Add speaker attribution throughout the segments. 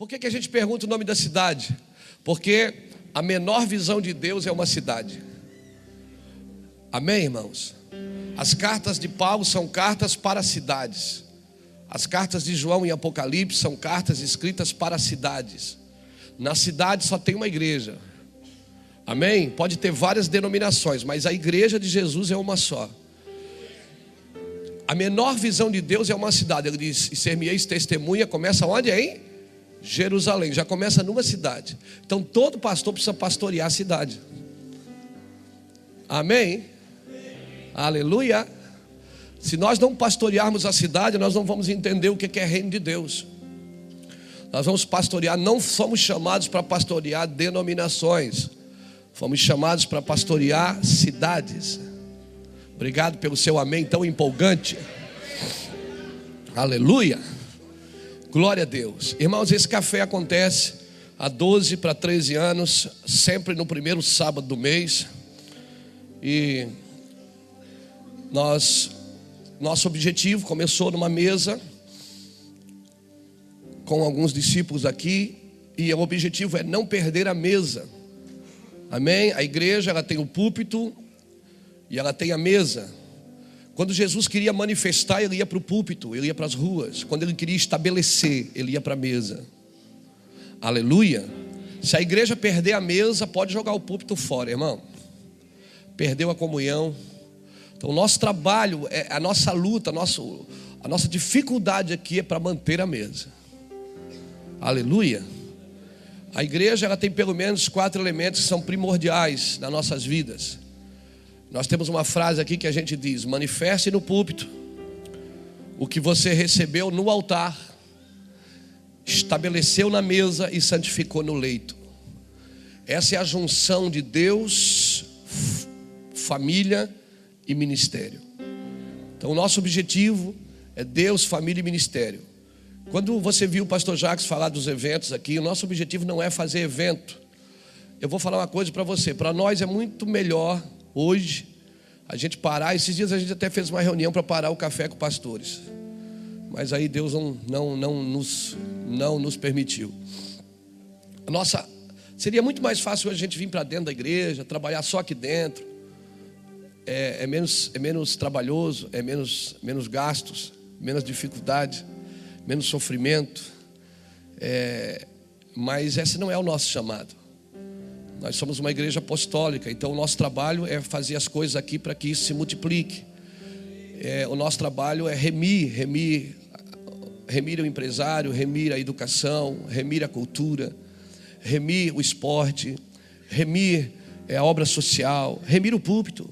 Speaker 1: Por que, que a gente pergunta o nome da cidade? Porque a menor visão de Deus é uma cidade. Amém, irmãos? As cartas de Paulo são cartas para cidades. As cartas de João em Apocalipse são cartas escritas para cidades. Na cidade só tem uma igreja. Amém? Pode ter várias denominações, mas a igreja de Jesus é uma só. A menor visão de Deus é uma cidade. Ele diz: e ser-me-eis testemunha, começa onde? Em Jerusalém. Já começa numa cidade. Então todo pastor precisa pastorear a cidade. Amém? Aleluia. Se nós não pastorearmos a cidade, nós não vamos entender o que é reino de Deus. Nós vamos pastorear, não somos chamados para pastorear denominações, fomos chamados para pastorear cidades. Obrigado pelo seu amém tão empolgante. Aleluia. Glória a Deus. Irmãos, esse café acontece há 12 para 13 anos, sempre no primeiro sábado do mês. E nós nosso objetivo começou numa mesa com alguns discípulos aqui, e o objetivo é não perder a mesa. Amém? A igreja ela tem o púlpito e ela tem a mesa. Quando Jesus queria manifestar, ele ia para o púlpito, ele ia para as ruas. Quando ele queria estabelecer, ele ia para a mesa. Aleluia. Se a igreja perder a mesa, pode jogar o púlpito fora, irmão. Perdeu a comunhão. Então, o nosso trabalho, é a nossa luta, a, a nossa dificuldade aqui é para manter a mesa. Aleluia. A igreja ela tem pelo menos quatro elementos que são primordiais nas nossas vidas. Nós temos uma frase aqui que a gente diz: manifeste no púlpito o que você recebeu no altar, estabeleceu na mesa e santificou no leito. Essa é a junção de Deus, família e ministério. Então, o nosso objetivo é Deus, família e ministério. Quando você viu o pastor Jacques falar dos eventos aqui, o nosso objetivo não é fazer evento. Eu vou falar uma coisa para você: para nós é muito melhor hoje, a gente parar. Esses dias a gente até fez uma reunião para parar o café com pastores. Mas aí Deus não, não, não, nos, não nos permitiu. Nossa, seria muito mais fácil a gente vir para dentro da igreja, trabalhar só aqui dentro. É, é, menos, é menos trabalhoso, é menos, menos gastos, menos dificuldade, menos sofrimento. É, mas esse não é o nosso chamado. Nós somos uma igreja apostólica, então o nosso trabalho é fazer as coisas aqui para que isso se multiplique. É, o nosso trabalho é remir, remir, remir o empresário, remir a educação, remir a cultura, remir o esporte, remir é, a obra social, remir o púlpito.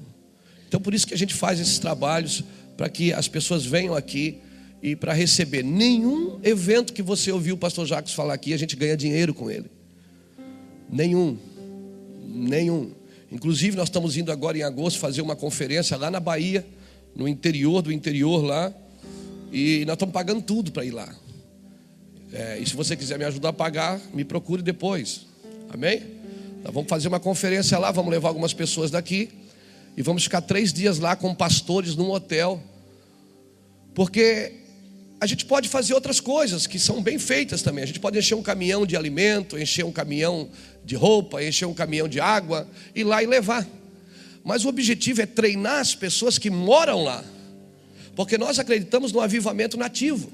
Speaker 1: Então por isso que a gente faz esses trabalhos para que as pessoas venham aqui e para receber. Nenhum evento que você ouviu o pastor Jacques falar aqui, a gente ganha dinheiro com ele. Nenhum. Nenhum. Inclusive, nós estamos indo agora em agosto fazer uma conferência lá na Bahia, no interior do interior lá. E nós estamos pagando tudo para ir lá. É, e se você quiser me ajudar a pagar, me procure depois. Amém? Nós vamos fazer uma conferência lá, vamos levar algumas pessoas daqui. E vamos ficar três dias lá com pastores num hotel. Porque a gente pode fazer outras coisas que são bem feitas também. A gente pode encher um caminhão de alimento, encher um caminhão de roupa, encher um caminhão de água, ir lá e levar. Mas o objetivo é treinar as pessoas que moram lá. Porque nós acreditamos no avivamento nativo.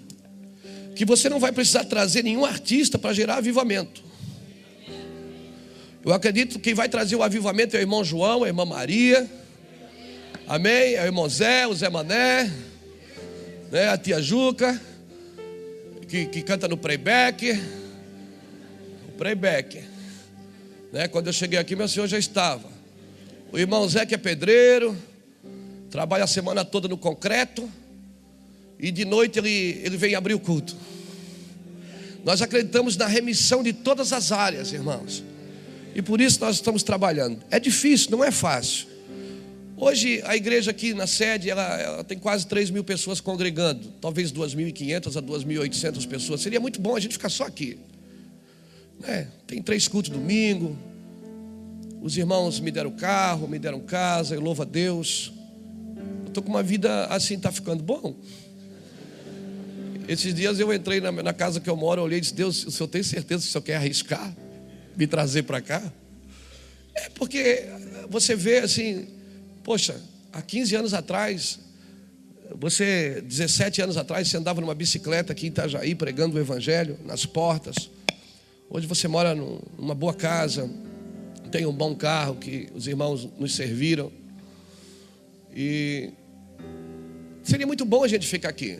Speaker 1: Que você não vai precisar trazer nenhum artista para gerar avivamento. Eu acredito que quem vai trazer o avivamento é o irmão João, a irmã Maria. Amém? É o irmão Zé, o Zé Mané né? a tia Juca, que, que canta no playback. O playback. Né? Quando eu cheguei aqui, meu senhor já estava. O irmão Zé, que é pedreiro, trabalha a semana toda no concreto, e de noite ele, ele vem abrir o culto. Nós acreditamos na remissão de todas as áreas, irmãos. E por isso nós estamos trabalhando. É difícil, não é fácil. Hoje a igreja aqui na sede, ela, ela tem quase 3 mil pessoas congregando, talvez 2.500 a 2.800 pessoas. Seria muito bom a gente ficar só aqui. É, tem três cultos domingo. Os irmãos me deram carro, me deram casa, eu louvo a Deus. Eu estou com uma vida assim, está ficando bom. Esses dias eu entrei na, na casa que eu moro, olhei e disse: Deus, o senhor tem certeza que o senhor quer arriscar? Me trazer para cá? É porque você vê assim, poxa, há 15 anos atrás, você, 17 anos atrás, você andava numa bicicleta aqui em Itajaí pregando o Evangelho nas portas. Hoje você mora numa boa casa, tem um bom carro que os irmãos nos serviram. E seria muito bom a gente ficar aqui.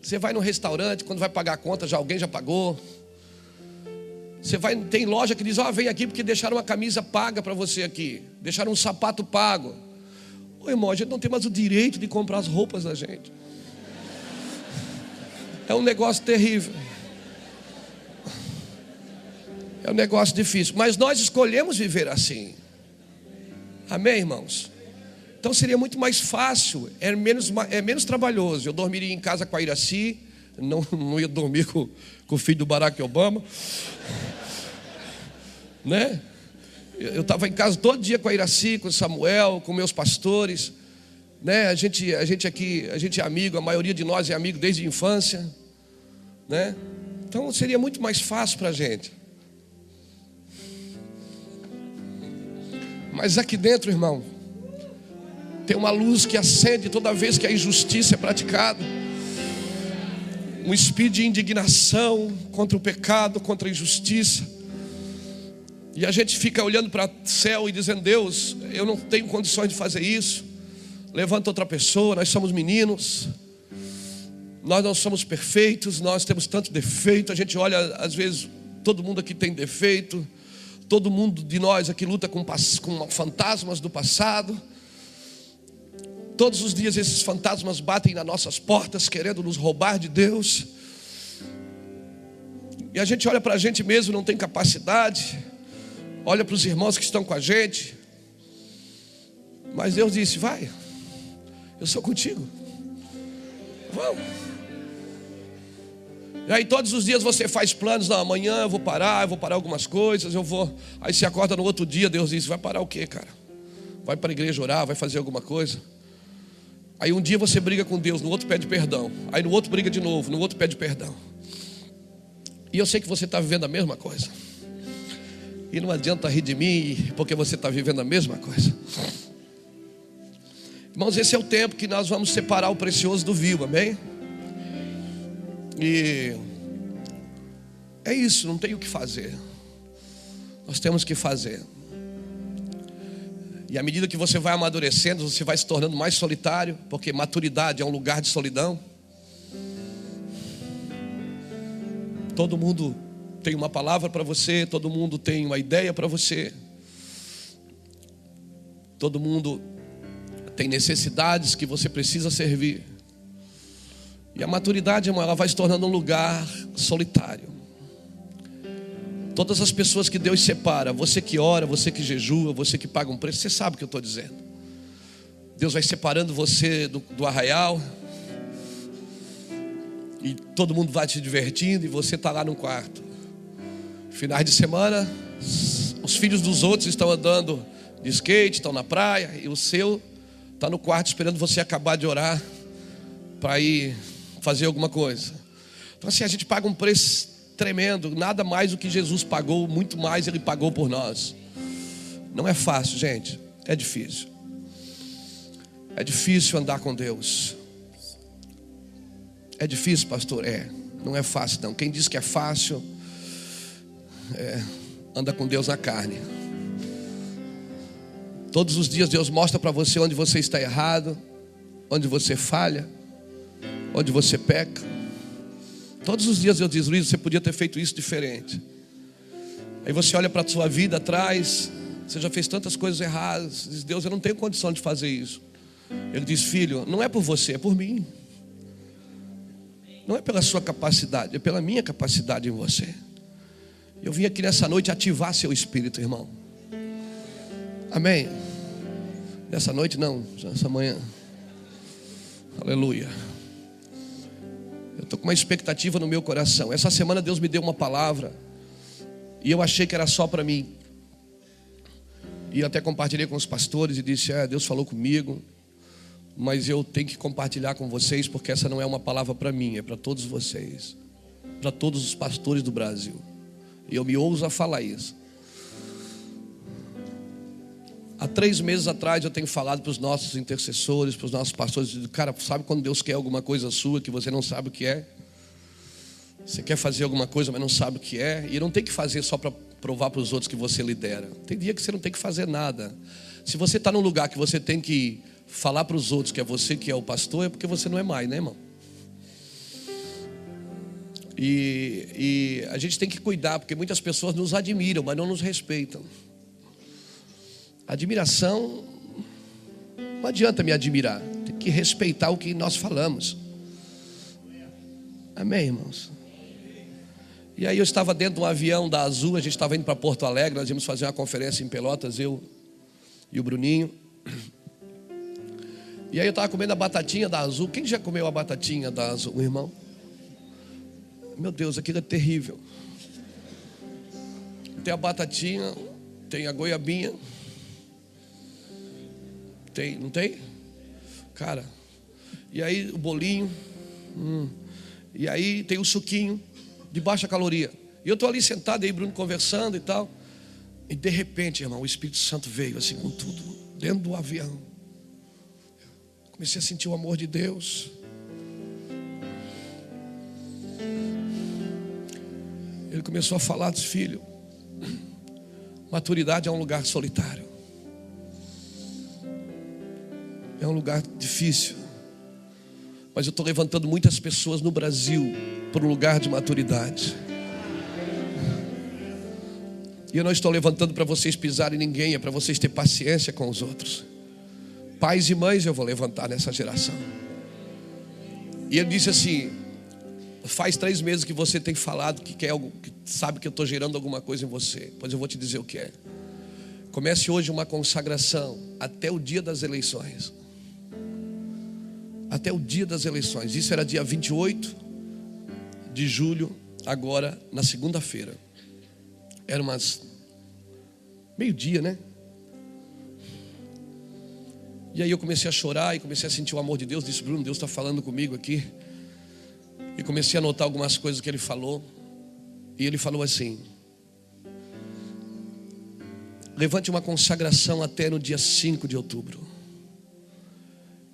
Speaker 1: Você vai no restaurante, quando vai pagar a conta, já alguém já pagou. Você vai, tem loja que diz: Ó, oh, vem aqui porque deixaram uma camisa paga para você aqui, deixaram um sapato pago. Ô irmão, a gente não tem mais o direito de comprar as roupas da gente. É um negócio terrível. É um negócio difícil. Mas nós escolhemos viver assim. Amém, irmãos? Então seria muito mais fácil, é menos, é menos trabalhoso. Eu dormiria em casa com a Iraci, não, não ia dormir com, com o filho do Barack Obama. Né? Eu estava em casa todo dia com a Iraci, com o Samuel, com meus pastores. Né? A, gente, a gente aqui, a gente é amigo, a maioria de nós é amigo desde a infância. Né? Então seria muito mais fácil para a gente. Mas aqui dentro, irmão, tem uma luz que acende toda vez que a injustiça é praticada. Um espírito de indignação contra o pecado, contra a injustiça. E a gente fica olhando para o céu e dizendo: Deus, eu não tenho condições de fazer isso. Levanta outra pessoa, nós somos meninos. Nós não somos perfeitos, nós temos tanto defeito. A gente olha, às vezes, todo mundo aqui tem defeito. Todo mundo de nós aqui luta com, com fantasmas do passado. Todos os dias esses fantasmas batem nas nossas portas, querendo nos roubar de Deus. E a gente olha para a gente mesmo, não tem capacidade. Olha para os irmãos que estão com a gente. Mas Deus disse: Vai, eu sou contigo. Vamos. E aí todos os dias você faz planos, não, amanhã eu vou parar, eu vou parar algumas coisas, eu vou. Aí você acorda no outro dia, Deus diz: vai parar o quê, cara? Vai para a igreja orar, vai fazer alguma coisa. Aí um dia você briga com Deus, no outro pede perdão. Aí no outro briga de novo, no outro pede perdão. E eu sei que você está vivendo a mesma coisa. E não adianta rir de mim, porque você está vivendo a mesma coisa. Irmãos, esse é o tempo que nós vamos separar o precioso do vil, amém? E é isso, não tem o que fazer. Nós temos que fazer. E à medida que você vai amadurecendo, você vai se tornando mais solitário, porque maturidade é um lugar de solidão. Todo mundo tem uma palavra para você, todo mundo tem uma ideia para você. Todo mundo tem necessidades que você precisa servir. E a maturidade, irmão, ela vai se tornando um lugar solitário. Todas as pessoas que Deus separa, você que ora, você que jejua, você que paga um preço, você sabe o que eu estou dizendo. Deus vai separando você do, do arraial, e todo mundo vai te divertindo, e você está lá no quarto. Finais de semana, os filhos dos outros estão andando de skate, estão na praia, e o seu está no quarto esperando você acabar de orar para ir fazer alguma coisa. Então, assim, a gente paga um preço tremendo, nada mais do que Jesus pagou, muito mais Ele pagou por nós. Não é fácil, gente, é difícil. É difícil andar com Deus. É difícil, pastor? É, não é fácil, não. Quem diz que é fácil, é, anda com Deus na carne. Todos os dias Deus mostra para você onde você está errado, onde você falha onde você peca. Todos os dias eu diz, Luiz, você podia ter feito isso diferente. Aí você olha para a sua vida atrás, você já fez tantas coisas erradas. Diz, Deus, eu não tenho condição de fazer isso. Ele diz, filho, não é por você, é por mim. Não é pela sua capacidade, é pela minha capacidade em você. Eu vim aqui nessa noite ativar seu espírito, irmão. Amém. Nessa noite não, nessa manhã. Aleluia. Eu estou com uma expectativa no meu coração. Essa semana Deus me deu uma palavra. E eu achei que era só para mim. E até compartilhei com os pastores e disse: É, Deus falou comigo mas eu tenho que compartilhar com vocês porque essa não é uma palavra para mim, é para todos vocês, para todos os pastores do Brasil. E eu me ouso a falar isso. Há três meses atrás eu tenho falado para os nossos intercessores, para os nossos pastores, cara, sabe quando Deus quer alguma coisa sua que você não sabe o que é? Você quer fazer alguma coisa, mas não sabe o que é, e não tem que fazer só para provar para os outros que você lidera. Tem dia que você não tem que fazer nada. Se você está num lugar que você tem que falar para os outros que é você que é o pastor, é porque você não é mais, né, irmão? E, e a gente tem que cuidar, porque muitas pessoas nos admiram, mas não nos respeitam. Admiração, não adianta me admirar, tem que respeitar o que nós falamos. Amém, irmãos? E aí eu estava dentro de um avião da Azul, a gente estava indo para Porto Alegre, nós íamos fazer uma conferência em Pelotas, eu e o Bruninho. E aí eu estava comendo a batatinha da Azul. Quem já comeu a batatinha da Azul, irmão? Meu Deus, aquilo é terrível. Tem a batatinha, tem a goiabinha. Tem, não tem? Cara. E aí o bolinho. Hum, e aí tem o suquinho de baixa caloria. E eu estou ali sentado aí, Bruno, conversando e tal. E de repente, irmão, o Espírito Santo veio assim com tudo, dentro do avião. Comecei a sentir o amor de Deus. Ele começou a falar dos filhos. Maturidade é um lugar solitário. É um lugar difícil. Mas eu estou levantando muitas pessoas no Brasil para um lugar de maturidade. E eu não estou levantando para vocês pisarem ninguém, é para vocês ter paciência com os outros. Pais e mães eu vou levantar nessa geração. E ele disse assim: faz três meses que você tem falado que quer algo, que sabe que eu estou gerando alguma coisa em você. Pois eu vou te dizer o que é. Comece hoje uma consagração até o dia das eleições. Até o dia das eleições. Isso era dia 28 de julho, agora na segunda-feira. Era umas meio-dia, né? E aí eu comecei a chorar e comecei a sentir o amor de Deus. Disse, Bruno, Deus está falando comigo aqui. E comecei a notar algumas coisas que ele falou. E ele falou assim: Levante uma consagração até no dia 5 de outubro.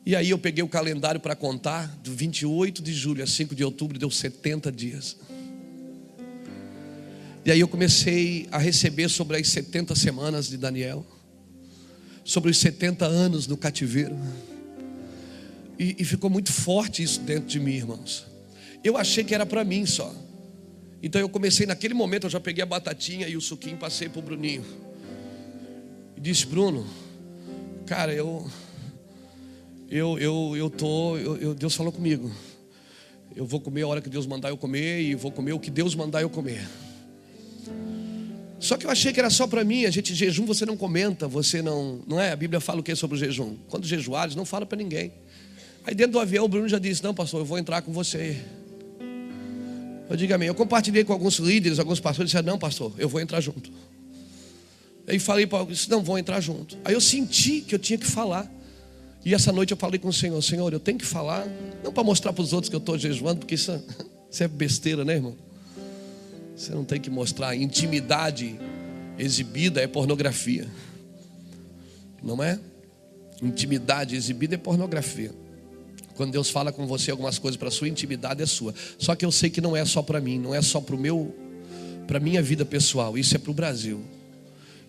Speaker 1: E aí eu peguei o calendário para contar, do 28 de julho a 5 de outubro, deu 70 dias. E aí eu comecei a receber sobre as 70 semanas de Daniel, sobre os 70 anos no cativeiro. E, e ficou muito forte isso dentro de mim, irmãos. Eu achei que era para mim só. Então eu comecei naquele momento, eu já peguei a batatinha e o suquinho, passei para o Bruninho. E disse, Bruno, cara, eu eu eu eu tô, eu, eu, Deus falou comigo. Eu vou comer a hora que Deus mandar eu comer e vou comer o que Deus mandar eu comer. Só que eu achei que era só para mim. A gente jejum você não comenta, você não, não é? A Bíblia fala o que sobre o jejum? Quando jejuares, não fala para ninguém. Aí dentro do avião o Bruno já disse: "Não, pastor, eu vou entrar com você". Eu digo amém. Eu compartilhei com alguns líderes, alguns pastores, disseram: "Não, pastor, eu vou entrar junto". Aí falei para alguns: "Não, vou entrar junto". Aí eu senti que eu tinha que falar. E essa noite eu falei com o Senhor: "Senhor, eu tenho que falar, não para mostrar para os outros que eu estou jejuando, porque isso, isso é besteira, né, irmão? Você não tem que mostrar intimidade exibida é pornografia. Não é? Intimidade exibida é pornografia. Quando Deus fala com você algumas coisas para sua intimidade é sua. Só que eu sei que não é só para mim, não é só para o meu para minha vida pessoal, isso é para o Brasil.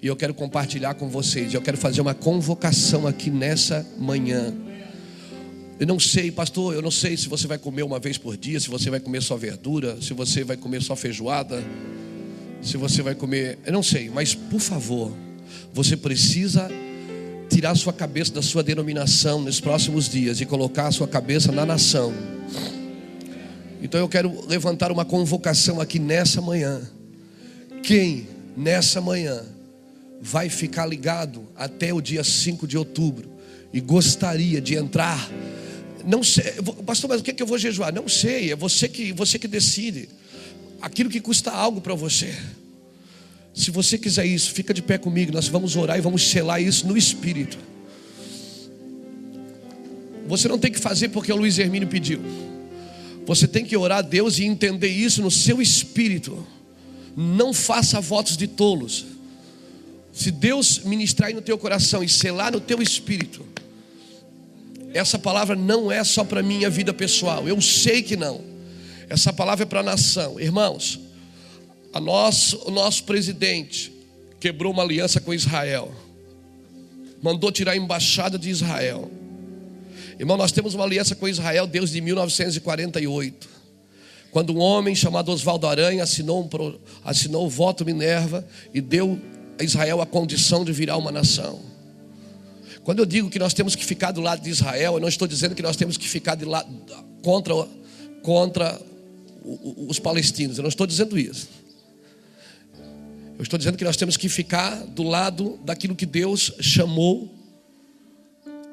Speaker 1: E eu quero compartilhar com vocês, eu quero fazer uma convocação aqui nessa manhã. Eu não sei, pastor, eu não sei se você vai comer uma vez por dia, se você vai comer só verdura, se você vai comer só feijoada, se você vai comer. Eu não sei, mas por favor, você precisa tirar sua cabeça da sua denominação nos próximos dias e colocar a sua cabeça na nação. Então eu quero levantar uma convocação aqui nessa manhã. Quem nessa manhã vai ficar ligado até o dia 5 de outubro e gostaria de entrar não sei, pastor, mas o que, é que eu vou jejuar? Não sei, é você que, você que decide. Aquilo que custa algo para você. Se você quiser isso, fica de pé comigo. Nós vamos orar e vamos selar isso no Espírito. você não tem que fazer porque o Luiz Hermínio pediu. Você tem que orar a Deus e entender isso no seu espírito. Não faça votos de tolos. Se Deus ministrar no teu coração e selar no teu espírito, essa palavra não é só para minha vida pessoal. Eu sei que não. Essa palavra é para a nação. Irmãos, a nosso, o nosso presidente quebrou uma aliança com Israel. Mandou tirar a embaixada de Israel. Irmão, nós temos uma aliança com Israel desde 1948. Quando um homem chamado Oswaldo Aranha assinou, um, assinou o voto Minerva e deu a Israel a condição de virar uma nação. Quando eu digo que nós temos que ficar do lado de Israel, eu não estou dizendo que nós temos que ficar de lado, contra, contra os palestinos, eu não estou dizendo isso. Eu estou dizendo que nós temos que ficar do lado daquilo que Deus chamou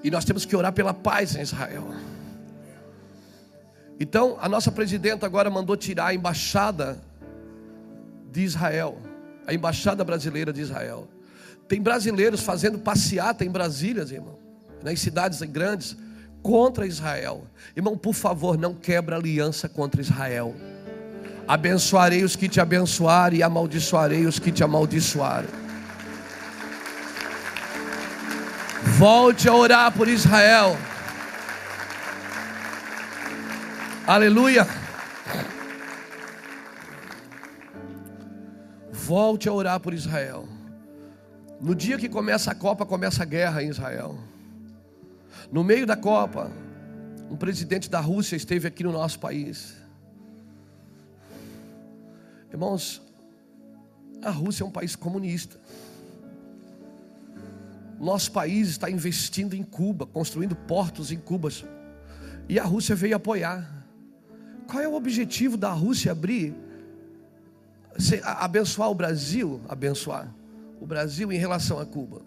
Speaker 1: e nós temos que orar pela paz em Israel. Então, a nossa presidenta agora mandou tirar a embaixada de Israel, a embaixada brasileira de Israel. Tem brasileiros fazendo passeata em Brasília, irmão, nas cidades grandes, contra Israel. Irmão, por favor, não quebra aliança contra Israel. Abençoarei os que te abençoarem e amaldiçoarei os que te amaldiçoarem. Volte a orar por Israel. Aleluia. Volte a orar por Israel. No dia que começa a Copa, começa a guerra em Israel. No meio da Copa, um presidente da Rússia esteve aqui no nosso país. Irmãos, a Rússia é um país comunista. Nosso país está investindo em Cuba, construindo portos em Cuba. E a Rússia veio apoiar. Qual é o objetivo da Rússia abrir? Abençoar o Brasil? Abençoar o Brasil em relação a Cuba.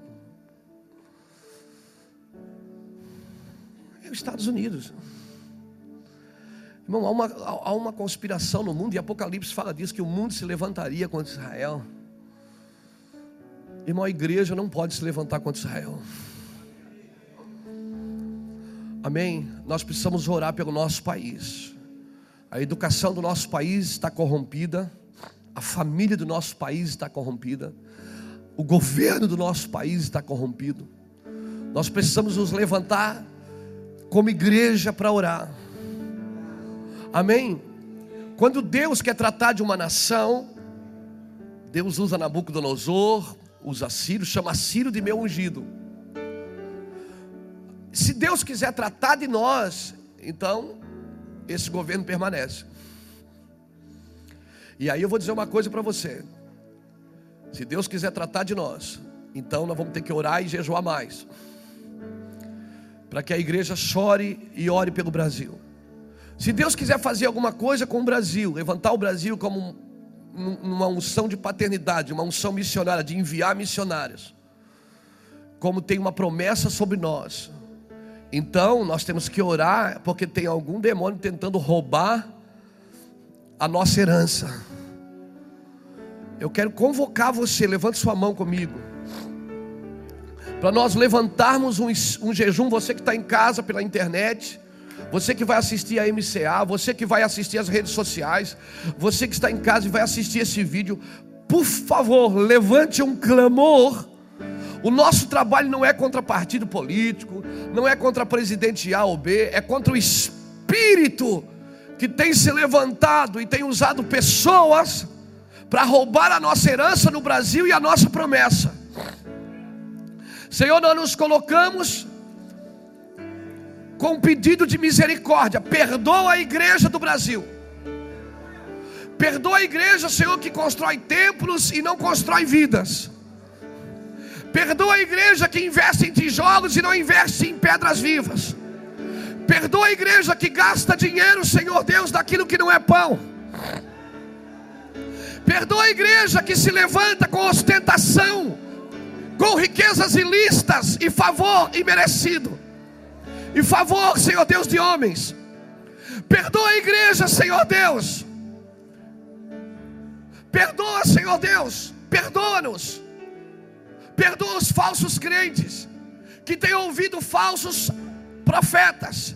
Speaker 1: É os Estados Unidos. Irmão, há uma, há uma conspiração no mundo, e Apocalipse fala disso, que o mundo se levantaria contra Israel. Irmão, a igreja não pode se levantar contra Israel. Amém? Nós precisamos orar pelo nosso país. A educação do nosso país está corrompida, a família do nosso país está corrompida, o governo do nosso país está corrompido. Nós precisamos nos levantar como igreja para orar. Amém? Quando Deus quer tratar de uma nação, Deus usa Nabucodonosor, usa Ciro, chama Ciro de meu ungido. Se Deus quiser tratar de nós, então esse governo permanece. E aí eu vou dizer uma coisa para você. Se Deus quiser tratar de nós, então nós vamos ter que orar e jejuar mais. Para que a igreja chore e ore pelo Brasil. Se Deus quiser fazer alguma coisa com o Brasil, levantar o Brasil como numa unção de paternidade, uma unção missionária, de enviar missionários, como tem uma promessa sobre nós. Então, nós temos que orar, porque tem algum demônio tentando roubar a nossa herança. Eu quero convocar você, levante sua mão comigo, para nós levantarmos um, um jejum. Você que está em casa pela internet, você que vai assistir a MCA, você que vai assistir as redes sociais, você que está em casa e vai assistir esse vídeo, por favor, levante um clamor. O nosso trabalho não é contra partido político, não é contra presidente A ou B, é contra o espírito que tem se levantado e tem usado pessoas para roubar a nossa herança no Brasil e a nossa promessa. Senhor, nós nos colocamos com um pedido de misericórdia. Perdoa a igreja do Brasil. Perdoa a igreja, Senhor, que constrói templos e não constrói vidas. Perdoa a igreja que investe em tijolos e não investe em pedras vivas. Perdoa a igreja que gasta dinheiro, Senhor Deus, daquilo que não é pão. Perdoa a igreja que se levanta com ostentação, com riquezas ilícitas e favor imerecido e favor, Senhor Deus de homens. Perdoa a igreja, Senhor Deus. Perdoa, Senhor Deus. Perdoa-nos. Perdoa os falsos crentes que têm ouvido falsos profetas,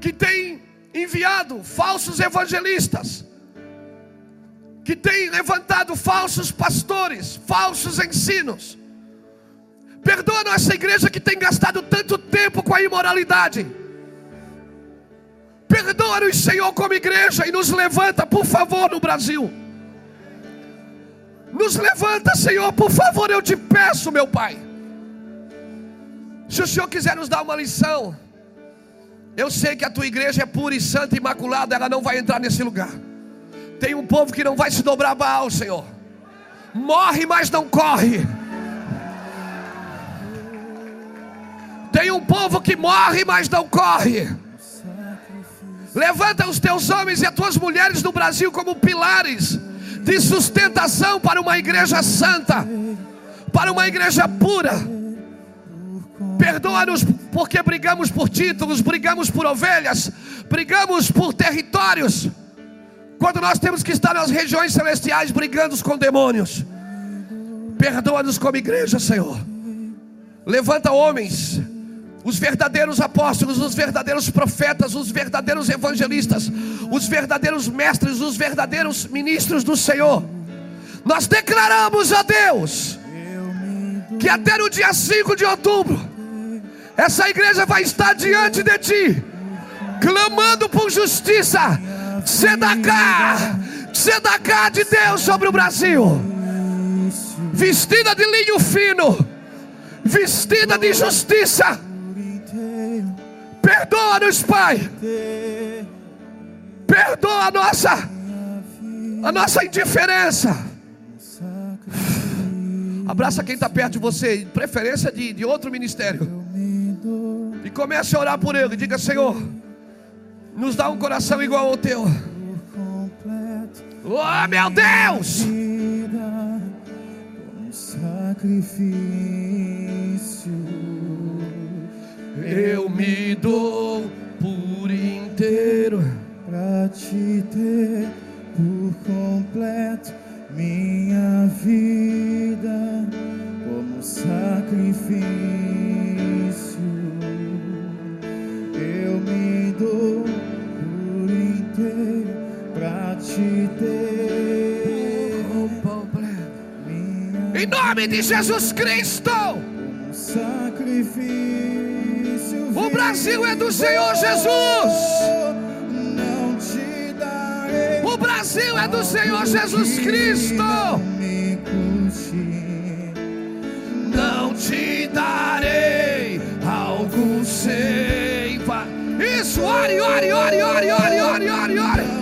Speaker 1: que tem enviado falsos evangelistas, que tem levantado falsos pastores, falsos ensinos. Perdoa nossa igreja que tem gastado tanto tempo com a imoralidade. Perdoa-nos, Senhor, como igreja e nos levanta, por favor, no Brasil. Nos levanta, Senhor, por favor, eu te peço, meu Pai. Se o Senhor quiser nos dar uma lição, eu sei que a tua igreja é pura e santa e imaculada, ela não vai entrar nesse lugar. Tem um povo que não vai se dobrar a Baal, Senhor. Morre, mas não corre. Tem um povo que morre, mas não corre. Levanta os teus homens e as tuas mulheres no Brasil como pilares de sustentação para uma igreja santa, para uma igreja pura. Perdoa-nos porque brigamos por títulos, brigamos por ovelhas, brigamos por territórios, quando nós temos que estar nas regiões celestiais brigando com demônios. Perdoa-nos como igreja, Senhor. Levanta homens os verdadeiros apóstolos, os verdadeiros profetas, os verdadeiros evangelistas, os verdadeiros mestres, os verdadeiros ministros do Senhor. Nós declaramos a Deus que até no dia 5 de outubro, essa igreja vai estar diante de Ti, clamando por justiça, Sedacá, Sedacá de Deus sobre o Brasil, vestida de linho fino, vestida de justiça Perdoa-nos, Pai. Perdoa a nossa a nossa indiferença. Abraça quem está perto de você, preferência de, de outro ministério. E comece a orar por ele. Diga, Senhor, nos dá um coração igual ao teu. Oh, meu Deus! Sacrifício eu me dou por inteiro
Speaker 2: para te ter por completo minha vida como sacrifício. Eu me dou por inteiro para te ter por
Speaker 1: completo. Em nome de Jesus Cristo.
Speaker 2: Sacrifício.
Speaker 1: O Brasil é do Senhor Jesus. O Brasil é do Senhor Jesus Cristo. Não te darei algo sem. Isso, ore, ore, ore, ore, ore, ore, ore,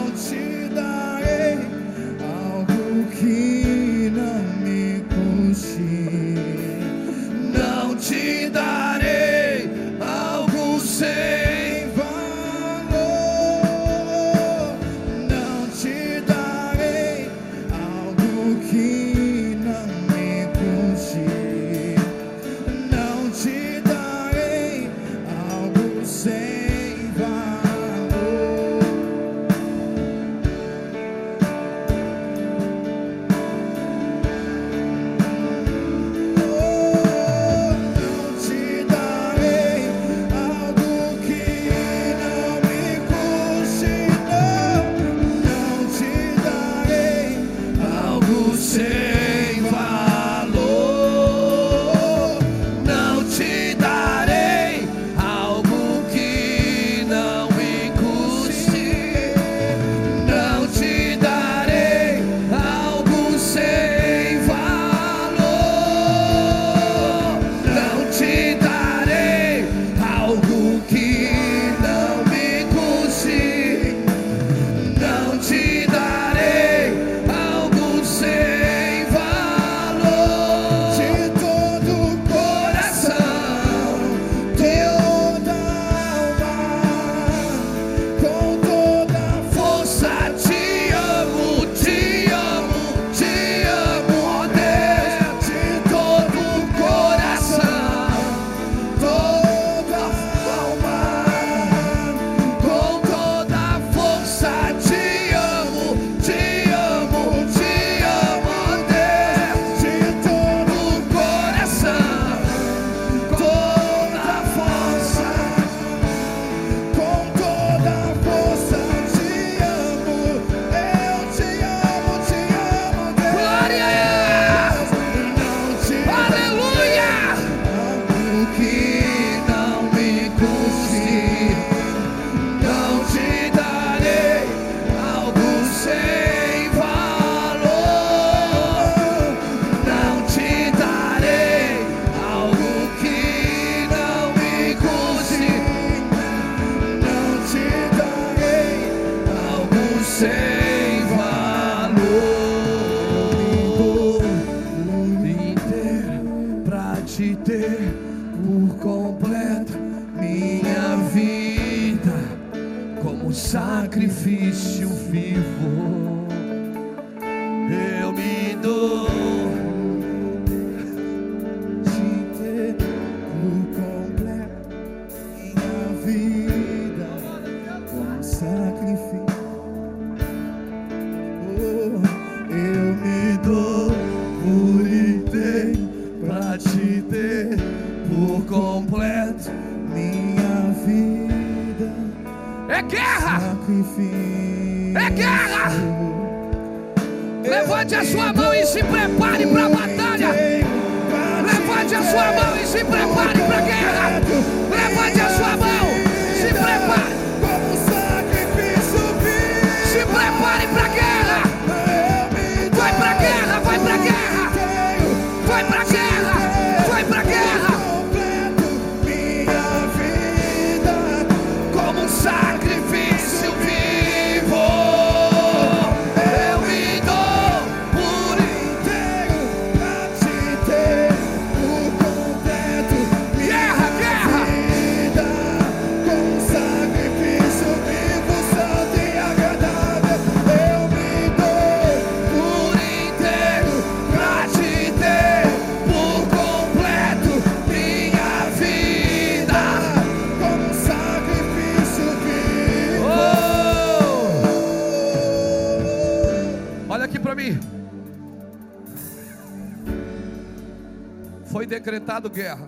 Speaker 1: decretado guerra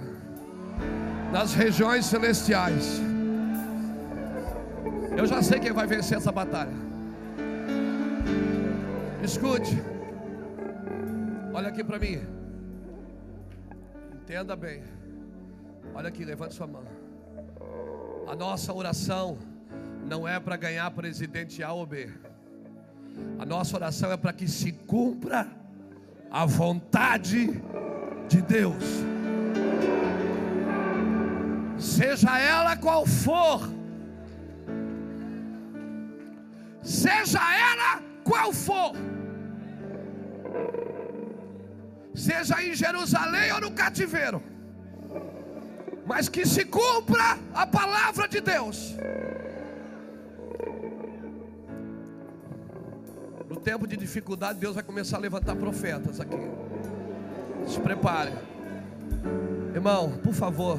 Speaker 1: nas regiões celestiais. Eu já sei quem vai vencer essa batalha. Escute. Olha aqui para mim. Entenda bem. Olha aqui, levante sua mão. A nossa oração não é para ganhar presidente A ou B. A nossa oração é para que se cumpra a vontade de Deus. Seja ela qual for. Seja ela qual for. Seja em Jerusalém ou no cativeiro. Mas que se cumpra a palavra de Deus. No tempo de dificuldade, Deus vai começar a levantar profetas aqui. Se prepare. Irmão, por favor,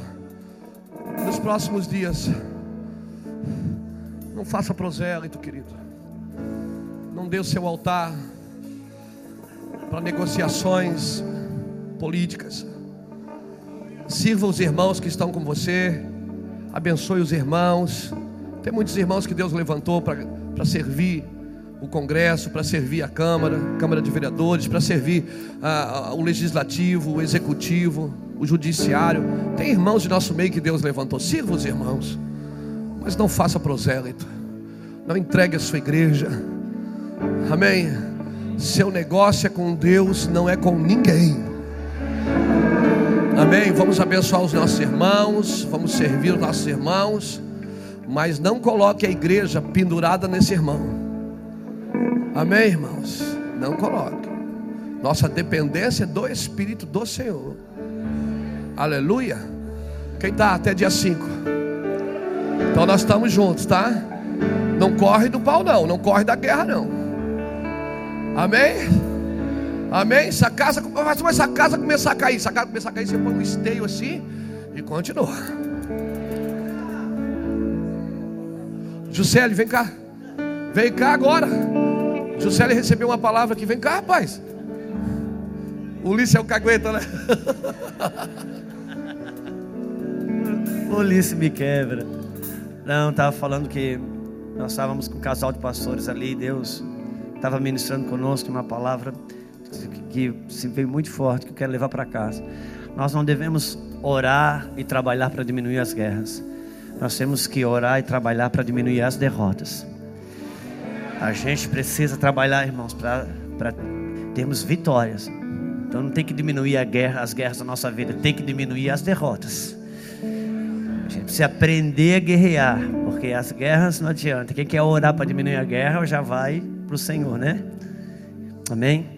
Speaker 1: nos próximos dias, não faça prosélito, querido. Não dê o seu altar para negociações políticas. Sirva os irmãos que estão com você. Abençoe os irmãos. Tem muitos irmãos que Deus levantou para servir o Congresso, para servir a Câmara, Câmara de Vereadores, para servir ah, o Legislativo, o Executivo, o Judiciário. Tem irmãos de nosso meio que Deus levantou. Sirva os irmãos, mas não faça prosélito. Não entregue a sua igreja. Amém. Seu negócio é com Deus, não é com ninguém. Amém. Vamos abençoar os nossos irmãos, vamos servir os nossos irmãos, mas não coloque a igreja pendurada nesse irmão. Amém, irmãos? Não coloque. Nossa dependência é do Espírito do Senhor. Aleluia. Quem está até dia 5? Então nós estamos juntos, tá? Não corre do pau, não. Não corre da guerra, não. Amém? Amém? Se a casa, mas se a casa começar a cair, se a casa começar a cair, você põe um esteio assim e continua. Juscelio, vem cá. Vem cá agora. Juscelio recebeu uma palavra aqui. Vem cá, rapaz. Ulisses é o cagueta, né?
Speaker 3: Ulisses me quebra. Não, estava falando que nós estávamos com um casal de pastores ali. Deus estava ministrando conosco uma palavra que se veio muito forte, que eu quero levar para casa. Nós não devemos orar e trabalhar para diminuir as guerras. Nós temos que orar e trabalhar para diminuir as derrotas. A gente precisa trabalhar, irmãos, para termos vitórias. Então não tem que diminuir a guerra, as guerras da nossa vida, tem que diminuir as derrotas. A gente precisa aprender a guerrear, porque as guerras não adianta. Quem quer orar para diminuir a guerra já vai para o Senhor, né? Amém?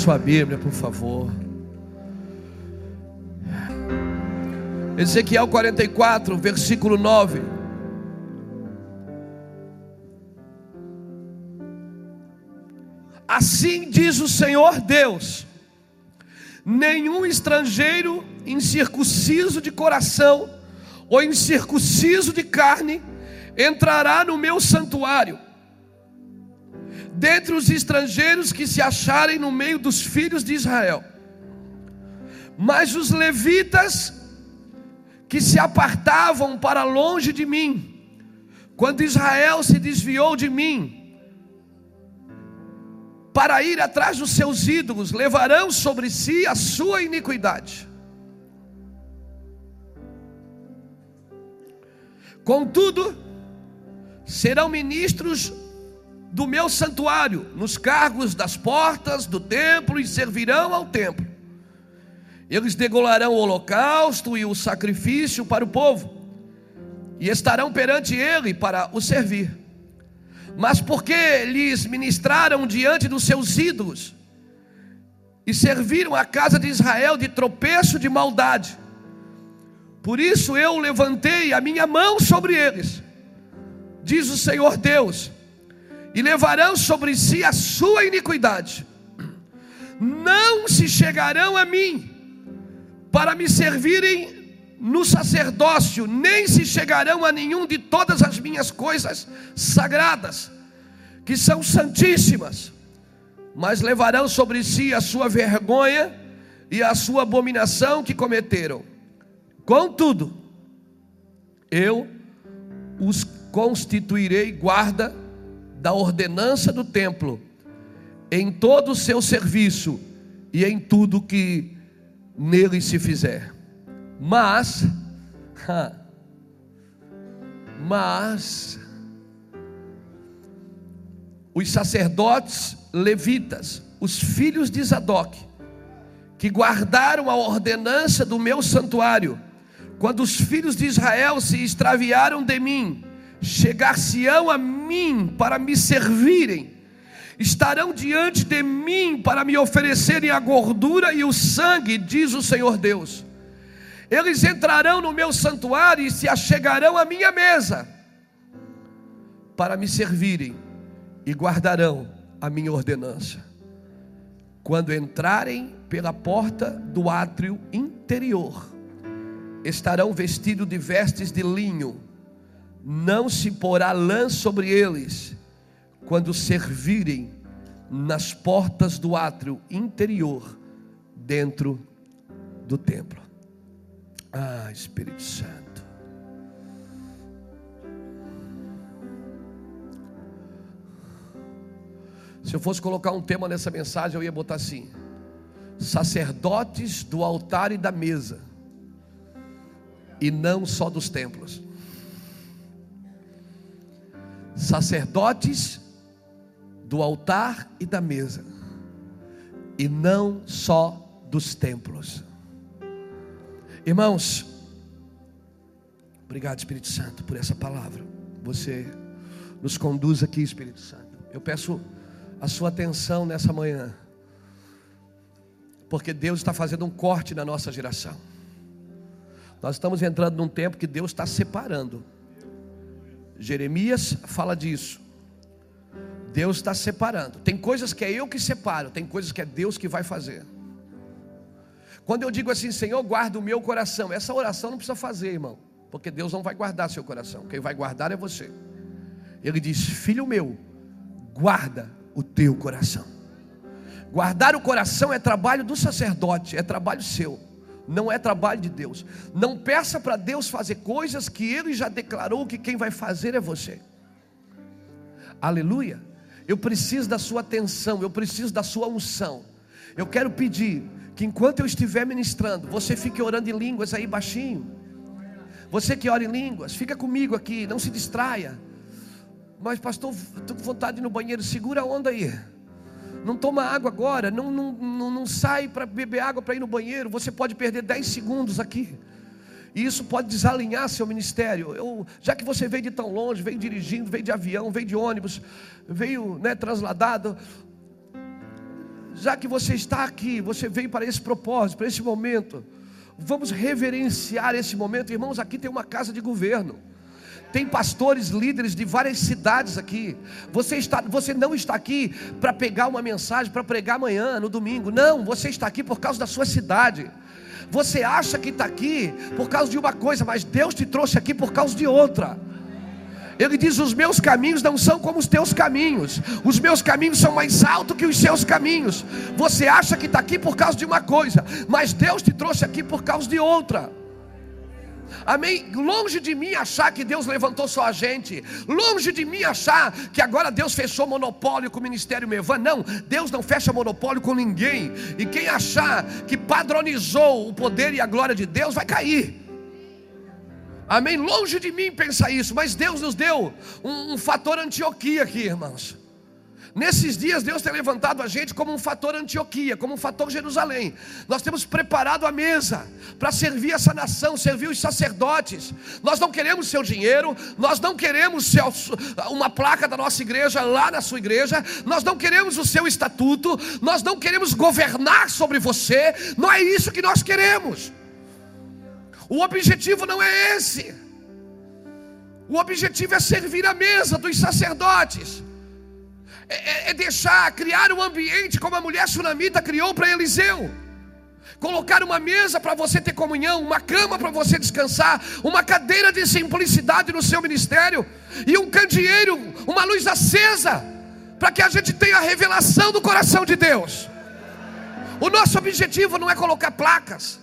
Speaker 1: Sua Bíblia, por favor. Ezequiel 44, versículo 9. Assim diz o Senhor Deus: nenhum estrangeiro incircunciso de coração ou incircunciso de carne entrará no meu santuário. Dentre os estrangeiros que se acharem no meio dos filhos de Israel, mas os levitas que se apartavam para longe de mim, quando Israel se desviou de mim, para ir atrás dos seus ídolos, levarão sobre si a sua iniquidade. Contudo, serão ministros do meu santuário, nos cargos das portas do templo e servirão ao templo. Eles degolarão o holocausto e o sacrifício para o povo, e estarão perante ele para o servir. Mas porque lhes ministraram diante dos seus ídolos, e serviram a casa de Israel de tropeço de maldade, por isso eu levantei a minha mão sobre eles, diz o Senhor Deus, e levarão sobre si a sua iniquidade, não se chegarão a mim, para me servirem no sacerdócio, nem se chegarão a nenhum de todas as minhas coisas sagradas, que são santíssimas, mas levarão sobre si a sua vergonha e a sua abominação que cometeram. Contudo, eu os constituirei guarda da ordenança do templo, em todo o seu serviço e em tudo que nele se fizer. Mas, mas, os sacerdotes levitas, os filhos de Zadok, que guardaram a ordenança do meu santuário, quando os filhos de Israel se extraviaram de mim, chegar-se-ão a mim para me servirem, estarão diante de mim para me oferecerem a gordura e o sangue, diz o Senhor Deus. Eles entrarão no meu santuário e se achegarão à minha mesa para me servirem e guardarão a minha ordenança. Quando entrarem pela porta do átrio interior, estarão vestidos de vestes de linho, não se porá lã sobre eles quando servirem nas portas do átrio interior, dentro do templo. Ah, Espírito Santo. Se eu fosse colocar um tema nessa mensagem, eu ia botar assim: sacerdotes do altar e da mesa, e não só dos templos. Sacerdotes do altar e da mesa, e não só dos templos. Irmãos, obrigado Espírito Santo por essa palavra. Você nos conduz aqui, Espírito Santo. Eu peço a sua atenção nessa manhã, porque Deus está fazendo um corte na nossa geração. Nós estamos entrando num tempo que Deus está separando. Jeremias fala disso. Deus está separando. Tem coisas que é eu que separo, tem coisas que é Deus que vai fazer. Quando eu digo assim, Senhor, guarda o meu coração, essa oração não precisa fazer, irmão, porque Deus não vai guardar seu coração, quem vai guardar é você. Ele diz: Filho meu, guarda o teu coração. Guardar o coração é trabalho do sacerdote, é trabalho seu, não é trabalho de Deus. Não peça para Deus fazer coisas que Ele já declarou que quem vai fazer é você. Aleluia. Eu preciso da sua atenção, eu preciso da sua unção. Eu quero pedir que enquanto eu estiver ministrando, você fique orando em línguas aí baixinho. Você que ora em línguas, fica comigo aqui, não se distraia. Mas, pastor, estou com vontade de ir no banheiro, segura a onda aí. Não toma água agora, não, não, não, não sai para beber água para ir no banheiro. Você pode perder 10 segundos aqui. E isso pode desalinhar seu ministério. Eu, já que você veio de tão longe, veio dirigindo, veio de avião, veio de ônibus, veio né, transladado. Já que você está aqui, você veio para esse propósito, para esse momento. Vamos reverenciar esse momento, irmãos. Aqui tem uma casa de governo. Tem pastores, líderes de várias cidades aqui. Você, está, você não está aqui para pegar uma mensagem para pregar amanhã, no domingo. Não, você está aqui por causa da sua cidade. Você acha que está aqui por causa de uma coisa, mas Deus te trouxe aqui por causa de outra. Ele diz: Os meus caminhos não são como os teus caminhos, os meus caminhos são mais altos que os seus caminhos. Você acha que está aqui por causa de uma coisa, mas Deus te trouxe aqui por causa de outra. Amém? Longe de mim achar que Deus levantou só a gente. Longe de mim achar que agora Deus fechou monopólio com o ministério Mevan. Não, Deus não fecha monopólio com ninguém. E quem achar que padronizou o poder e a glória de Deus vai cair. Amém? Longe de mim pensar isso, mas Deus nos deu um, um fator Antioquia aqui, irmãos. Nesses dias, Deus tem levantado a gente como um fator Antioquia, como um fator Jerusalém. Nós temos preparado a mesa para servir essa nação, servir os sacerdotes. Nós não queremos seu dinheiro, nós não queremos uma placa da nossa igreja lá na sua igreja, nós não queremos o seu estatuto, nós não queremos governar sobre você, não é isso que nós queremos. O objetivo não é esse. O objetivo é servir a mesa dos sacerdotes é, é, é deixar, criar um ambiente como a mulher sunamita criou para Eliseu. Colocar uma mesa para você ter comunhão, uma cama para você descansar, uma cadeira de simplicidade no seu ministério e um candeeiro, uma luz acesa, para que a gente tenha a revelação do coração de Deus. O nosso objetivo não é colocar placas.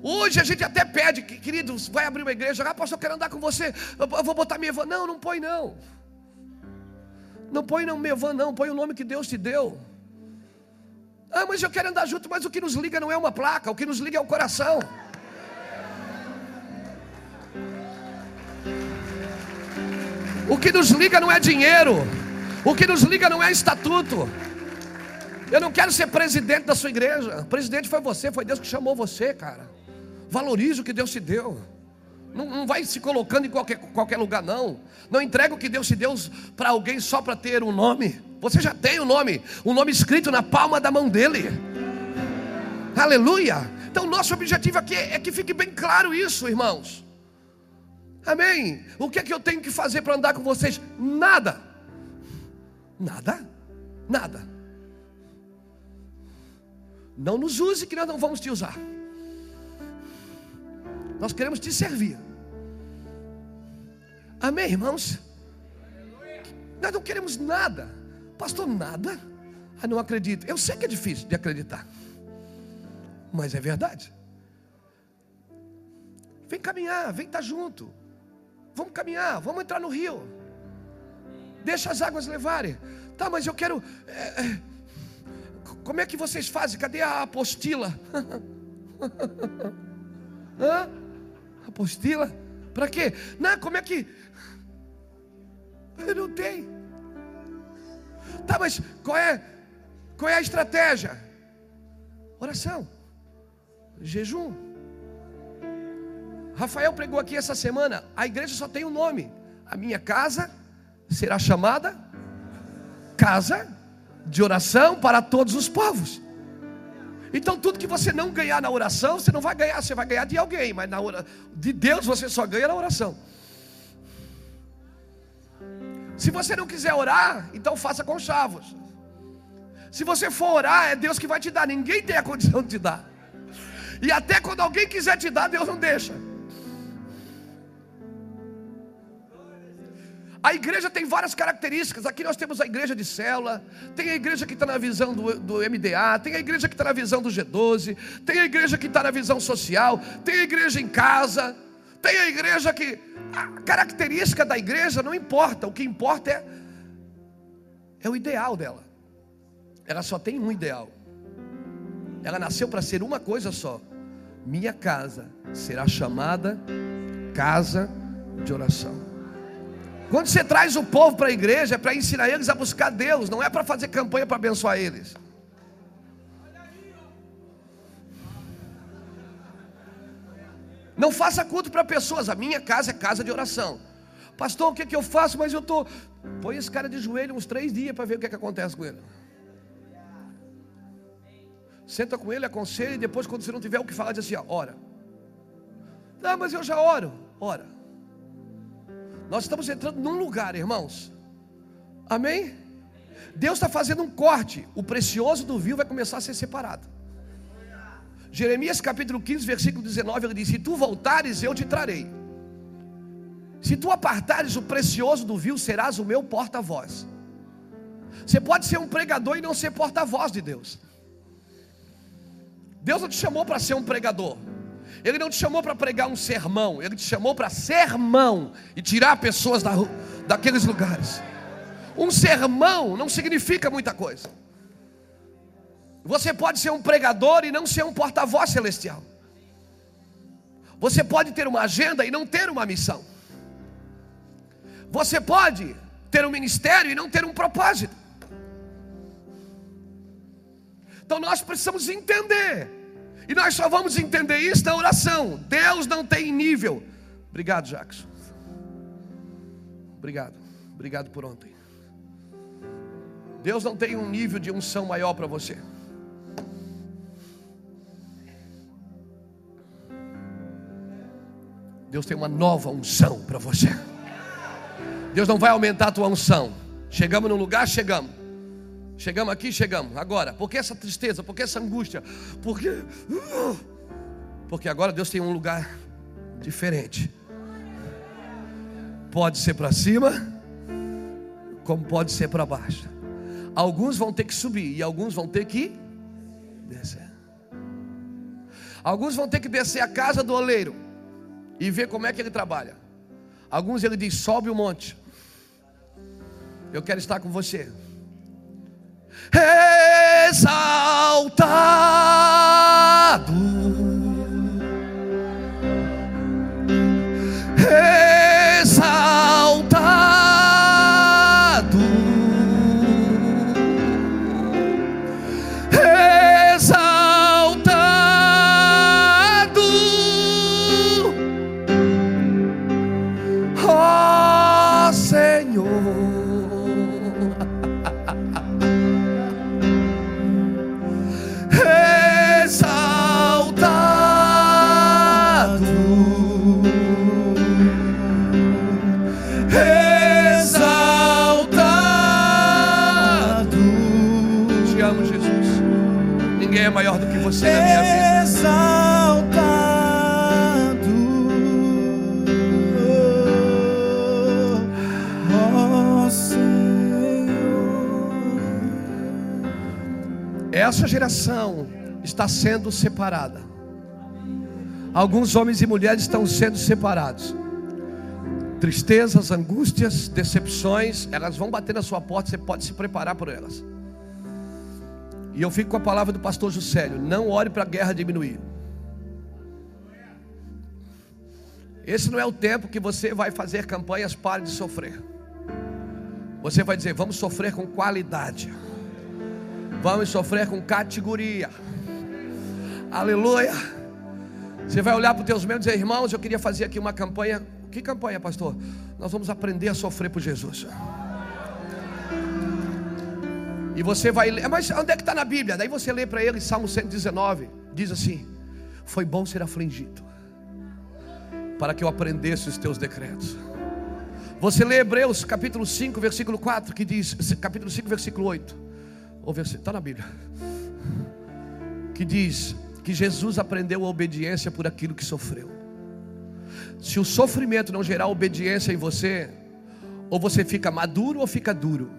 Speaker 1: Hoje a gente até pede, querido, vai abrir uma igreja, ah, pastor, eu quero andar com você, eu vou botar minha. Não, não põe não. Não põe não Mevan, não, põe o nome que Deus te deu. Ah, mas eu quero andar junto, mas o que nos liga não é uma placa, o que nos liga é o coração. O que nos liga não é dinheiro, o que nos liga não é estatuto. Eu não quero ser presidente da sua igreja. O presidente foi você, foi Deus que chamou você, cara. Valorize o que Deus te deu. Não, não vai se colocando em qualquer, qualquer lugar, não. Não entrega o que Deus te deu para alguém só para ter um nome. Você já tem o um nome, um nome escrito na palma da mão dele. Aleluia. Então, nosso objetivo aqui é que fique bem claro isso, irmãos. Amém. O que é que eu tenho que fazer para andar com vocês? Nada. Nada. Nada. Não nos use que nós não vamos te usar. Nós queremos te servir. Amém, irmãos? Nós não queremos nada. Pastor, nada? Ah, não acredito. Eu sei que é difícil de acreditar. Mas é verdade. Vem caminhar, vem estar junto. Vamos caminhar, vamos entrar no rio. Deixa as águas levarem. Tá, mas eu quero. É, é, como é que vocês fazem? Cadê a apostila? Hã? Apostila? Para quê? Não, como é que. Eu não tenho. Tá, mas qual é, qual é a estratégia? Oração, jejum. Rafael pregou aqui essa semana. A igreja só tem um nome. A minha casa será chamada Casa de Oração para todos os povos. Então tudo que você não ganhar na oração, você não vai ganhar, você vai ganhar de alguém, mas na hora de Deus você só ganha na oração. Se você não quiser orar, então faça com chavos. Se você for orar, é Deus que vai te dar, ninguém tem a condição de te dar. E até quando alguém quiser te dar, Deus não deixa. A igreja tem várias características. Aqui nós temos a igreja de célula, tem a igreja que está na visão do, do MDA, tem a igreja que está na visão do G12, tem a igreja que está na visão social, tem a igreja em casa, tem a igreja que. A característica da igreja não importa, o que importa é, é o ideal dela. Ela só tem um ideal. Ela nasceu para ser uma coisa só. Minha casa será chamada casa de oração. Quando você traz o povo para a igreja, é para ensinar eles a buscar Deus, não é para fazer campanha para abençoar eles. Não faça culto para pessoas, a minha casa é casa de oração. Pastor, o que, é que eu faço? Mas eu estou. Põe esse cara de joelho uns três dias para ver o que, é que acontece com ele. Senta com ele, aconselha, e depois, quando você não tiver o que falar, diz assim: ó, ora. Não, mas eu já oro. Ora. Nós estamos entrando num lugar, irmãos. Amém? Deus está fazendo um corte. O precioso do vil vai começar a ser separado. Jeremias capítulo 15, versículo 19, ele diz: Se tu voltares, eu te trarei. Se tu apartares o precioso do vil, serás o meu porta-voz. Você pode ser um pregador e não ser porta-voz de Deus. Deus não te chamou para ser um pregador. Ele não te chamou para pregar um sermão, ele te chamou para sermão e tirar pessoas da, daqueles lugares. Um sermão não significa muita coisa. Você pode ser um pregador e não ser um porta-voz celestial. Você pode ter uma agenda e não ter uma missão. Você pode ter um ministério e não ter um propósito. Então nós precisamos entender e nós só vamos entender isso na oração. Deus não tem nível. Obrigado, Jackson. Obrigado. Obrigado por ontem. Deus não tem um nível de unção maior para você. Deus tem uma nova unção para você. Deus não vai aumentar a tua unção. Chegamos no lugar, chegamos. Chegamos aqui, chegamos. Agora, por que essa tristeza? Por que essa angústia? Porque uh, Porque agora Deus tem um lugar diferente. Pode ser para cima, como pode ser para baixo. Alguns vão ter que subir e alguns vão ter que descer. Alguns vão ter que descer a casa do oleiro e ver como é que ele trabalha. Alguns ele diz: sobe o monte. Eu quero estar com você. Exaltado. Essa geração está sendo separada. Alguns homens e mulheres estão sendo separados. Tristezas, angústias, decepções, elas vão bater na sua porta, você pode se preparar por elas. E eu fico com a palavra do pastor Juscelio: não ore para a guerra diminuir. Esse não é o tempo que você vai fazer campanhas pare de sofrer. Você vai dizer: vamos sofrer com qualidade. Vamos sofrer com categoria. Aleluia. Você vai olhar para os teus membros e dizer, irmãos, eu queria fazer aqui uma campanha. Que campanha, pastor? Nós vamos aprender a sofrer por Jesus. E você vai ler, mas onde é que está na Bíblia? Daí você lê para ele Salmo 119, diz assim: Foi bom ser afligido, para que eu aprendesse os teus decretos. Você lê Hebreus capítulo 5, versículo 4, que diz, capítulo 5, versículo 8, ou versículo, está na Bíblia, que diz que Jesus aprendeu a obediência por aquilo que sofreu. Se o sofrimento não gerar obediência em você, ou você fica maduro ou fica duro.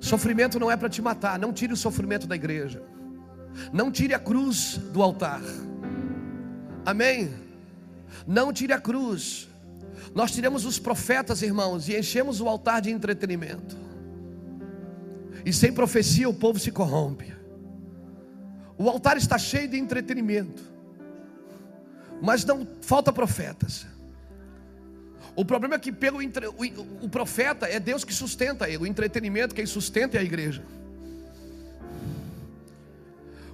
Speaker 1: Sofrimento não é para te matar, não tire o sofrimento da igreja. Não tire a cruz do altar. Amém? Não tire a cruz. Nós tiramos os profetas, irmãos, e enchemos o altar de entretenimento. E sem profecia o povo se corrompe. O altar está cheio de entretenimento. Mas não falta profetas. O problema é que pelo o profeta é Deus que sustenta ele, o entretenimento quem sustenta é a igreja.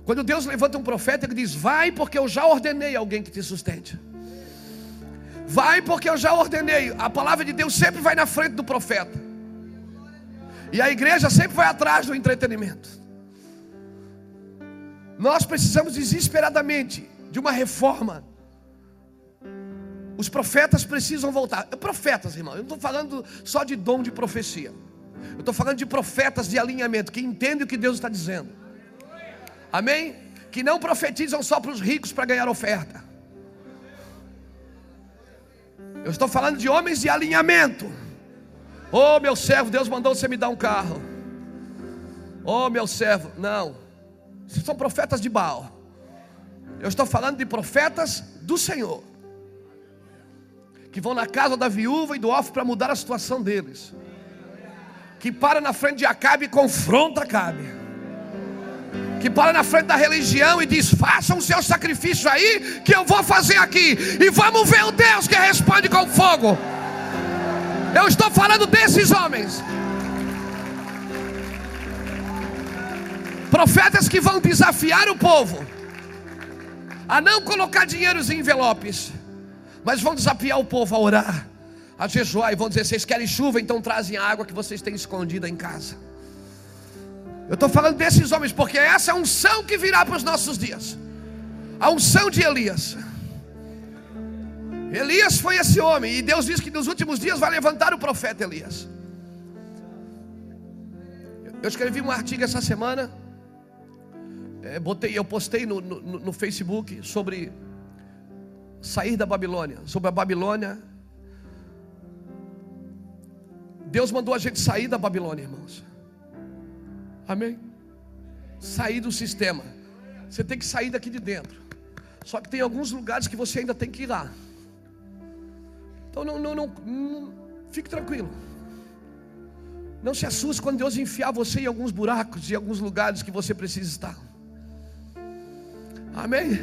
Speaker 1: Quando Deus levanta um profeta, ele diz: Vai, porque eu já ordenei alguém que te sustente. Vai, porque eu já ordenei. A palavra de Deus sempre vai na frente do profeta. E a igreja sempre vai atrás do entretenimento. Nós precisamos desesperadamente de uma reforma. Os profetas precisam voltar. Profetas, irmão, eu não estou falando só de dom de profecia. Eu estou falando de profetas de alinhamento, que entendem o que Deus está dizendo. Amém? Que não profetizam só para os ricos para ganhar oferta. Eu estou falando de homens de alinhamento. Oh, meu servo, Deus mandou você me dar um carro. Oh, meu servo, não. Vocês são profetas de Baal. Eu estou falando de profetas do Senhor. Que vão na casa da viúva e do órfão para mudar a situação deles. Que para na frente de Acabe e confronta Acabe. Que para na frente da religião e diz: façam o seu sacrifício aí, que eu vou fazer aqui. E vamos ver o Deus que responde com fogo. Eu estou falando desses homens. Profetas que vão desafiar o povo a não colocar dinheiros em envelopes, mas vão desafiar o povo a orar, a jejuar e vão dizer: vocês querem chuva, então trazem a água que vocês têm escondida em casa. Eu estou falando desses homens, porque essa é a unção que virá para os nossos dias. A unção de Elias. Elias foi esse homem, e Deus diz que nos últimos dias vai levantar o profeta Elias. Eu escrevi um artigo essa semana, é, botei, eu postei no, no, no Facebook sobre sair da Babilônia, sobre a Babilônia. Deus mandou a gente sair da Babilônia, irmãos. Amém? Sair do sistema. Você tem que sair daqui de dentro. Só que tem alguns lugares que você ainda tem que ir lá. Então não, não, não, não fique tranquilo. Não se assuste quando Deus enfiar você em alguns buracos, em alguns lugares que você precisa estar. Amém?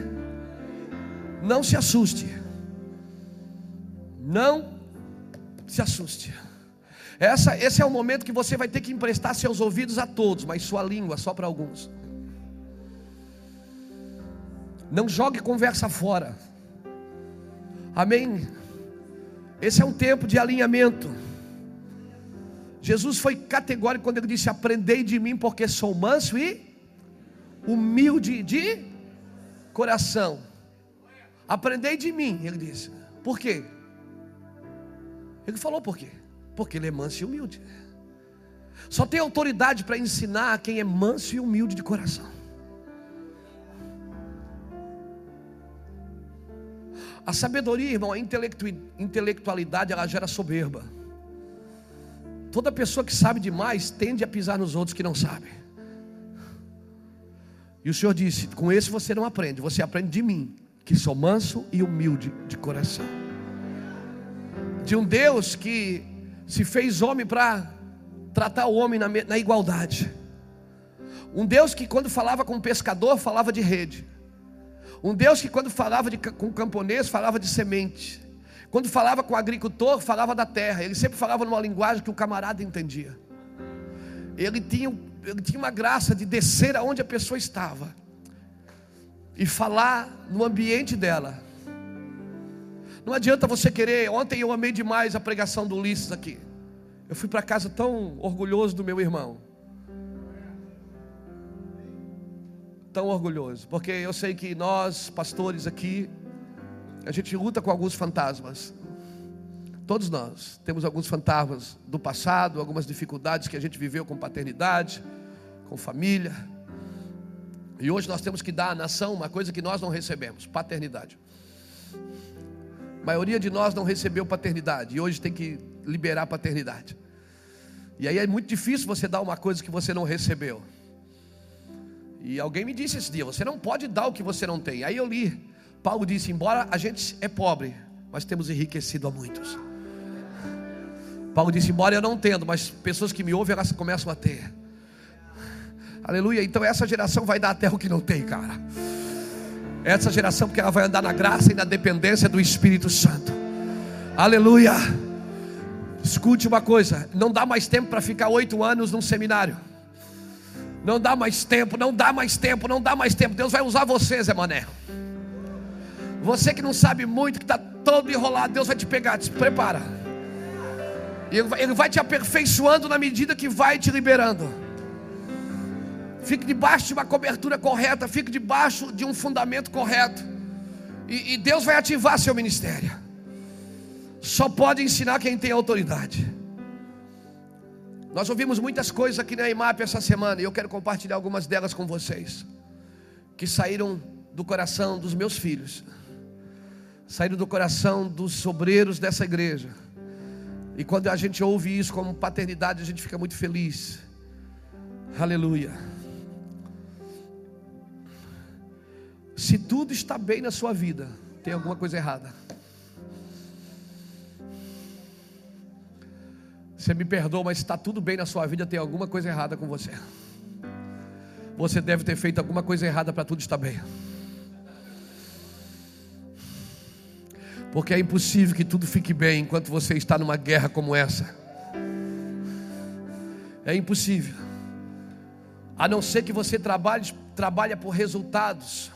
Speaker 1: Não se assuste. Não se assuste. Essa, esse é o momento que você vai ter que emprestar seus ouvidos a todos, mas sua língua só para alguns. Não jogue conversa fora. Amém? Esse é um tempo de alinhamento. Jesus foi categórico quando ele disse: Aprendei de mim, porque sou manso e humilde de coração. Aprendei de mim, ele disse. Por quê? Ele falou por quê? Porque ele é manso e humilde. Só tem autoridade para ensinar quem é manso e humilde de coração. A sabedoria, irmão, a intelectualidade, ela gera soberba. Toda pessoa que sabe demais tende a pisar nos outros que não sabem. E o Senhor disse: Com esse você não aprende, você aprende de mim, que sou manso e humilde de coração. De um Deus que se fez homem para tratar o homem na, na igualdade. Um Deus que, quando falava com o pescador, falava de rede. Um Deus que, quando falava de, com o camponês, falava de semente. Quando falava com o agricultor, falava da terra. Ele sempre falava numa linguagem que o camarada entendia. Ele tinha, ele tinha uma graça de descer aonde a pessoa estava e falar no ambiente dela. Não adianta você querer. Ontem eu amei demais a pregação do Ulisses aqui. Eu fui para casa tão orgulhoso do meu irmão. Tão orgulhoso, porque eu sei que nós, pastores aqui, a gente luta com alguns fantasmas. Todos nós temos alguns fantasmas do passado, algumas dificuldades que a gente viveu com paternidade, com família. E hoje nós temos que dar à nação uma coisa que nós não recebemos: paternidade. A maioria de nós não recebeu paternidade e hoje tem que liberar paternidade. E aí é muito difícil você dar uma coisa que você não recebeu. E alguém me disse esse dia: você não pode dar o que você não tem. Aí eu li, Paulo disse: embora a gente é pobre, mas temos enriquecido a muitos. Paulo disse: embora eu não tendo, mas pessoas que me ouvem elas começam a ter. Aleluia. Então essa geração vai dar até o que não tem, cara. Essa geração, porque ela vai andar na graça e na dependência do Espírito Santo. Aleluia. Escute uma coisa: não dá mais tempo para ficar oito anos num seminário. Não dá mais tempo, não dá mais tempo, não dá mais tempo. Deus vai usar você, Zé Mané. Você que não sabe muito, que está todo enrolado, Deus vai te pegar, te prepara. Ele vai te aperfeiçoando na medida que vai te liberando. Fique debaixo de uma cobertura correta, fique debaixo de um fundamento correto. E, e Deus vai ativar seu ministério. Só pode ensinar quem tem autoridade. Nós ouvimos muitas coisas aqui na IMAP essa semana e eu quero compartilhar algumas delas com vocês, que saíram do coração dos meus filhos, saíram do coração dos obreiros dessa igreja. E quando a gente ouve isso como paternidade, a gente fica muito feliz. Aleluia. Se tudo está bem na sua vida, tem alguma coisa errada. Você me perdoa, mas está tudo bem na sua vida, tem alguma coisa errada com você. Você deve ter feito alguma coisa errada para tudo estar bem. Porque é impossível que tudo fique bem enquanto você está numa guerra como essa. É impossível. A não ser que você trabalhe, trabalhe por resultados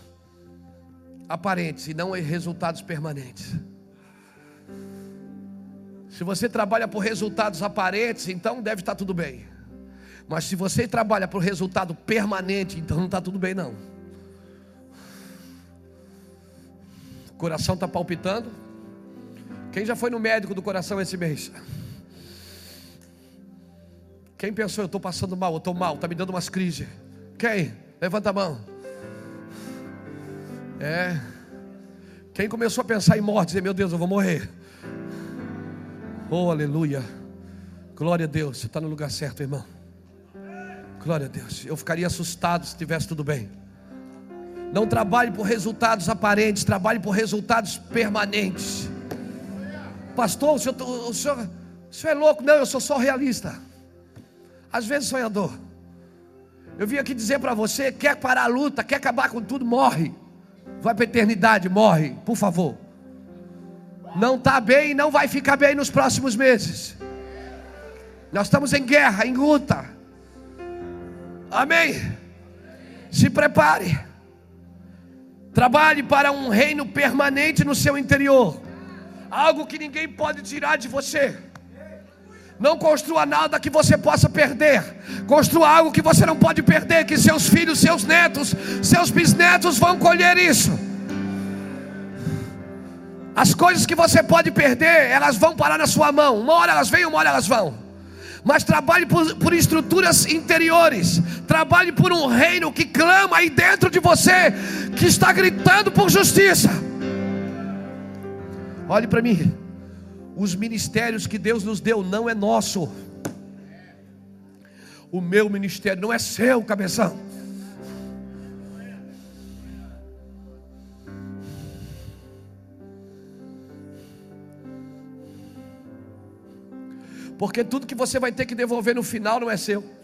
Speaker 1: aparentes e não resultados permanentes. Se você trabalha por resultados aparentes, então deve estar tudo bem. Mas se você trabalha por resultado permanente, então não está tudo bem não. O coração está palpitando. Quem já foi no médico do coração esse mês? Quem pensou, eu estou passando mal, eu estou mal, está me dando umas crises? Quem? Levanta a mão. É. Quem começou a pensar em morte, dizer, meu Deus, eu vou morrer. Oh, aleluia. Glória a Deus. Você está no lugar certo, irmão. Glória a Deus. Eu ficaria assustado se estivesse tudo bem. Não trabalhe por resultados aparentes, trabalhe por resultados permanentes. Pastor, o senhor, o senhor, o senhor é louco? Não, eu sou só realista. Às vezes sonhador. Eu vim aqui dizer para você: quer parar a luta, quer acabar com tudo, morre. Vai para a eternidade, morre, por favor. Não está bem e não vai ficar bem nos próximos meses. Nós estamos em guerra, em luta. Amém. Se prepare. Trabalhe para um reino permanente no seu interior. Algo que ninguém pode tirar de você. Não construa nada que você possa perder. Construa algo que você não pode perder, que seus filhos, seus netos, seus bisnetos vão colher isso. As coisas que você pode perder, elas vão parar na sua mão. Uma hora elas vêm, uma hora elas vão. Mas trabalhe por, por estruturas interiores. Trabalhe por um reino que clama aí dentro de você, que está gritando por justiça. Olhe para mim. Os ministérios que Deus nos deu não é nosso. O meu ministério não é seu, cabeção. Porque tudo que você vai ter que devolver no final não é seu.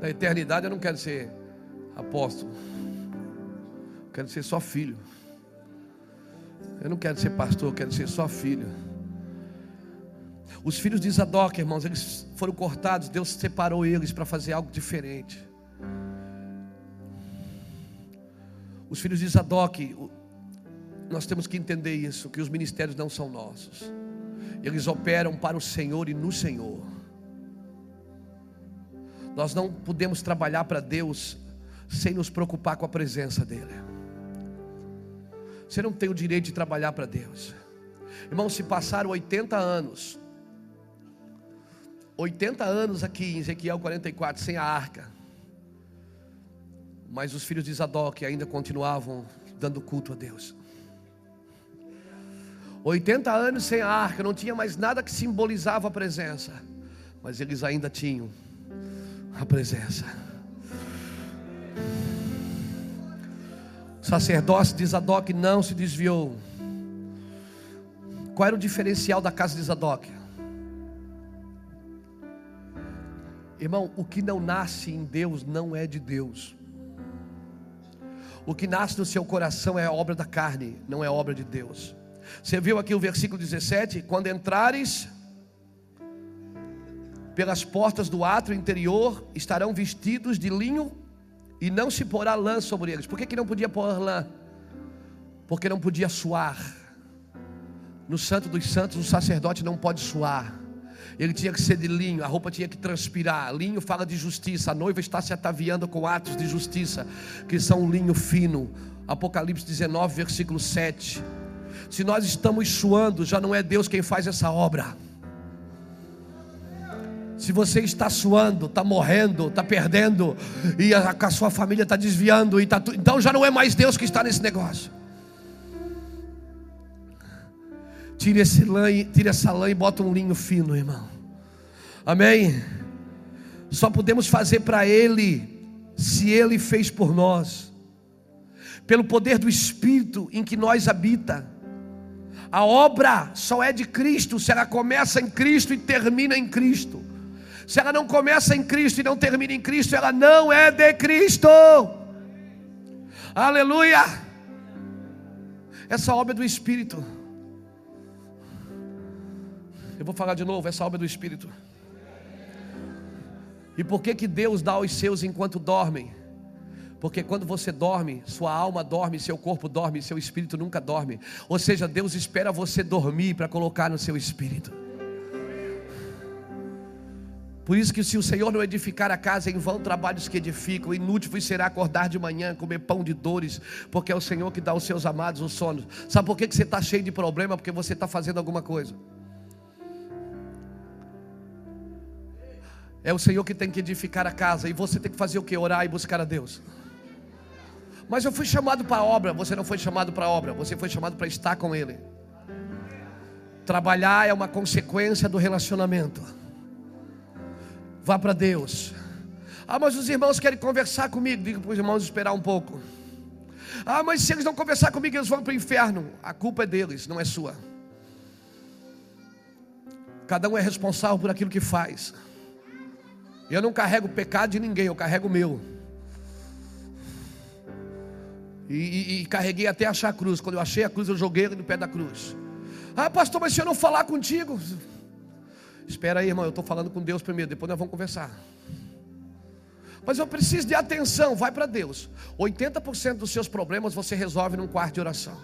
Speaker 1: Na eternidade eu não quero ser apóstolo. Eu quero ser só filho. Eu não quero ser pastor, eu quero ser só filho. Os filhos de Zadok, irmãos, eles foram cortados, Deus separou eles para fazer algo diferente. Os filhos de Zadok, nós temos que entender isso, que os ministérios não são nossos. Eles operam para o Senhor e no Senhor. Nós não podemos trabalhar para Deus sem nos preocupar com a presença dEle. Você não tem o direito de trabalhar para Deus. Irmão, se passaram 80 anos, 80 anos aqui em Ezequiel 44, sem a arca, mas os filhos de Zadok ainda continuavam dando culto a Deus. 80 anos sem a arca, não tinha mais nada que simbolizava a presença, mas eles ainda tinham a presença. O sacerdócio de Zadok não se desviou. Qual era o diferencial da casa de Zadok? Irmão, o que não nasce em Deus não é de Deus. O que nasce no seu coração é obra da carne, não é obra de Deus. Você viu aqui o versículo 17? Quando entrares pelas portas do átrio interior estarão vestidos de linho e não se porá lã sobre eles. Por que, que não podia pôr lã? Porque não podia suar. No Santo dos Santos, o sacerdote não pode suar. Ele tinha que ser de linho, a roupa tinha que transpirar. Linho fala de justiça. A noiva está se ataviando com atos de justiça, que são linho fino. Apocalipse 19, versículo 7. Se nós estamos suando, já não é Deus quem faz essa obra. Se você está suando, está morrendo, está perdendo, e a, a, sua família está desviando, e tá, então já não é mais Deus que está nesse negócio. Tire, esse lã, tire essa lã e bota um linho fino, irmão. Amém? Só podemos fazer para Ele, se Ele fez por nós, pelo poder do Espírito em que nós habita. A obra só é de Cristo se ela começa em Cristo e termina em Cristo. Se ela não começa em Cristo e não termina em Cristo, ela não é de Cristo. Aleluia. Essa obra é do Espírito. Eu vou falar de novo, essa obra é do Espírito. E por que que Deus dá aos seus enquanto dormem? Porque quando você dorme, sua alma dorme, seu corpo dorme, seu espírito nunca dorme. Ou seja, Deus espera você dormir para colocar no seu espírito. Por isso que se o Senhor não edificar a casa, em vão trabalhos que edificam, inútil será acordar de manhã, comer pão de dores, porque é o Senhor que dá aos seus amados o sono. Sabe por que que você está cheio de problema? Porque você está fazendo alguma coisa. É o Senhor que tem que edificar a casa, e você tem que fazer o que? Orar e buscar a Deus. Mas eu fui chamado para a obra, você não foi chamado para a obra, você foi chamado para estar com Ele. Trabalhar é uma consequência do relacionamento. Vá para Deus. Ah, mas os irmãos querem conversar comigo. Diga para os irmãos esperar um pouco. Ah, mas se eles não conversar comigo, eles vão para o inferno. A culpa é deles, não é sua. Cada um é responsável por aquilo que faz. Eu não carrego o pecado de ninguém, eu carrego o meu. E, e, e, carreguei até achar a cruz. Quando eu achei a cruz, eu joguei ele no pé da cruz. Ah, pastor, mas se eu não falar contigo. Espera aí, irmão, eu estou falando com Deus primeiro, depois nós vamos conversar. Mas eu preciso de atenção, vai para Deus. 80% dos seus problemas você resolve num quarto de oração.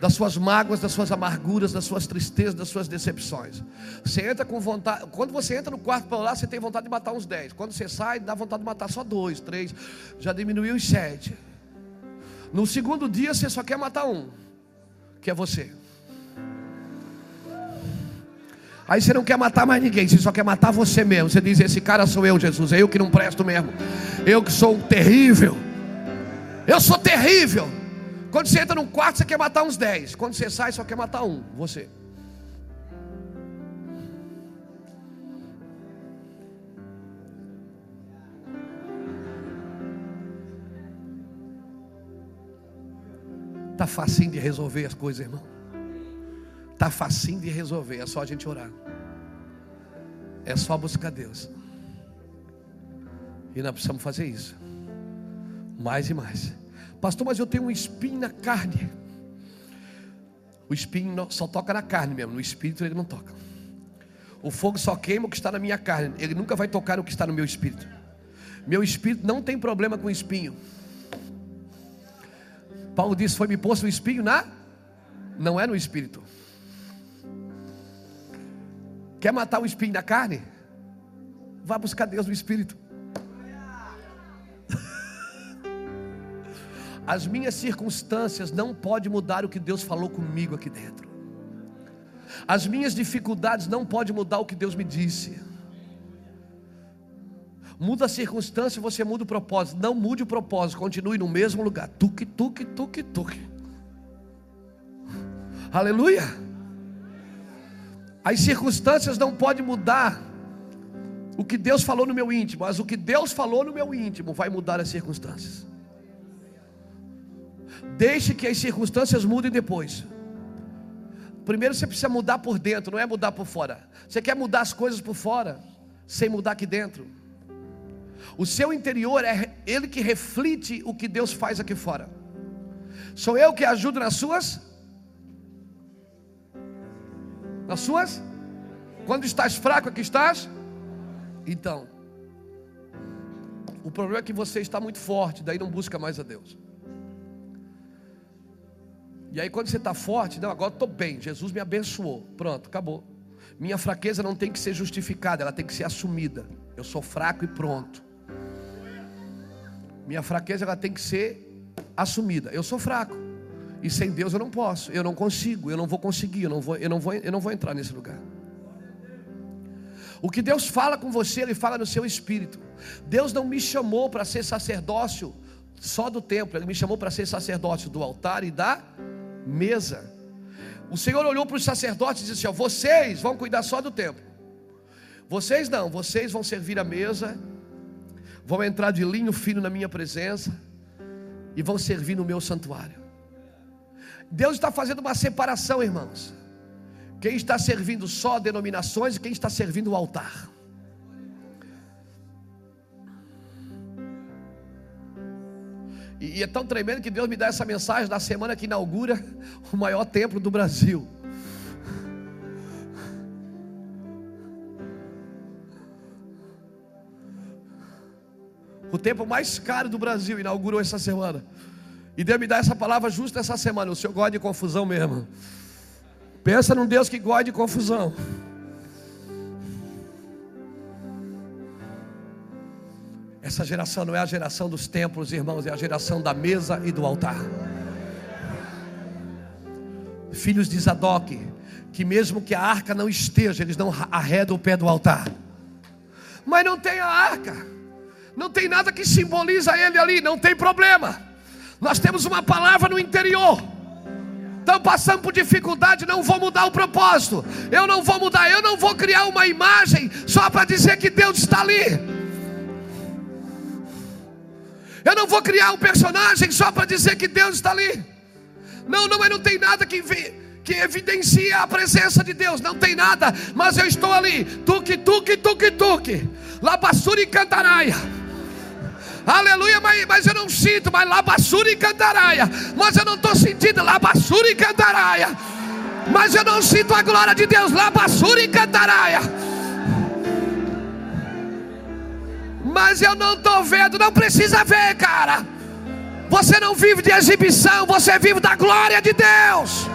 Speaker 1: Das suas mágoas, das suas amarguras, das suas tristezas, das suas decepções. Você entra com vontade. Quando você entra no quarto para orar, você tem vontade de matar uns 10. Quando você sai, dá vontade de matar só dois, três. Já diminuiu os sete. No segundo dia, você só quer matar um, que é você. Aí você não quer matar mais ninguém, você só quer matar você mesmo. Você diz: Esse cara sou eu, Jesus, é eu que não presto mesmo. Eu que sou terrível. Eu sou terrível. Quando você entra num quarto, você quer matar uns 10. Quando você sai, só quer matar um, você. Tá facinho de resolver as coisas, irmão. Tá facinho de resolver, é só a gente orar. É só buscar Deus. E nós precisamos fazer isso. Mais e mais. Pastor, mas eu tenho um espinho na carne. O espinho só toca na carne mesmo, no espírito ele não toca. O fogo só queima o que está na minha carne, ele nunca vai tocar o que está no meu espírito. Meu espírito não tem problema com espinho. Paulo disse: Foi me posto o espinho na. Não é no espírito. Quer matar o espinho na carne? Vá buscar Deus no espírito. As minhas circunstâncias não podem mudar o que Deus falou comigo aqui dentro. As minhas dificuldades não podem mudar o que Deus me disse. Muda a circunstância, você muda o propósito. Não mude o propósito, continue no mesmo lugar. Tuque, tuque, tuque, tuque. Aleluia. As circunstâncias não podem mudar o que Deus falou no meu íntimo, mas o que Deus falou no meu íntimo vai mudar as circunstâncias. Deixe que as circunstâncias mudem depois. Primeiro você precisa mudar por dentro, não é mudar por fora. Você quer mudar as coisas por fora, sem mudar aqui dentro. O seu interior é ele que reflete o que Deus faz aqui fora. Sou eu que ajudo nas suas nas suas quando estás fraco aqui estás? Então, o problema é que você está muito forte, daí não busca mais a Deus. E aí quando você está forte, não, agora estou bem, Jesus me abençoou. Pronto, acabou. Minha fraqueza não tem que ser justificada, ela tem que ser assumida. Eu sou fraco e pronto. Minha fraqueza ela tem que ser assumida. Eu sou fraco. E sem Deus eu não posso, eu não consigo, eu não vou conseguir, eu não vou, eu não vou, eu não vou entrar nesse lugar. O que Deus fala com você, Ele fala no seu espírito. Deus não me chamou para ser sacerdócio só do templo, Ele me chamou para ser sacerdócio do altar e da mesa. O Senhor olhou para os sacerdotes e disse assim: ó, vocês vão cuidar só do templo. Vocês não, vocês vão servir a mesa, vão entrar de linho fino na minha presença e vão servir no meu santuário. Deus está fazendo uma separação, irmãos. Quem está servindo só denominações e quem está servindo o altar. E, é tão tremendo que Deus me dá essa mensagem na semana que inaugura o maior templo do Brasil. O templo mais caro do Brasil inaugurou essa semana. E Deus me dá essa palavra justa essa semana. O Senhor gosta de confusão mesmo. Pensa num Deus que gosta de confusão. Essa geração não é a geração dos templos, irmãos, é a geração da mesa e do altar. Filhos de Zadok, que mesmo que a arca não esteja, eles não arredam o pé do altar. Mas não tem a arca, não tem nada que simboliza ele ali, não tem problema. Nós temos uma palavra no interior. Estão passando por dificuldade, não vou mudar o propósito. Eu não vou mudar, eu não vou criar uma imagem só para dizer que Deus está ali. Eu não vou criar um personagem só para dizer que Deus está ali. Não, não, mas não tem nada que, que evidencia a presença de Deus. Não tem nada, mas eu estou ali. Tuque, tuque, tuque, tuque. Labassura e cantaraia. Aleluia, mas, mas eu não sinto, mas labassura e cantaraia. Mas eu não estou sentindo labassura e cantaraia. Mas eu não sinto a glória de Deus, labassura e cantaraia. mas eu não estou vendo. Não precisa ver, cara. Você não vive de exibição, você vive da glória de Deus.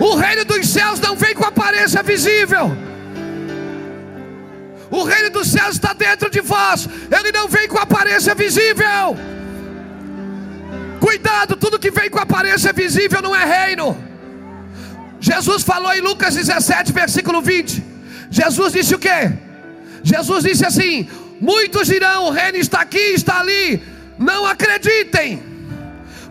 Speaker 1: O reino dos céus não vem com aparência visível. O reino dos céus está dentro de vós. Ele não vem com aparência visível. Cuidado, tudo que vem com aparência visível não é reino. Jesus falou em Lucas 17, versículo 20. Jesus disse o que? Jesus disse assim: Muitos dirão: o reino está aqui, está ali. Não acreditem,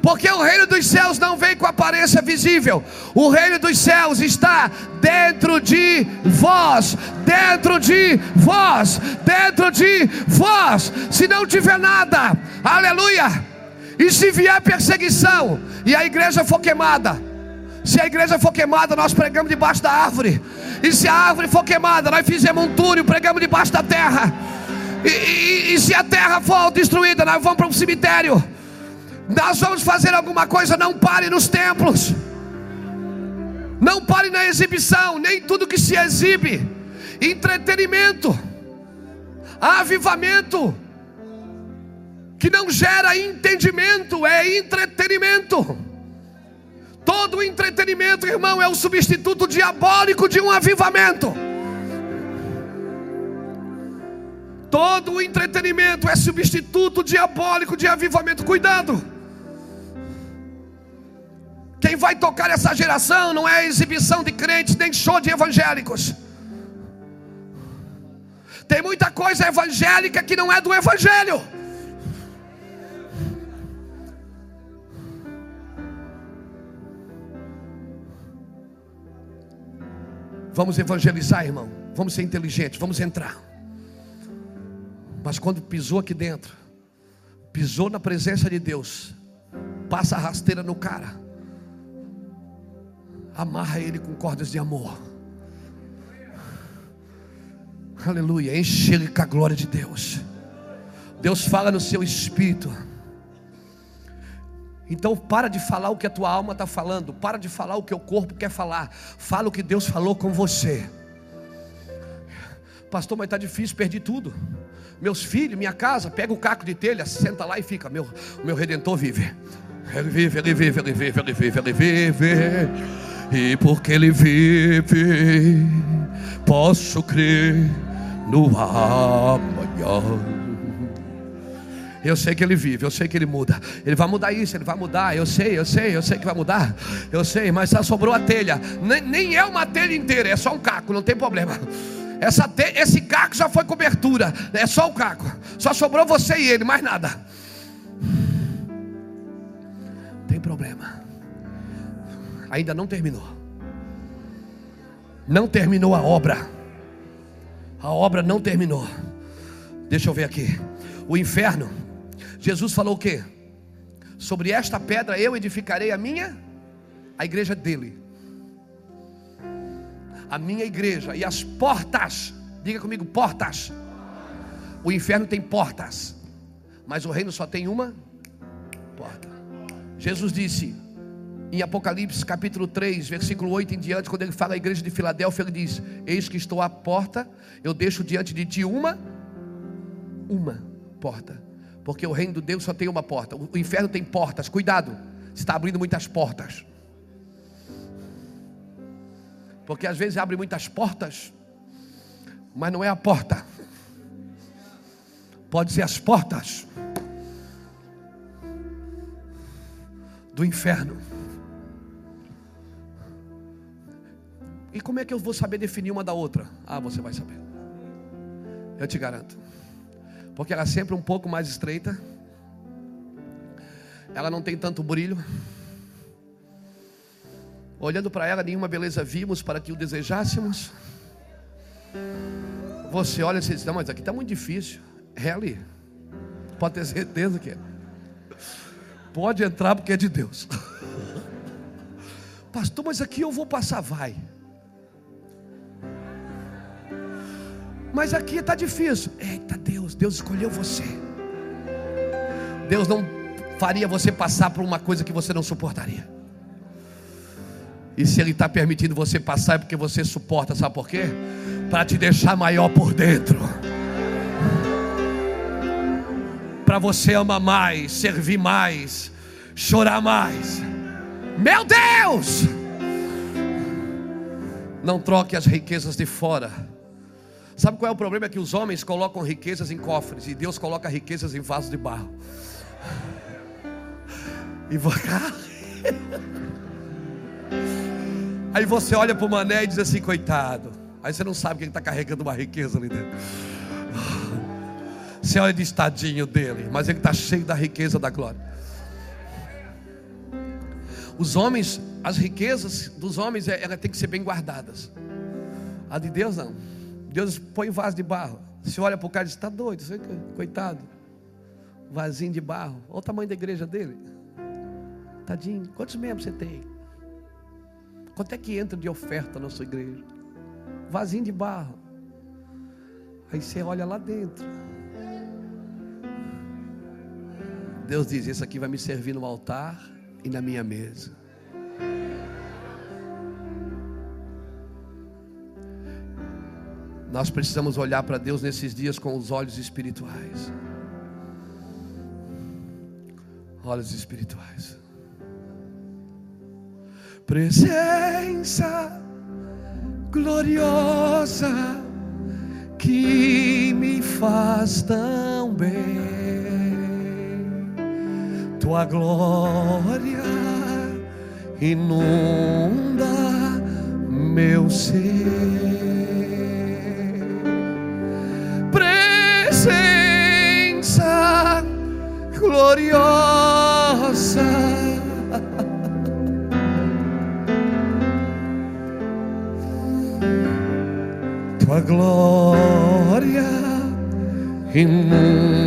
Speaker 1: porque o reino dos céus não vem com aparência visível. O reino dos céus está dentro de vós, dentro de vós, dentro de vós. Se não tiver nada, aleluia. E se vier perseguição e a igreja for queimada, se a igreja for queimada, nós pregamos debaixo da árvore. E se a árvore for queimada, nós fizemos um túnel, pregamos debaixo da terra. E, e, e se a terra for destruída, nós vamos para um cemitério. Nós vamos fazer alguma coisa, não pare nos templos. Não pare na exibição, nem tudo que se exibe. Entretenimento, avivamento, que não gera entendimento, é entretenimento. Todo entretenimento, irmão, é o substituto diabólico de um avivamento. Todo entretenimento é substituto diabólico de avivamento. Cuidado. Vai tocar essa geração não é exibição de crentes nem show de evangélicos. Tem muita coisa evangélica que não é do evangelho. Vamos evangelizar, irmão. Vamos ser inteligentes, vamos entrar. Mas quando pisou aqui dentro, pisou na presença de Deus, passa a rasteira no cara, amarra ele com cordas de amor. Aleluia, enche ele com a glória de Deus. Deus fala no seu espírito. Então para de falar o que a tua alma está falando, para de falar o que o corpo quer falar, fala o que Deus falou com você. Pastor, mas está difícil, perdi tudo meus filhos, minha casa, pega o caco de telha, senta lá e fica, meu, meu redentor vive. Ele vive, ele vive, ele vive, ele vive, ele vive. E porque ele vive, posso crer no amanhã. Eu sei que ele vive, eu sei que ele muda. Ele vai mudar isso, ele vai mudar. Eu sei, eu sei, eu sei que vai mudar. Eu sei, mas só sobrou a telha. Nem, nem é uma telha inteira, é só um caco, não tem problema. Essa esse caco já foi cobertura. É só o caco. Só sobrou você e ele, mais nada. Tem problema. Ainda não terminou. Não terminou a obra. A obra não terminou. Deixa eu ver aqui. O inferno. Jesus falou o que? Sobre esta pedra eu edificarei a minha, a igreja dele a minha igreja e as portas, diga comigo, portas. O inferno tem portas, mas o reino só tem uma porta. Jesus disse em Apocalipse capítulo 3, versículo 8 em diante, quando ele fala à igreja de Filadélfia, ele diz: Eis que estou à porta, eu deixo diante de ti uma, uma porta, porque o reino de Deus só tem uma porta, o inferno tem portas, cuidado, está abrindo muitas portas, porque às vezes abre muitas portas, mas não é a porta, pode ser as portas do inferno. E como é que eu vou saber definir uma da outra? Ah, você vai saber. Eu te garanto. Porque ela é sempre um pouco mais estreita. Ela não tem tanto brilho. Olhando para ela, nenhuma beleza vimos para que o desejássemos. Você olha e diz: Não, mas aqui está muito difícil. É ali. Pode ter certeza que é. Pode entrar porque é de Deus. Pastor, mas aqui eu vou passar, vai. Mas aqui está difícil. Eita Deus, Deus escolheu você. Deus não faria você passar por uma coisa que você não suportaria. E se Ele está permitindo você passar é porque você suporta, sabe por quê? Para te deixar maior por dentro. Para você amar mais, servir mais, chorar mais. Meu Deus! Não troque as riquezas de fora Sabe qual é o problema? É que os homens colocam riquezas em cofres e Deus coloca riquezas em vasos de barro. E Aí você olha para o mané e diz assim, coitado. Aí você não sabe que ele está carregando uma riqueza ali dentro. Você olha de estadinho dele, mas ele está cheio da riqueza da glória. Os homens, as riquezas dos homens, é, ela tem que ser bem guardadas. A de Deus não. Deus põe vaso de barro. Você olha para o cara e diz: está doido, coitado. Vasinho de barro. Olha o tamanho da igreja dele. Tadinho. Quantos membros você tem? Quanto é que entra de oferta na sua igreja? Vasinho de barro. Aí você olha lá dentro. Deus diz: Esse aqui vai me servir no altar e na minha mesa. Nós precisamos olhar para Deus nesses dias com os olhos espirituais. Olhos espirituais. Presença gloriosa que me faz tão bem. Tua glória inunda meu ser. Gloriosa. Tua glória inunda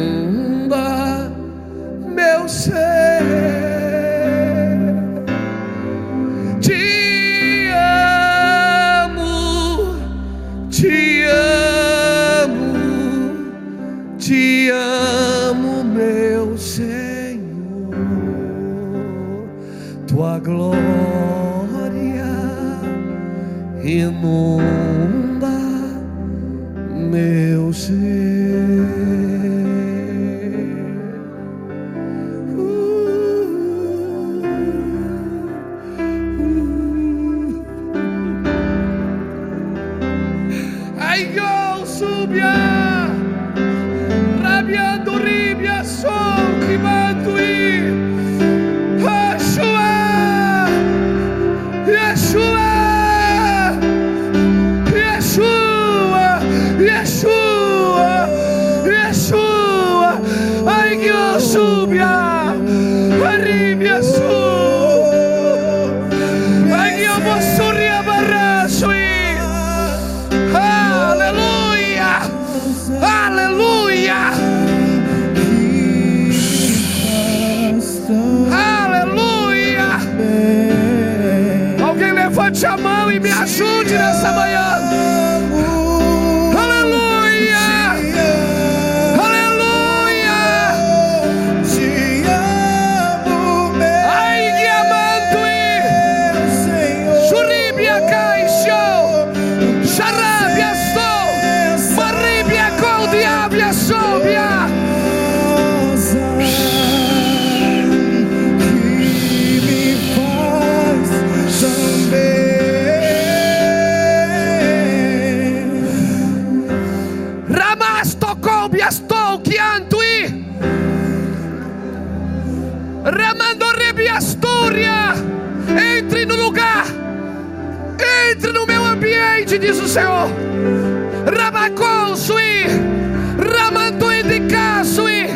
Speaker 1: Senhor. Rabacou, suí. Ramantu indicar, suí.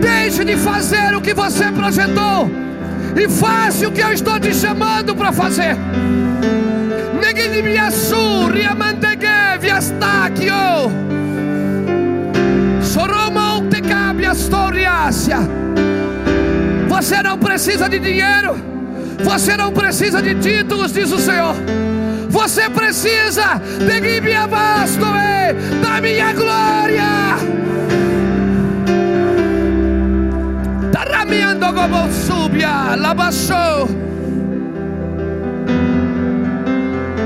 Speaker 1: Deixe de fazer o que você projetou. E faça o que eu estou te chamando para fazer. Neginibiasu, Riamandegue, Viastakio. Soromon Tecabiastoriácia. Você não precisa de dinheiro. Você não precisa de títulos, diz o Senhor. Você precisa de Gibiabasto, da minha glória. Taramiando como subia, labassou.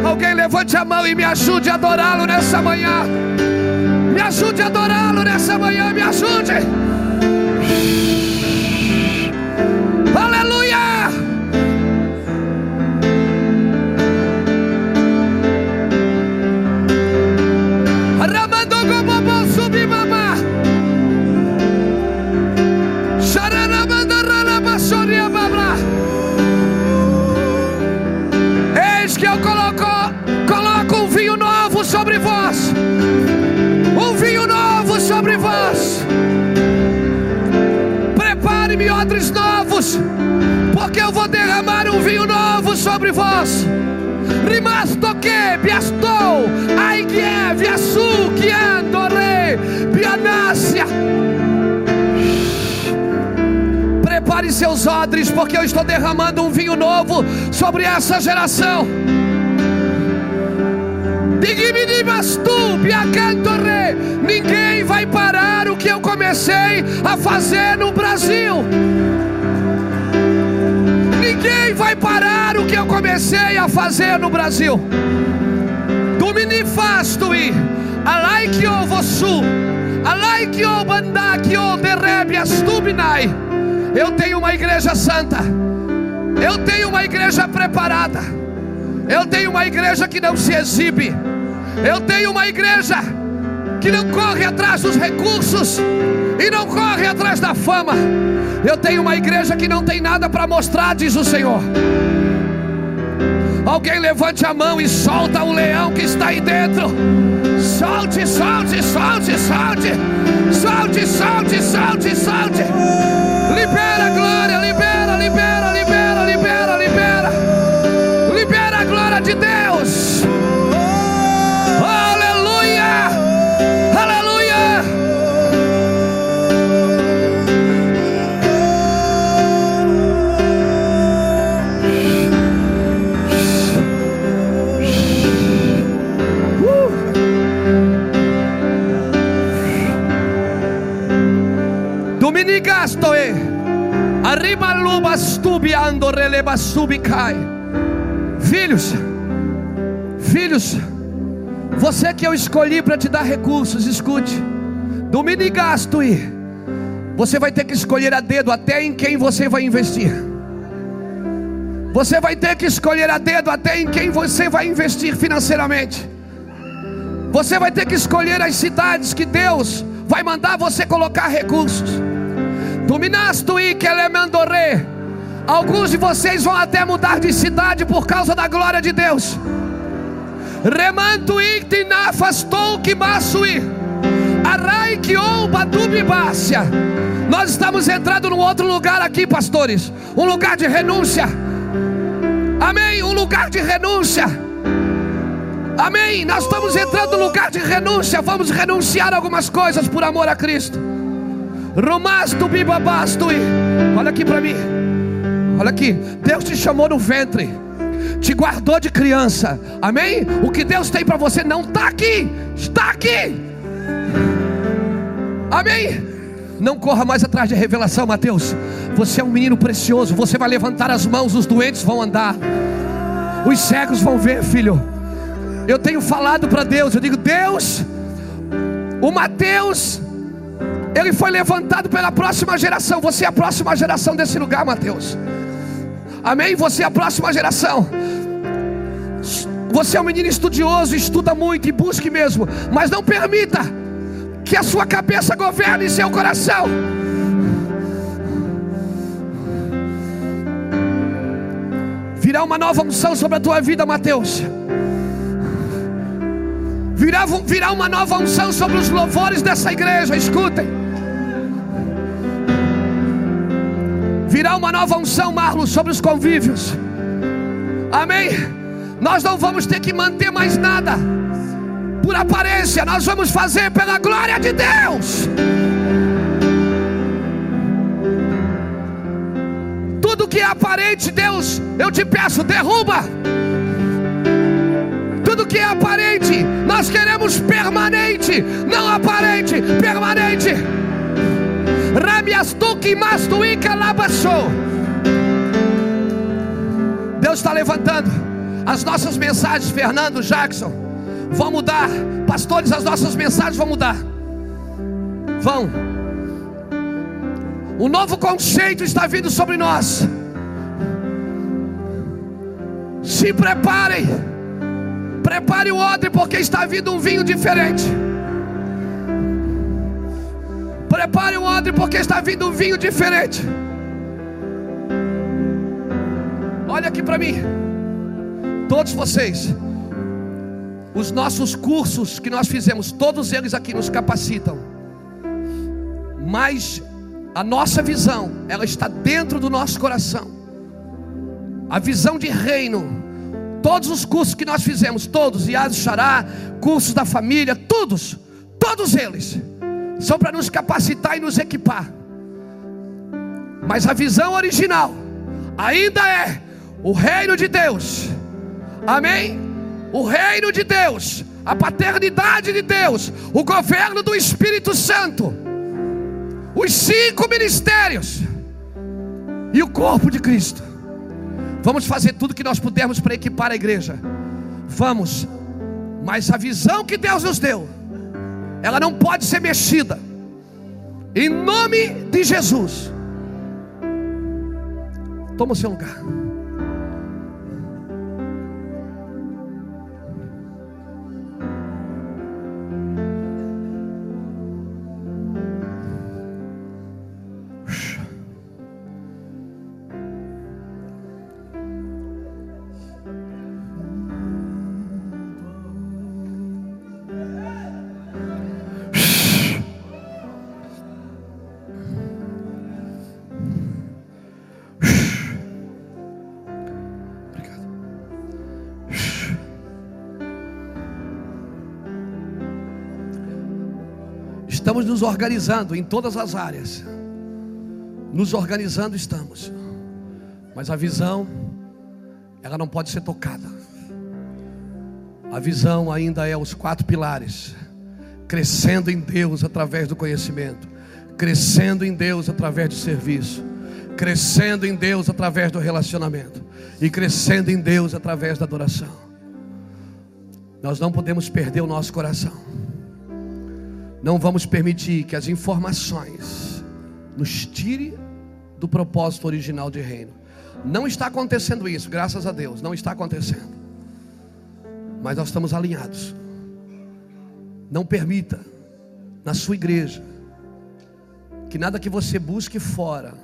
Speaker 1: Alguém levante a mão e me ajude a adorá-lo nessa manhã. Me ajude a adorá-lo nessa manhã, me ajude. Porque eu vou derramar um vinho novo sobre vós. Rimasto que biastou, aigue, viasu, que andore, pianácia. Prepare seus odres, porque eu estou derramando um vinho novo sobre essa geração. Ninguém vai parar o que eu comecei a fazer no Brasil. Ninguém vai parar o que eu comecei a fazer no Brasil. Domini fastui, alai que eu vossu, alai que eu bandá que eu derrebe astubinai. Eu tenho uma igreja santa. Eu tenho uma igreja preparada. Eu tenho uma igreja que não se exibe. Eu tenho uma igreja que não corre atrás dos recursos e não corre atrás da fama. Eu tenho uma igreja que não tem nada para mostrar, diz o Senhor. Alguém levante a mão e solta o leão que está aí dentro. Solte, solte, solte, solte. Solte, solte, solte, solte. Libera Filhos, filhos, você que eu escolhi para te dar recursos, escute. Dominigastui. Você vai ter que escolher a dedo até em quem você vai investir. Você vai ter que escolher a dedo até em quem você vai investir financeiramente. Você vai ter que escolher as cidades que Deus vai mandar você colocar recursos. Dominastui que elemandorê. Alguns de vocês vão até mudar de cidade por causa da glória de Deus. Remantuí tinafastou que masui. Arai que ouba dubibácia. Nós estamos entrando num outro lugar aqui, pastores. Um lugar de renúncia. Amém. Um lugar de renúncia. Amém. Nós estamos entrando no lugar de renúncia. Vamos renunciar algumas coisas por amor a Cristo. Romasto bibabastui. Olha aqui para mim. Olha aqui. Deus te chamou no ventre. Te guardou de criança. Amém? O que Deus tem para você não está aqui. Está aqui. Amém? Não corra mais atrás de revelação, Mateus. Você é um menino precioso. Você vai levantar as mãos, os doentes vão andar. Os cegos vão ver, filho. Eu tenho falado para Deus, eu digo, Deus, o Mateus, ele foi levantado pela próxima geração. Você é a próxima geração desse lugar, Mateus. Amém? Você é a próxima geração. Você é um menino estudioso, estuda muito e busque mesmo, mas não permita que a sua cabeça governe seu coração. Virá uma nova unção sobre a tua vida, Mateus. Virá, virá uma nova unção sobre os louvores dessa igreja, escutem. Virá uma nova unção, Marlon, sobre os convívios. Amém. Nós não vamos ter que manter mais nada por aparência, nós vamos fazer pela glória de Deus. Tudo que é aparente, Deus, eu te peço, derruba. Tudo que é aparente, nós queremos permanente, não aparente, permanente. Deus está levantando as nossas mensagens, Fernando Jackson, vão mudar. Pastores, as nossas mensagens vão mudar. Vão. Um novo conceito está vindo sobre nós. Se preparem. Prepare o odre, porque está vindo um vinho diferente. Prepare o odre, porque está vindo um vinho diferente. Olha aqui para mim. Todos vocês. Os nossos cursos que nós fizemos, todos eles aqui nos capacitam. Mas a nossa visão, ela está dentro do nosso coração. A visão de reino. Todos os cursos que nós fizemos, todos, Iaz Xará, cursos da família, todos, todos eles, são para nos capacitar e nos equipar. Mas a visão original ainda é o reino de Deus. Amém? O reino de Deus, a paternidade de Deus, o governo do Espírito Santo os cinco ministérios e o corpo de Cristo. Vamos fazer tudo que nós pudermos para equipar a igreja. Vamos, mas a visão que Deus nos deu, ela não pode ser mexida. Em nome de Jesus. Toma o seu lugar. Estamos nos organizando em todas as áreas. Nos organizando estamos. Mas a visão, ela não pode ser tocada. A visão ainda é os quatro pilares: crescendo em Deus através do conhecimento, crescendo em Deus através do serviço, crescendo em Deus através do relacionamento e crescendo em Deus através da adoração. Nós não podemos perder o nosso coração. Não vamos permitir que as informações nos tire do propósito original de reino. Não está acontecendo isso, graças a Deus, não está acontecendo. Mas nós estamos alinhados. Não permita na sua igreja que nada que você busque fora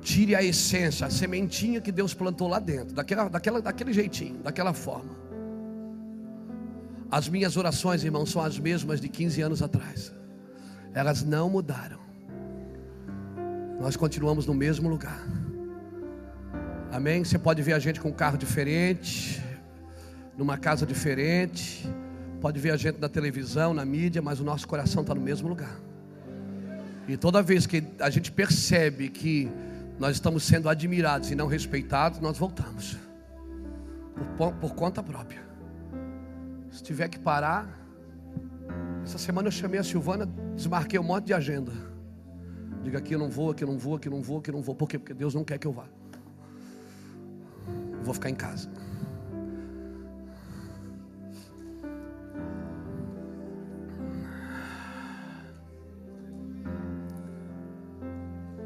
Speaker 1: tire a essência, a sementinha que Deus plantou lá dentro, daquela, daquela, daquele jeitinho, daquela forma. As minhas orações, irmãos, são as mesmas de 15 anos atrás. Elas não mudaram. Nós continuamos no mesmo lugar. Amém? Você pode ver a gente com um carro diferente, numa casa diferente, pode ver a gente na televisão, na mídia, mas o nosso coração está no mesmo lugar. E toda vez que a gente percebe que nós estamos sendo admirados e não respeitados, nós voltamos por, por conta própria. Se tiver que parar. Essa semana eu chamei a Silvana, desmarquei um monte de agenda. Diga aqui eu não vou, aqui eu não vou, aqui eu não vou, aqui eu não vou. Por quê? Porque Deus não quer que eu vá. Eu vou ficar em casa.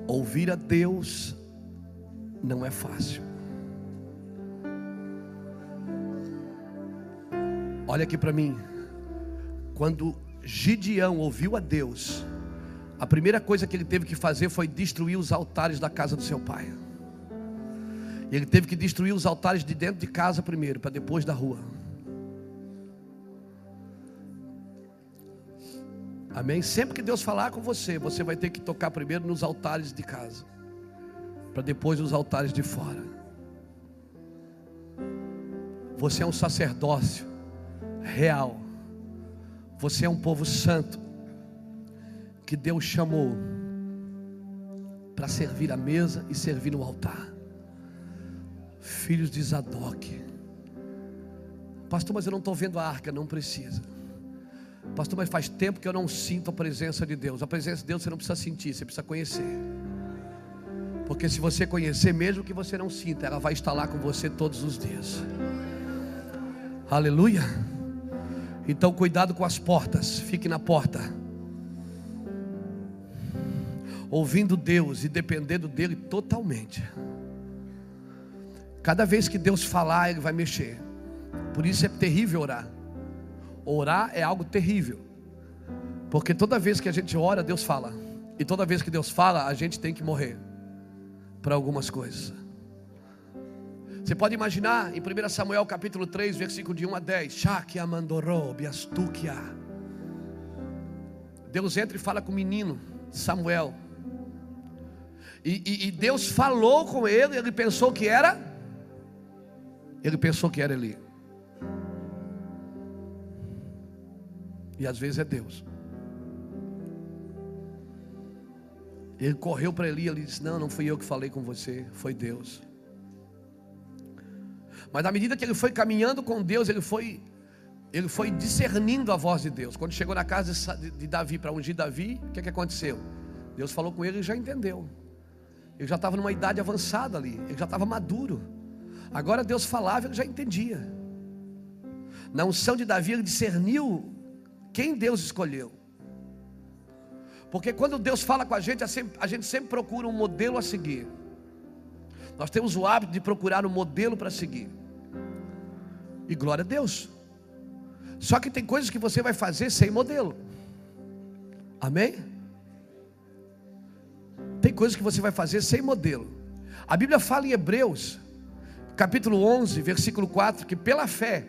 Speaker 1: Ouvir a Deus não é fácil. Olha aqui para mim. Quando Gideão ouviu a Deus, a primeira coisa que ele teve que fazer foi destruir os altares da casa do seu pai. Ele teve que destruir os altares de dentro de casa primeiro, para depois da rua. Amém? Sempre que Deus falar com você, você vai ter que tocar primeiro nos altares de casa, para depois nos altares de fora. Você é um sacerdócio real. Você é um povo santo que Deus chamou para servir a mesa e servir no altar. Filhos de Zadok. Pastor, mas eu não estou vendo a arca, não precisa. Pastor, mas faz tempo que eu não sinto a presença de Deus. A presença de Deus você não precisa sentir, você precisa conhecer. Porque se você conhecer, mesmo que você não sinta, ela vai estar lá com você todos os dias. Aleluia. Então, cuidado com as portas, fique na porta. Ouvindo Deus e dependendo dele totalmente. Cada vez que Deus falar, Ele vai mexer. Por isso é terrível orar. Orar é algo terrível. Porque toda vez que a gente ora, Deus fala. E toda vez que Deus fala, a gente tem que morrer para algumas coisas. Você pode imaginar em 1 Samuel capítulo 3, versículo de 1 a 10. Shakia mandorou, biastukia. Deus entra e fala com o menino Samuel. E, e, e Deus falou com ele, ele pensou que era. Ele pensou que era Eli. E às vezes é Deus. Ele correu para Eli, ele disse: Não, não fui eu que falei com você, foi Deus. Mas na medida que ele foi caminhando com Deus, ele foi, ele foi discernindo a voz de Deus. Quando chegou na casa de Davi para ungir Davi, o que, que aconteceu? Deus falou com ele e já entendeu. Ele já estava numa idade avançada ali, ele já estava maduro. Agora Deus falava, ele já entendia. Na unção de Davi, ele discerniu quem Deus escolheu. Porque quando Deus fala com a gente, a gente sempre procura um modelo a seguir. Nós temos o hábito de procurar um modelo para seguir. E glória a Deus. Só que tem coisas que você vai fazer sem modelo. Amém? Tem coisas que você vai fazer sem modelo. A Bíblia fala em Hebreus, capítulo 11, versículo 4, que pela fé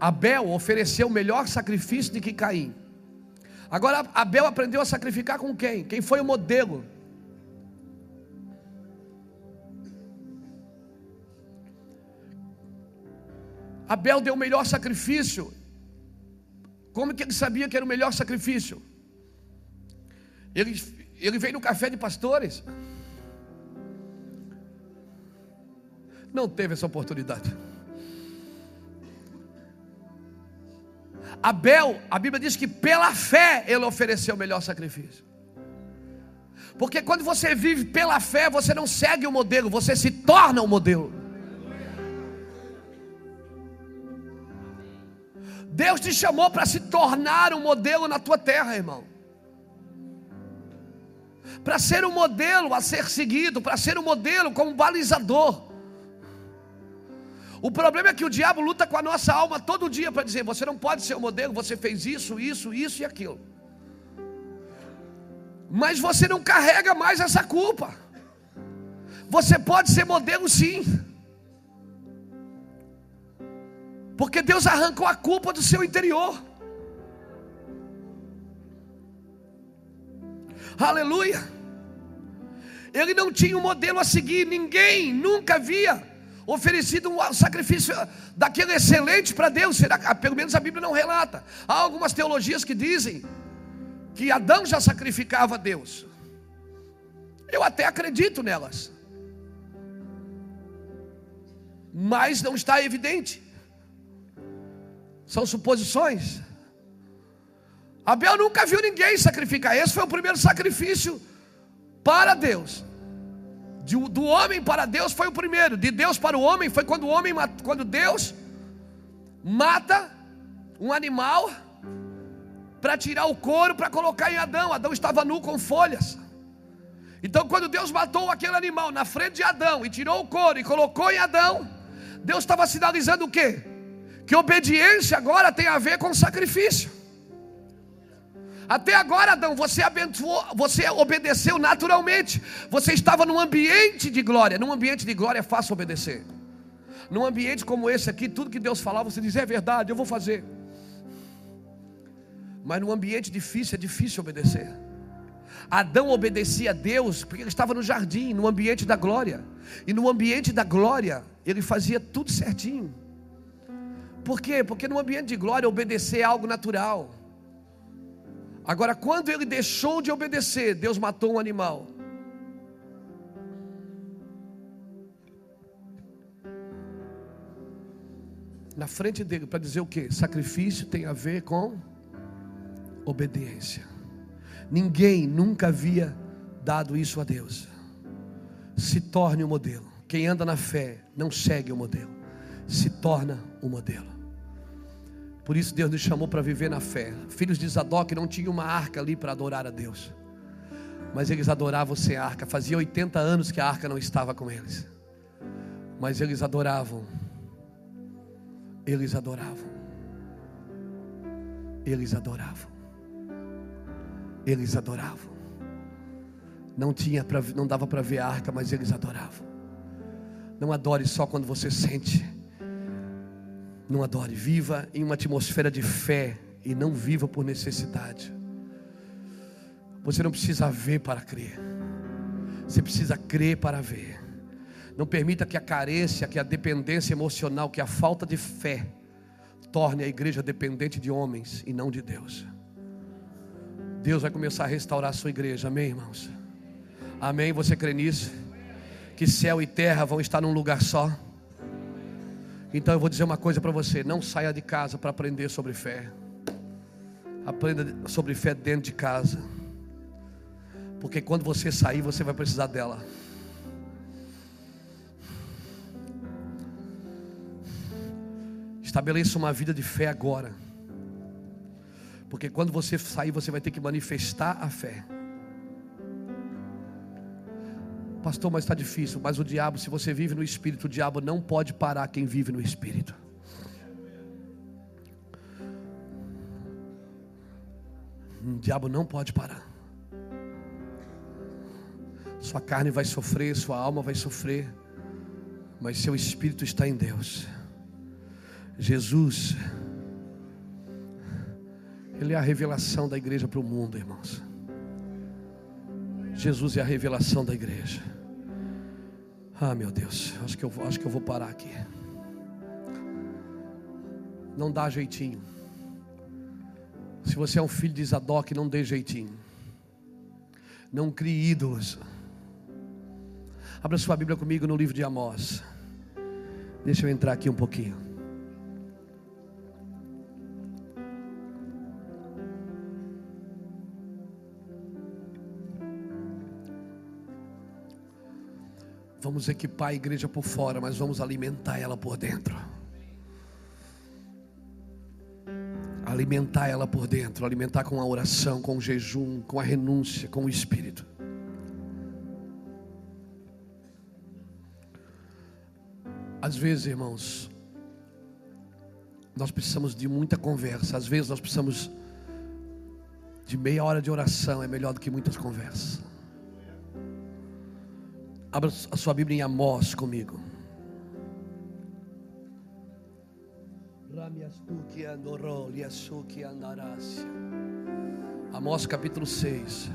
Speaker 1: Abel ofereceu o melhor sacrifício de que Caim. Agora, Abel aprendeu a sacrificar com quem? Quem foi o modelo? Abel deu o melhor sacrifício. Como que ele sabia que era o melhor sacrifício? Ele, ele veio no café de pastores. Não teve essa oportunidade. Abel, a Bíblia diz que pela fé ele ofereceu o melhor sacrifício. Porque quando você vive pela fé, você não segue o modelo, você se torna o modelo. Deus te chamou para se tornar um modelo na tua terra, irmão. Para ser um modelo a ser seguido, para ser um modelo como balizador. O problema é que o diabo luta com a nossa alma todo dia para dizer: você não pode ser o modelo, você fez isso, isso, isso e aquilo. Mas você não carrega mais essa culpa. Você pode ser modelo sim. Porque Deus arrancou a culpa do seu interior. Aleluia. Ele não tinha um modelo a seguir, ninguém nunca via oferecido um sacrifício daquele excelente para Deus. Será, pelo menos a Bíblia não relata. Há algumas teologias que dizem que Adão já sacrificava a Deus. Eu até acredito nelas. Mas não está evidente. São suposições. Abel nunca viu ninguém sacrificar. Esse foi o primeiro sacrifício para Deus. De, do homem para Deus foi o primeiro, de Deus para o homem foi quando o homem quando Deus mata um animal para tirar o couro para colocar em Adão. Adão estava nu com folhas. Então, quando Deus matou aquele animal na frente de Adão e tirou o couro e colocou em Adão, Deus estava sinalizando o quê? Que obediência agora tem a ver com sacrifício. Até agora, Adão, você abençoou, você obedeceu naturalmente. Você estava num ambiente de glória. Num ambiente de glória é fácil obedecer. Num ambiente como esse aqui, tudo que Deus falar, você diz: é verdade, eu vou fazer. Mas num ambiente difícil é difícil obedecer. Adão obedecia a Deus porque ele estava no jardim, no ambiente da glória. E no ambiente da glória, ele fazia tudo certinho. Por quê? Porque no ambiente de glória, obedecer é algo natural. Agora, quando ele deixou de obedecer, Deus matou um animal. Na frente dele, para dizer o que? Sacrifício tem a ver com obediência. Ninguém nunca havia dado isso a Deus. Se torne o um modelo. Quem anda na fé não segue o modelo, se torna o um modelo. Por isso Deus nos chamou para viver na fé. Filhos de Zadok não tinham uma arca ali para adorar a Deus. Mas eles adoravam sem arca. Fazia 80 anos que a arca não estava com eles. Mas eles adoravam. Eles adoravam. Eles adoravam. Eles adoravam. Não tinha pra, não dava para ver a arca, mas eles adoravam. Não adore só quando você sente. Não adore, viva em uma atmosfera de fé e não viva por necessidade. Você não precisa ver para crer. Você precisa crer para ver. Não permita que a carência, que a dependência emocional, que a falta de fé torne a igreja dependente de homens e não de Deus. Deus vai começar a restaurar a sua igreja, amém, irmãos? Amém? Você crê nisso? Que céu e terra vão estar num lugar só. Então eu vou dizer uma coisa para você: não saia de casa para aprender sobre fé. Aprenda sobre fé dentro de casa. Porque quando você sair, você vai precisar dela. Estabeleça uma vida de fé agora. Porque quando você sair, você vai ter que manifestar a fé. Pastor, mas está difícil. Mas o diabo, se você vive no espírito, o diabo não pode parar quem vive no espírito. O diabo não pode parar. Sua carne vai sofrer, sua alma vai sofrer, mas seu espírito está em Deus. Jesus, Ele é a revelação da igreja para o mundo, irmãos. Jesus é a revelação da igreja. Ah, meu Deus, acho que eu, acho que eu vou parar aqui. Não dá jeitinho. Se você é um filho de Zadok, não dê jeitinho. Não crie ídolos. Abra sua Bíblia comigo no livro de Amós. Deixa eu entrar aqui um pouquinho. Vamos equipar a igreja por fora, mas vamos alimentar ela por dentro. Alimentar ela por dentro, alimentar com a oração, com o jejum, com a renúncia, com o espírito. Às vezes, irmãos, nós precisamos de muita conversa. Às vezes nós precisamos de meia hora de oração, é melhor do que muitas conversas. Abra a sua Bíblia em Amós comigo. Amós capítulo 6.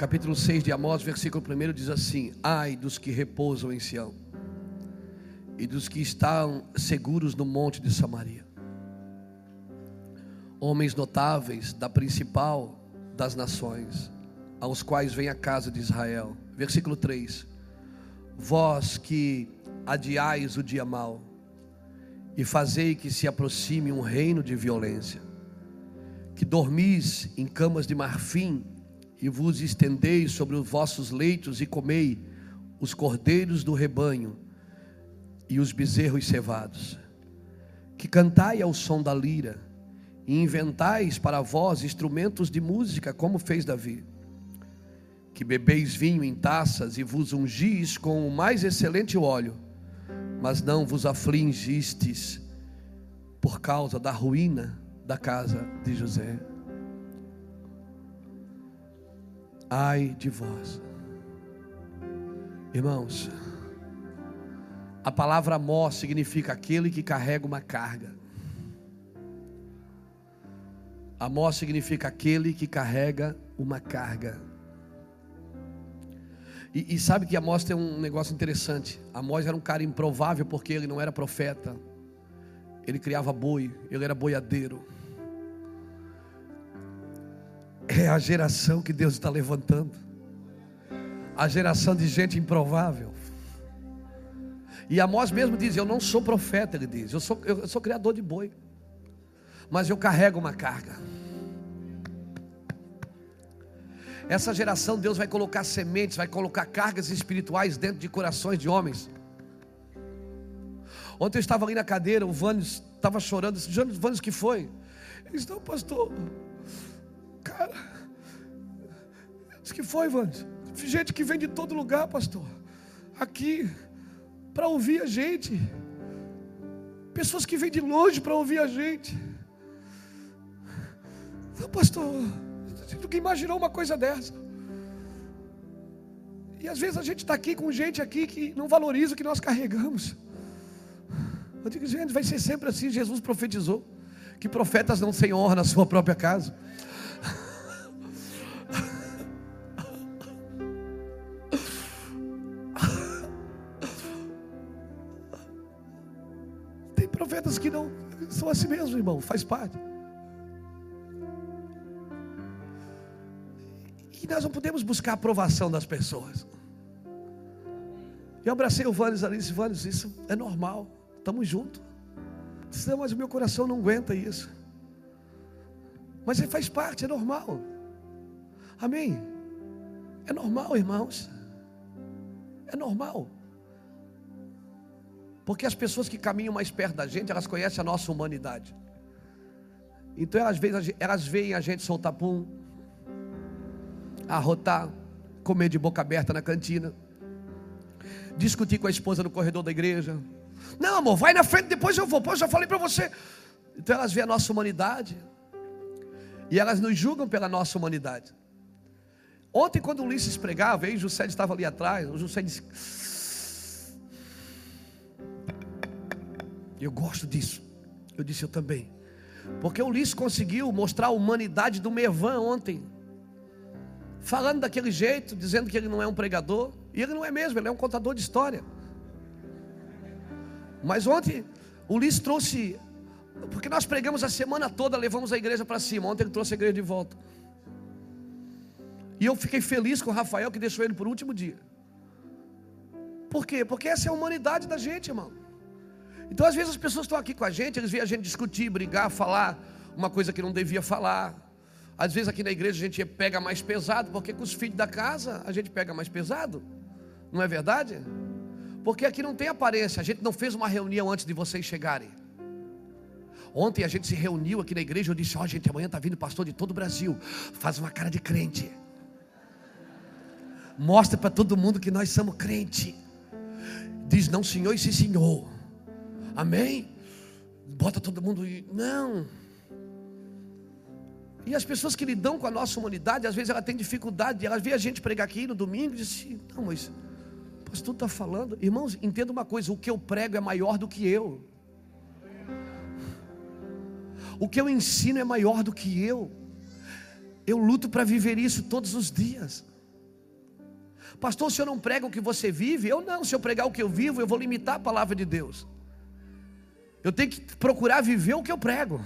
Speaker 1: Capítulo 6 de Amós, versículo 1 diz assim: Ai dos que repousam em Sião, e dos que estão seguros no monte de Samaria, homens notáveis da principal das nações, aos quais vem a casa de Israel. Versículo 3: Vós que adiais o dia mau, e fazei que se aproxime um reino de violência, que dormis em camas de marfim, e vos estendeis sobre os vossos leitos e comei os cordeiros do rebanho e os bezerros cevados. Que cantai ao som da lira e inventais para vós instrumentos de música, como fez Davi. Que bebeis vinho em taças e vos ungis com o mais excelente óleo, mas não vos afligistes por causa da ruína da casa de José. Ai de vós, irmãos. A palavra Amós significa aquele que carrega uma carga. Amós significa aquele que carrega uma carga. E, e, sabe que Amós tem um negócio interessante. Amós era um cara improvável porque ele não era profeta. Ele criava boi, ele era boiadeiro. É a geração que Deus está levantando. A geração de gente improvável. E Amós mesmo diz: Eu não sou profeta, ele diz. Eu sou, eu sou criador de boi. Mas eu carrego uma carga. Essa geração, Deus vai colocar sementes, vai colocar cargas espirituais dentro de corações de homens. Ontem eu estava ali na cadeira, o Vânios estava chorando. Disse, Vânios, que foi? Ele disse, não, pastor, cara, disse que foi, Vânios? Gente que vem de todo lugar, pastor, aqui, para ouvir a gente. Pessoas que vêm de longe para ouvir a gente. Não, pastor, nunca imaginou uma coisa dessa. E às vezes a gente está aqui com gente aqui que não valoriza o que nós carregamos. Eu digo, gente, vai ser sempre assim. Jesus profetizou que profetas não têm honra na sua própria casa. Profetas que não são assim mesmo, irmão, faz parte. E nós não podemos buscar a aprovação das pessoas. Eu abracei o Vânis ali e disse: Vânis, isso é normal, estamos juntos. Disse, não, mas o meu coração não aguenta isso. Mas ele faz parte, é normal. Amém? É normal, irmãos. É normal. Porque as pessoas que caminham mais perto da gente, elas conhecem a nossa humanidade. Então elas veem, elas veem a gente soltar pum, arrotar, comer de boca aberta na cantina, discutir com a esposa no corredor da igreja. Não, amor, vai na frente, depois eu vou. Eu já falei para você. Então elas veem a nossa humanidade. E elas nos julgam pela nossa humanidade. Ontem, quando o Ulisses pregava, aí José estava ali atrás. O José disse: Eu gosto disso. Eu disse, eu também. Porque o Ulisses conseguiu mostrar a humanidade do Mervan ontem. Falando daquele jeito, dizendo que ele não é um pregador. E ele não é mesmo, ele é um contador de história. Mas ontem, o Ulisses trouxe. Porque nós pregamos a semana toda, levamos a igreja para cima. Ontem ele trouxe a igreja de volta. E eu fiquei feliz com o Rafael que deixou ele por último dia. Por quê? Porque essa é a humanidade da gente, irmão. Então, às vezes, as pessoas estão aqui com a gente, eles veem a gente discutir, brigar, falar uma coisa que não devia falar. Às vezes, aqui na igreja, a gente pega mais pesado, porque com os filhos da casa, a gente pega mais pesado. Não é verdade? Porque aqui não tem aparência, a gente não fez uma reunião antes de vocês chegarem. Ontem a gente se reuniu aqui na igreja, eu disse: Ó, oh, gente, amanhã está vindo pastor de todo o Brasil. Faz uma cara de crente. Mostra para todo mundo que nós somos crente. Diz não, senhor, e sim, senhor. Amém? Bota todo mundo. Não. E as pessoas que lidam com a nossa humanidade, às vezes ela tem dificuldade, ela vê a gente pregar aqui no domingo e diz assim: Não, mas o pastor está falando. Irmãos, entenda uma coisa: o que eu prego é maior do que eu. O que eu ensino é maior do que eu. Eu luto para viver isso todos os dias. Pastor, o senhor não prega o que você vive? Eu não, se eu pregar o que eu vivo, eu vou limitar a palavra de Deus. Eu tenho que procurar viver o que eu prego.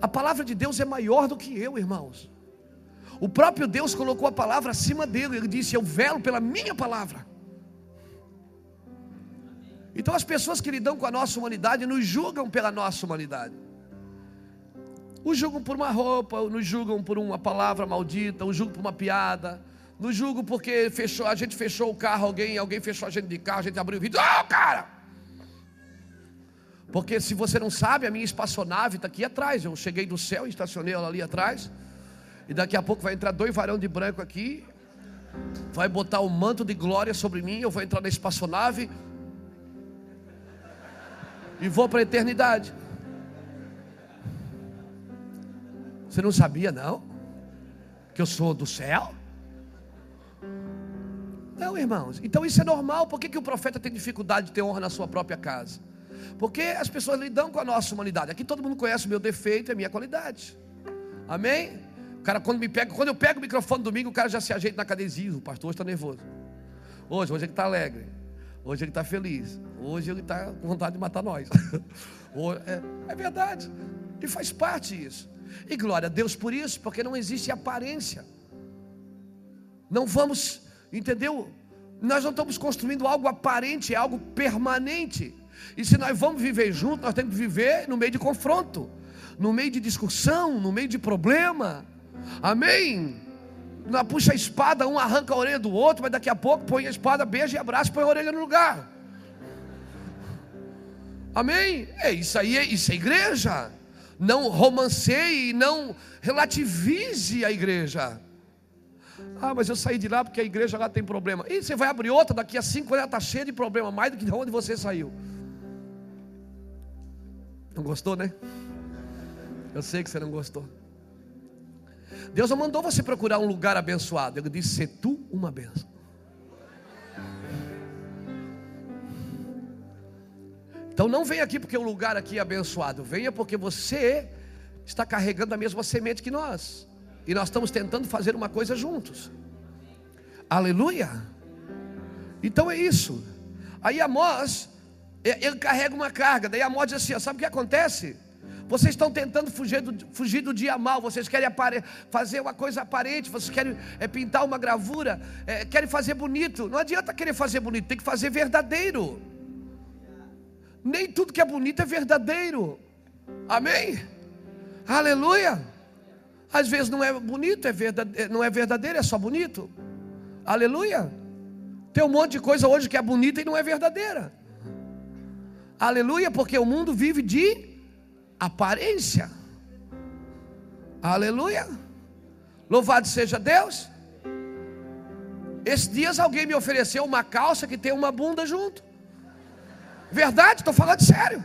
Speaker 1: A palavra de Deus é maior do que eu, irmãos. O próprio Deus colocou a palavra acima dele. Ele disse: Eu velo pela minha palavra. Então as pessoas que lidam com a nossa humanidade nos julgam pela nossa humanidade. Nos julgam por uma roupa, nos julgam por uma palavra maldita, nos julgam por uma piada, nos julgam porque fechou, a gente fechou o carro, alguém, alguém fechou a gente de carro, a gente abriu o vidro, oh, cara! Porque se você não sabe, a minha espaçonave está aqui atrás. Eu cheguei do céu e estacionei ela ali atrás. E daqui a pouco vai entrar dois varão de branco aqui. Vai botar o um manto de glória sobre mim. Eu vou entrar na espaçonave. e vou para a eternidade. Você não sabia, não? Que eu sou do céu? Não, irmãos. Então isso é normal. Por que, que o profeta tem dificuldade de ter honra na sua própria casa? Porque as pessoas lidam com a nossa humanidade. Aqui todo mundo conhece o meu defeito e a minha qualidade. Amém? O cara, quando me pega, quando eu pego o microfone domingo, o cara já se ajeita na cadeia. O pastor hoje está nervoso. Hoje, hoje ele está alegre. Hoje ele está feliz. Hoje ele está com vontade de matar nós. é, é verdade. E faz parte isso. E glória a Deus por isso, porque não existe aparência. Não vamos, entendeu? Nós não estamos construindo algo aparente, é algo permanente. E se nós vamos viver juntos, nós temos que viver no meio de confronto, no meio de discussão, no meio de problema. Amém? Não puxa a espada, um arranca a orelha do outro, mas daqui a pouco põe a espada, beija e abraça, põe a orelha no lugar. Amém? É isso aí, é, isso é igreja. Não romanceie, não relativize a igreja. Ah, mas eu saí de lá porque a igreja lá tem problema. E você vai abrir outra, daqui a cinco anos está cheia de problema, mais do que de onde você saiu. Não gostou, né? Eu sei que você não gostou. Deus não mandou você procurar um lugar abençoado. Ele disse: ser tu uma benção. Então não venha aqui porque o lugar aqui é abençoado. Venha porque você está carregando a mesma semente que nós. E nós estamos tentando fazer uma coisa juntos. Aleluia. Então é isso. Aí Amós, ele carrega uma carga. Daí Amós diz assim: sabe o que acontece? Vocês estão tentando fugir do, fugir do dia mal, vocês querem fazer uma coisa aparente, vocês querem é, pintar uma gravura, é, querem fazer bonito. Não adianta querer fazer bonito, tem que fazer verdadeiro. Nem tudo que é bonito é verdadeiro. Amém? Aleluia. Às vezes não é bonito, é verdadeiro, não é verdadeiro, é só bonito. Aleluia. Tem um monte de coisa hoje que é bonita e não é verdadeira. Aleluia, porque o mundo vive de aparência. Aleluia. Louvado seja Deus. Esses dias alguém me ofereceu uma calça que tem uma bunda junto. Verdade, estou falando sério.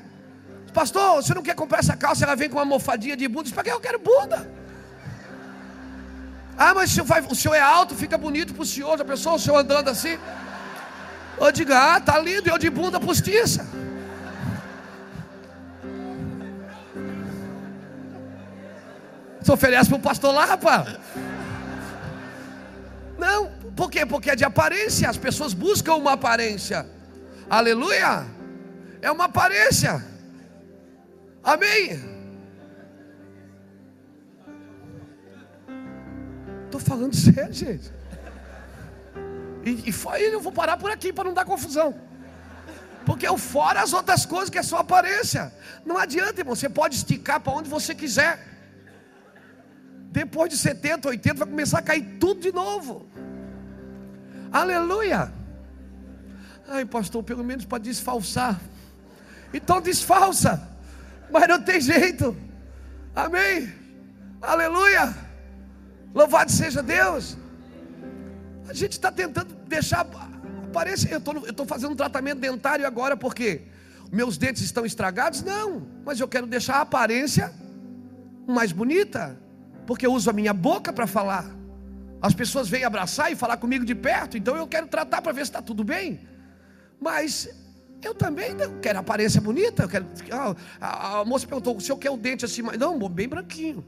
Speaker 1: Pastor, você não quer comprar essa calça? Ela vem com uma almofadinha de bunda. Para que eu quero bunda? Ah, mas o senhor, vai, o senhor é alto, fica bonito para o senhor. Já pensou o senhor andando assim? Eu digo, ah, tá lindo, eu de bunda postiça. Você oferece para o pastor lá, rapaz? Não, por quê? Porque é de aparência. As pessoas buscam uma aparência. Aleluia é uma aparência. Amém? Estou falando sério, gente. E, e foi, eu vou parar por aqui para não dar confusão. Porque eu fora as outras coisas que é só aparência. Não adianta, irmão. Você pode esticar para onde você quiser. Depois de 70, 80, vai começar a cair tudo de novo. Aleluia. Ai, pastor, pelo menos para desfalsar. Então desfalsa, mas não tem jeito. Amém. Aleluia. Louvado seja Deus. A gente está tentando deixar aparecer. Eu estou fazendo um tratamento dentário agora porque meus dentes estão estragados? Não, mas eu quero deixar a aparência mais bonita, porque eu uso a minha boca para falar. As pessoas vêm abraçar e falar comigo de perto, então eu quero tratar para ver se está tudo bem. Mas eu também quero aparência bonita. Quero, ah, a, a, moça perguntou: o senhor quer o dente assim? Não, bem branquinho.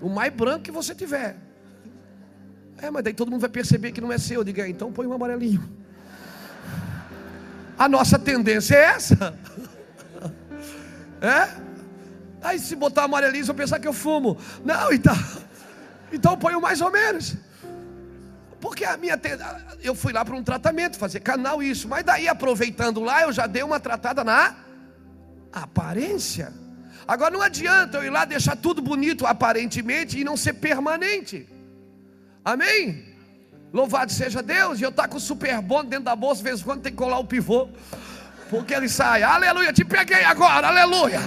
Speaker 1: O mais branco que você tiver. É, mas daí todo mundo vai perceber que não é seu. Diga, é, então põe um amarelinho. A nossa tendência é essa. É? Aí se botar amarelinho, vão pensar que eu fumo. Não, então. Então põe o mais ou menos. Porque a minha eu fui lá para um tratamento, fazer canal isso, mas daí aproveitando lá, eu já dei uma tratada na aparência. Agora não adianta eu ir lá deixar tudo bonito aparentemente e não ser permanente. Amém? Louvado seja Deus. E eu tá com o super bom dentro da bolsa, de vez em quando tem que colar o pivô. Porque ele sai. Aleluia, te peguei agora, aleluia.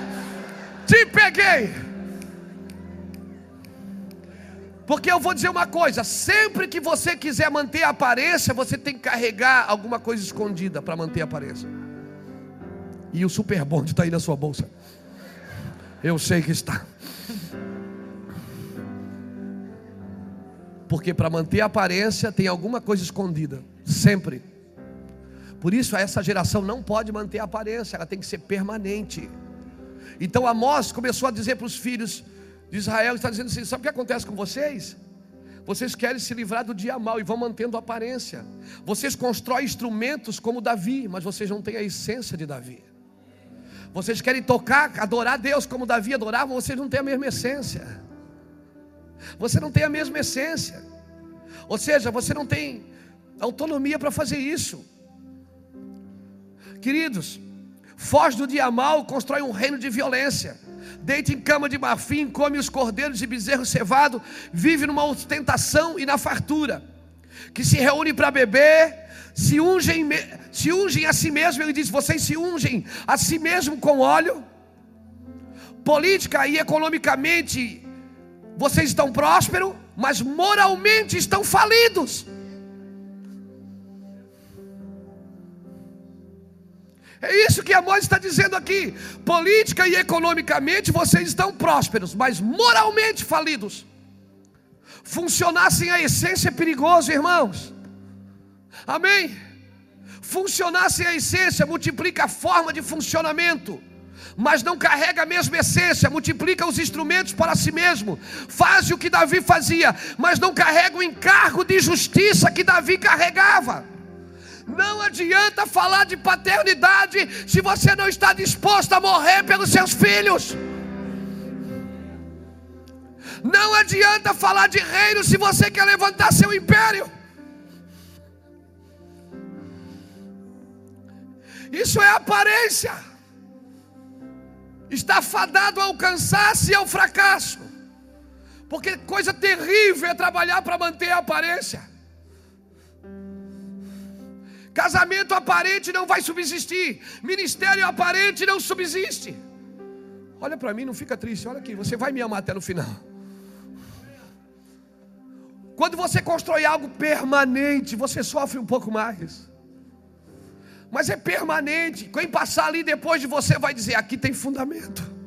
Speaker 1: Te peguei. Porque eu vou dizer uma coisa: sempre que você quiser manter a aparência, você tem que carregar alguma coisa escondida para manter a aparência. E o super bonde está aí na sua bolsa. Eu sei que está. Porque para manter a aparência tem alguma coisa escondida, sempre. Por isso essa geração não pode manter a aparência, ela tem que ser permanente. Então Amós começou a dizer para os filhos de Israel, está dizendo assim: sabe o que acontece com vocês? Vocês querem se livrar do dia mal e vão mantendo a aparência. Vocês constroem instrumentos como Davi, mas vocês não têm a essência de Davi. Vocês querem tocar, adorar Deus como Davi adorava, vocês não têm a mesma essência. Você não tem a mesma essência. Ou seja, você não tem autonomia para fazer isso. Queridos, foge do dia mal, constrói um reino de violência. Deita em cama de marfim, come os cordeiros de bezerro cevado, vive numa ostentação e na fartura. Que se reúne para beber, se ungem, se ungem a si mesmo, ele diz: vocês se ungem a si mesmo com óleo. Política e economicamente vocês estão prósperos, mas moralmente estão falidos. É isso que Amós está dizendo aqui. Política e economicamente vocês estão prósperos, mas moralmente falidos. Funcionar sem a essência é perigoso, irmãos. Amém? Funcionar sem a essência multiplica a forma de funcionamento mas não carrega a mesma essência, multiplica os instrumentos para si mesmo, faz o que Davi fazia, mas não carrega o encargo de justiça que Davi carregava. Não adianta falar de paternidade se você não está disposto a morrer pelos seus filhos. Não adianta falar de reino se você quer levantar seu império. Isso é aparência. Está fadado ao cansaço e ao fracasso. Porque coisa terrível é trabalhar para manter a aparência. Casamento aparente não vai subsistir. Ministério aparente não subsiste. Olha para mim, não fica triste. Olha aqui, você vai me amar até no final. Quando você constrói algo permanente, você sofre um pouco mais. Mas é permanente. Quem passar ali depois de você vai dizer: aqui tem fundamento.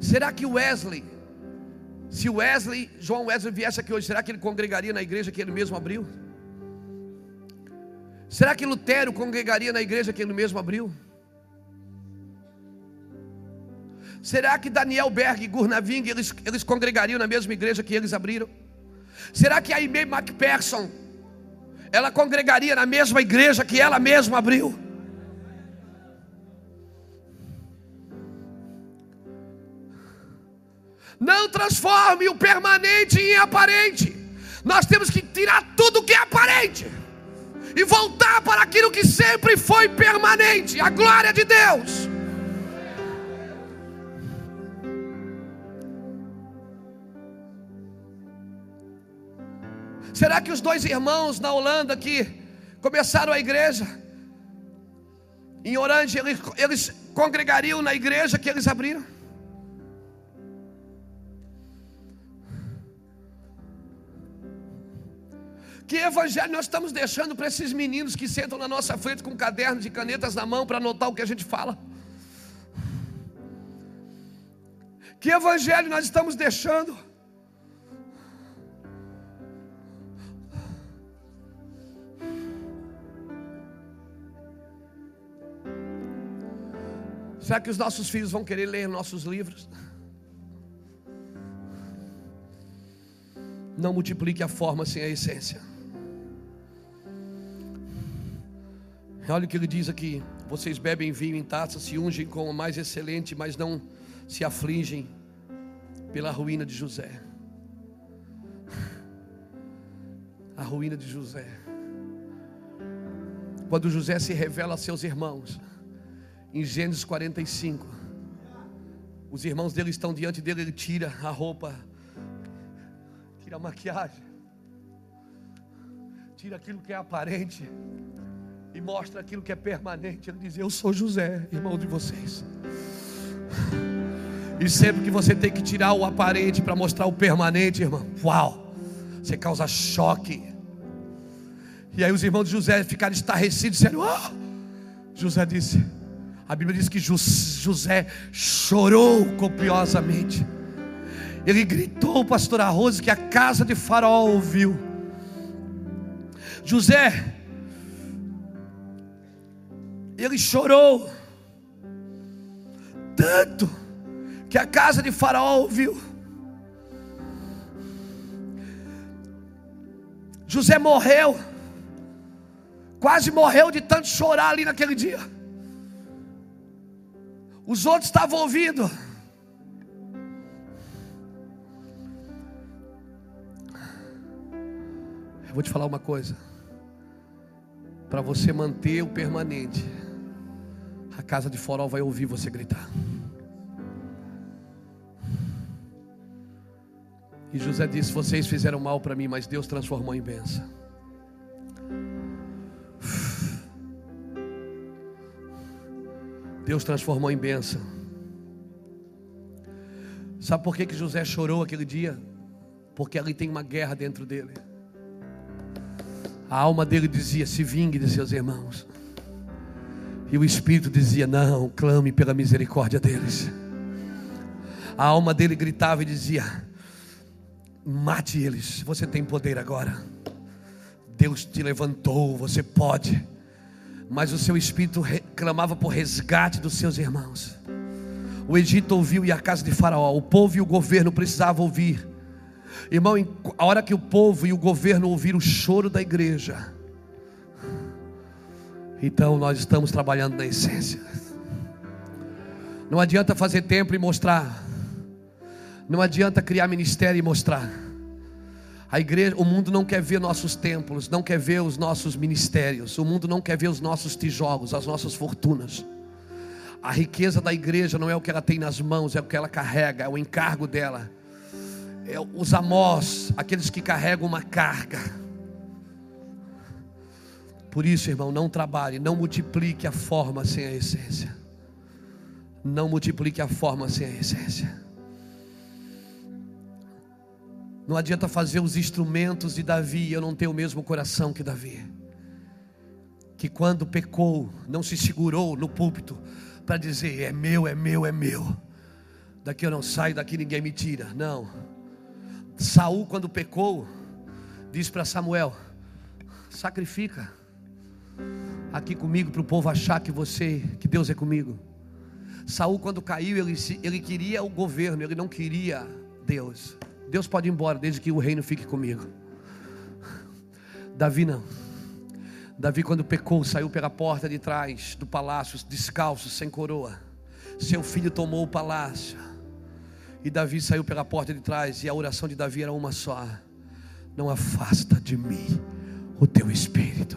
Speaker 1: Será que Wesley, se Wesley, João Wesley viesse aqui hoje, será que ele congregaria na igreja que ele mesmo abriu? Será que Lutero congregaria na igreja que ele mesmo abriu? Será que Daniel Berg e Gurnaving eles, eles congregariam na mesma igreja que eles abriram? Será que a Aimee MacPherson ela congregaria na mesma igreja que ela mesma abriu? Não transforme o permanente em aparente. Nós temos que tirar tudo que é aparente e voltar para aquilo que sempre foi permanente a glória de Deus. Será que os dois irmãos na Holanda que começaram a igreja, em Orange, eles, eles congregariam na igreja que eles abriram? Que evangelho nós estamos deixando para esses meninos que sentam na nossa frente com cadernos e canetas na mão para anotar o que a gente fala? Que evangelho nós estamos deixando? Será que os nossos filhos vão querer ler nossos livros? Não multiplique a forma sem a essência. Olha o que ele diz aqui: vocês bebem vinho em taça, se ungem com o mais excelente, mas não se afligem pela ruína de José. A ruína de José. Quando José se revela a seus irmãos, em Gênesis 45, os irmãos dele estão diante dele, ele tira a roupa, tira a maquiagem, tira aquilo que é aparente e mostra aquilo que é permanente. Ele diz: Eu sou José, irmão de vocês. E sempre que você tem que tirar o aparente para mostrar o permanente, irmão, uau, você causa choque. E aí os irmãos de José ficaram estarrecidos, disseram: oh! José disse, a Bíblia diz que José chorou copiosamente. Ele gritou, pastor Arroz, que a casa de Faraó ouviu. José, ele chorou tanto que a casa de Faraó ouviu. José morreu, quase morreu de tanto chorar ali naquele dia. Os outros estavam ouvindo. Eu vou te falar uma coisa. Para você manter o permanente, a casa de Faraó vai ouvir você gritar. E José disse: Vocês fizeram mal para mim, mas Deus transformou em bênção. Deus transformou em bênção. Sabe por que, que José chorou aquele dia? Porque ali tem uma guerra dentro dele. A alma dele dizia: Se vingue de seus irmãos. E o espírito dizia: Não, clame pela misericórdia deles. A alma dele gritava e dizia: Mate eles, você tem poder agora. Deus te levantou, você pode. Mas o seu espírito clamava por resgate dos seus irmãos. O Egito ouviu e a casa de Faraó, o povo e o governo precisavam ouvir. Irmão, a hora que o povo e o governo ouviram o choro da igreja, então nós estamos trabalhando na essência. Não adianta fazer tempo e mostrar. Não adianta criar ministério e mostrar. A igreja, o mundo não quer ver nossos templos, não quer ver os nossos ministérios, o mundo não quer ver os nossos tijolos, as nossas fortunas. A riqueza da igreja não é o que ela tem nas mãos, é o que ela carrega, é o encargo dela. É os amós, aqueles que carregam uma carga. Por isso, irmão, não trabalhe, não multiplique a forma sem a essência. Não multiplique a forma sem a essência. Não adianta fazer os instrumentos de Davi, eu não tenho o mesmo coração que Davi. Que quando pecou, não se segurou no púlpito para dizer: é meu, é meu, é meu. Daqui eu não saio, daqui ninguém me tira. Não. Saul, quando pecou, disse para Samuel: sacrifica aqui comigo para o povo achar que você, que Deus é comigo. Saul, quando caiu, ele, ele queria o governo, ele não queria Deus. Deus pode ir embora desde que o reino fique comigo. Davi não. Davi, quando pecou, saiu pela porta de trás do palácio, descalço, sem coroa. Seu filho tomou o palácio. E Davi saiu pela porta de trás. E a oração de Davi era uma só: Não afasta de mim o teu espírito.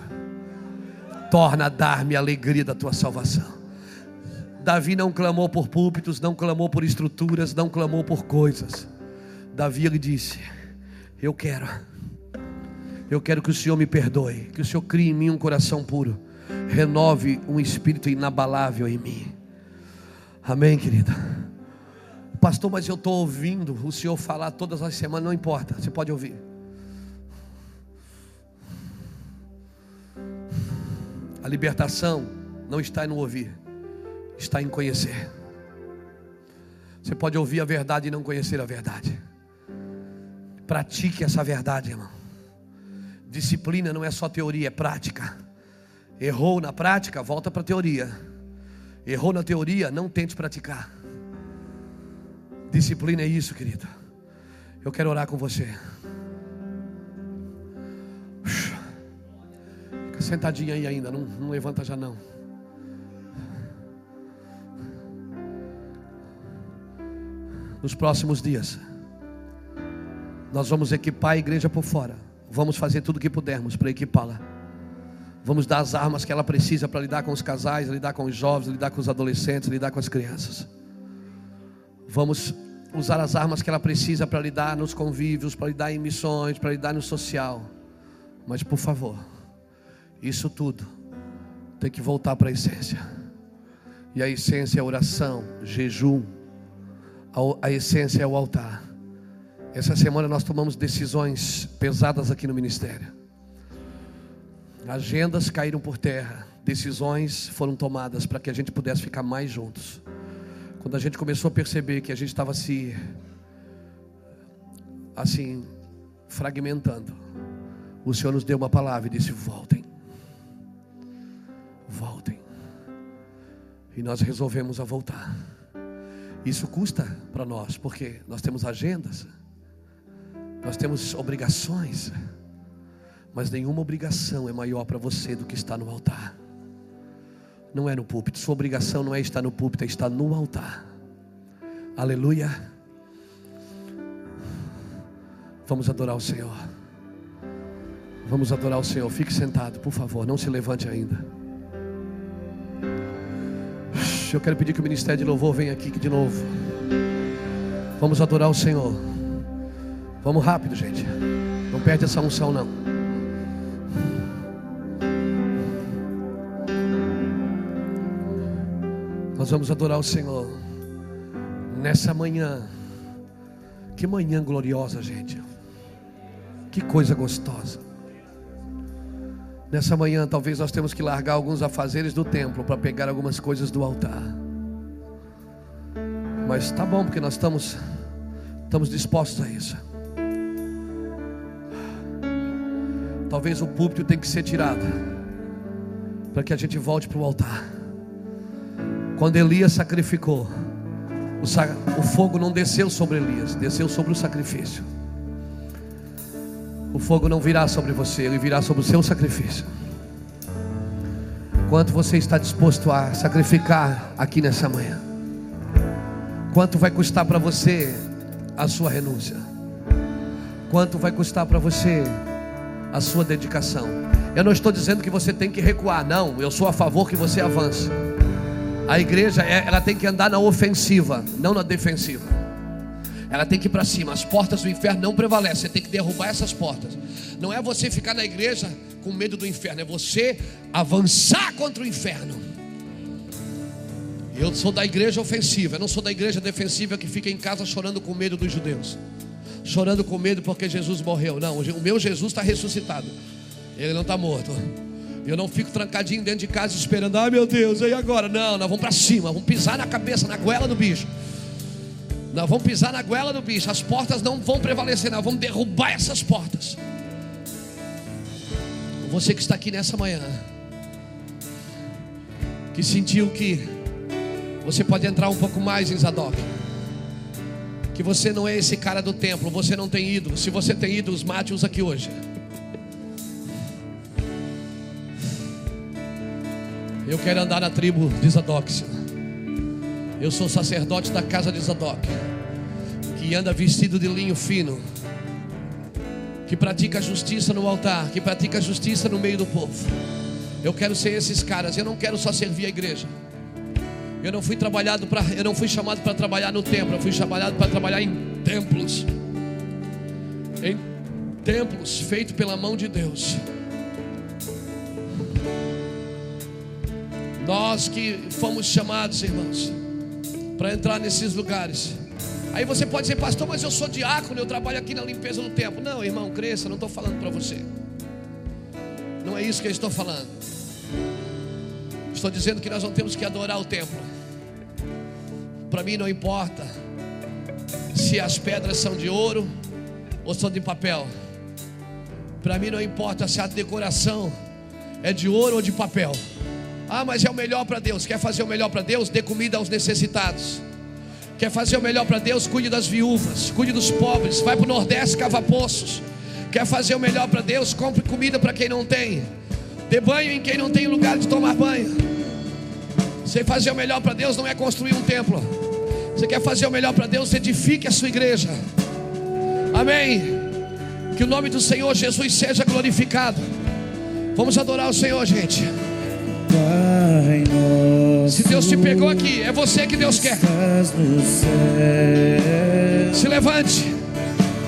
Speaker 1: Torna a dar-me a alegria da tua salvação. Davi não clamou por púlpitos, não clamou por estruturas, não clamou por coisas. Davi ele disse: Eu quero, eu quero que o Senhor me perdoe, que o Senhor crie em mim um coração puro, renove um espírito inabalável em mim. Amém, querida. Pastor, mas eu estou ouvindo o Senhor falar todas as semanas, não importa, você pode ouvir. A libertação não está no ouvir, está em conhecer. Você pode ouvir a verdade e não conhecer a verdade. Pratique essa verdade, irmão. Disciplina não é só teoria, é prática. Errou na prática, volta para a teoria. Errou na teoria, não tente praticar. Disciplina é isso, querido. Eu quero orar com você. Fica sentadinho aí ainda, não, não levanta já não. Nos próximos dias. Nós vamos equipar a igreja por fora. Vamos fazer tudo o que pudermos para equipá-la. Vamos dar as armas que ela precisa para lidar com os casais, lidar com os jovens, lidar com os adolescentes, lidar com as crianças. Vamos usar as armas que ela precisa para lidar nos convívios, para lidar em missões, para lidar no social. Mas por favor, isso tudo tem que voltar para a essência. E a essência é oração, jejum, A, essência é o altar. Essa semana nós tomamos decisões pesadas aqui no ministério. Agendas caíram por terra, decisões foram tomadas para que a gente pudesse ficar mais juntos. Quando a gente começou a perceber que a gente estava se assim fragmentando, o Senhor nos deu uma palavra e disse: "Voltem. Voltem". E nós resolvemos a voltar. Isso custa para nós, porque nós temos agendas, nós temos obrigações, mas nenhuma obrigação é maior para você do que estar no altar. Não é no púlpito, sua obrigação não é estar no púlpito, é estar no altar. Aleluia. Vamos adorar o Senhor. Vamos adorar o Senhor. Fique sentado, por favor, não se levante ainda. Eu quero pedir que o ministério de louvor venha aqui de novo. Vamos adorar o Senhor. Vamos rápido, gente. Não perde essa unção, não. Nós vamos adorar o Senhor nessa manhã. Que manhã gloriosa, gente. Que coisa gostosa. Nessa manhã, talvez nós temos que largar alguns afazeres do templo para pegar algumas coisas do altar. Mas tá bom, porque nós estamos estamos dispostos a isso. Talvez o púlpito tenha que ser tirado para que a gente volte para o altar. Quando Elias sacrificou, o, o fogo não desceu sobre Elias, desceu sobre o sacrifício. O fogo não virá sobre você, ele virá sobre o seu sacrifício. Quanto você está disposto a sacrificar aqui nessa manhã? Quanto vai custar para você a sua renúncia? Quanto vai custar para você a sua dedicação? Eu não estou dizendo que você tem que recuar, não. Eu sou a favor que você avance. A igreja, é, ela tem que andar na ofensiva, não na defensiva. Ela tem que ir para cima. As portas do inferno não prevalecem. Você tem que derrubar essas portas. Não é você ficar na igreja com medo do inferno, é você avançar contra o inferno. Eu sou da igreja ofensiva, eu não sou da igreja defensiva que fica em casa chorando com medo dos judeus, chorando com medo porque Jesus morreu. Não, o meu Jesus está ressuscitado, ele não está morto. Eu não fico trancadinho dentro de casa esperando, ai meu Deus, e agora? Não, nós vamos para cima, vamos pisar na cabeça, na goela do bicho. Nós vamos pisar na goela do bicho. As portas não vão prevalecer, nós vamos derrubar essas portas. Você que está aqui nessa manhã, que sentiu que você pode entrar um pouco mais em Zadok, que você não é esse cara do templo, você não tem ídolos. Se você tem ídolos, mate-os aqui hoje. Eu quero andar na tribo de Zadok, Senhor. Eu sou sacerdote da casa de Zadok, que anda vestido de linho fino, que pratica justiça no altar, que pratica justiça no meio do povo. Eu quero ser esses caras. Eu não quero só servir a igreja. Eu não fui trabalhado para, eu não fui chamado para trabalhar no templo. Eu fui chamado para trabalhar em templos, em templos feitos pela mão de Deus. Nós que fomos chamados, irmãos para entrar nesses lugares. Aí você pode dizer, pastor, mas eu sou diácono, eu trabalho aqui na limpeza do templo. Não, irmão, cresça, não estou falando para você. Não é isso que eu estou falando. Estou dizendo que nós não temos que adorar o templo. Para mim não importa se as pedras são de ouro ou são de papel. Para mim não importa se a decoração é de ouro ou de papel. Ah, mas é o melhor para Deus. Quer fazer o melhor para Deus? Dê comida aos necessitados. Quer fazer o melhor para Deus? Cuide das viúvas, cuide dos pobres. Vai para o Nordeste, cava poços. Quer fazer o melhor para Deus? Compre comida para quem não tem. Dê banho em quem não tem lugar de tomar banho. Você fazer o melhor para Deus não é construir um templo. Você quer fazer o melhor para Deus? Edifique a sua igreja. Amém. Que o nome do Senhor Jesus seja glorificado. Vamos adorar o Senhor, gente.
Speaker 2: Pai nosso,
Speaker 1: Se Deus te pegou aqui, é você que Deus quer. Se levante.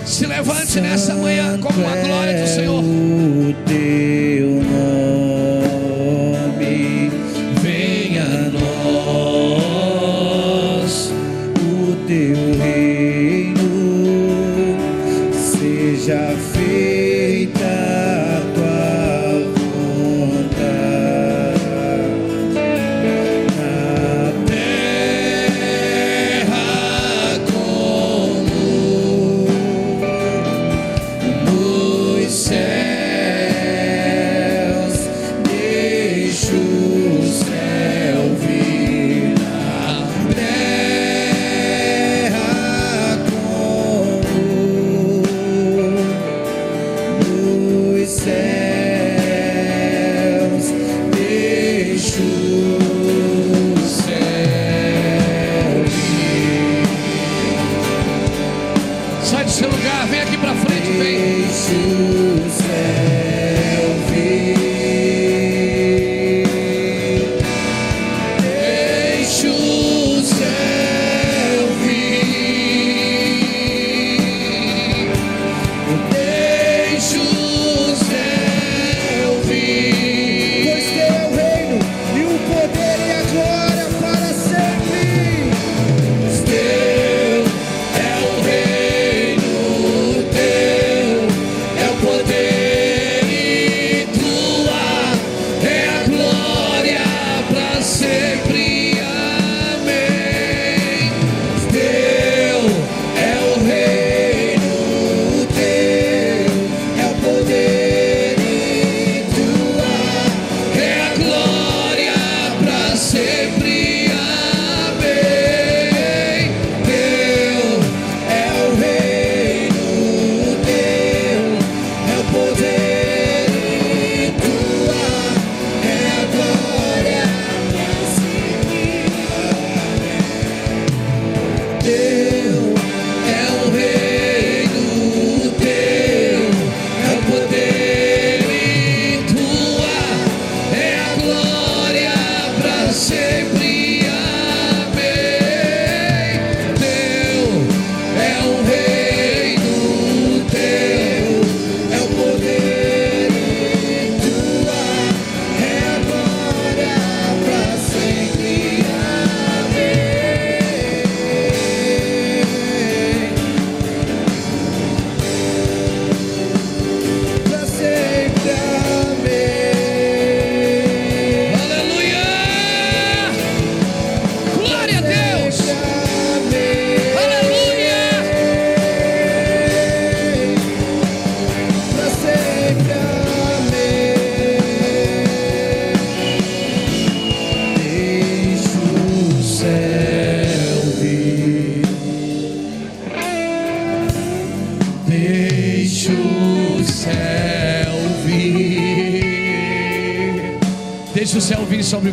Speaker 1: Se levante nessa manhã como a glória do Senhor.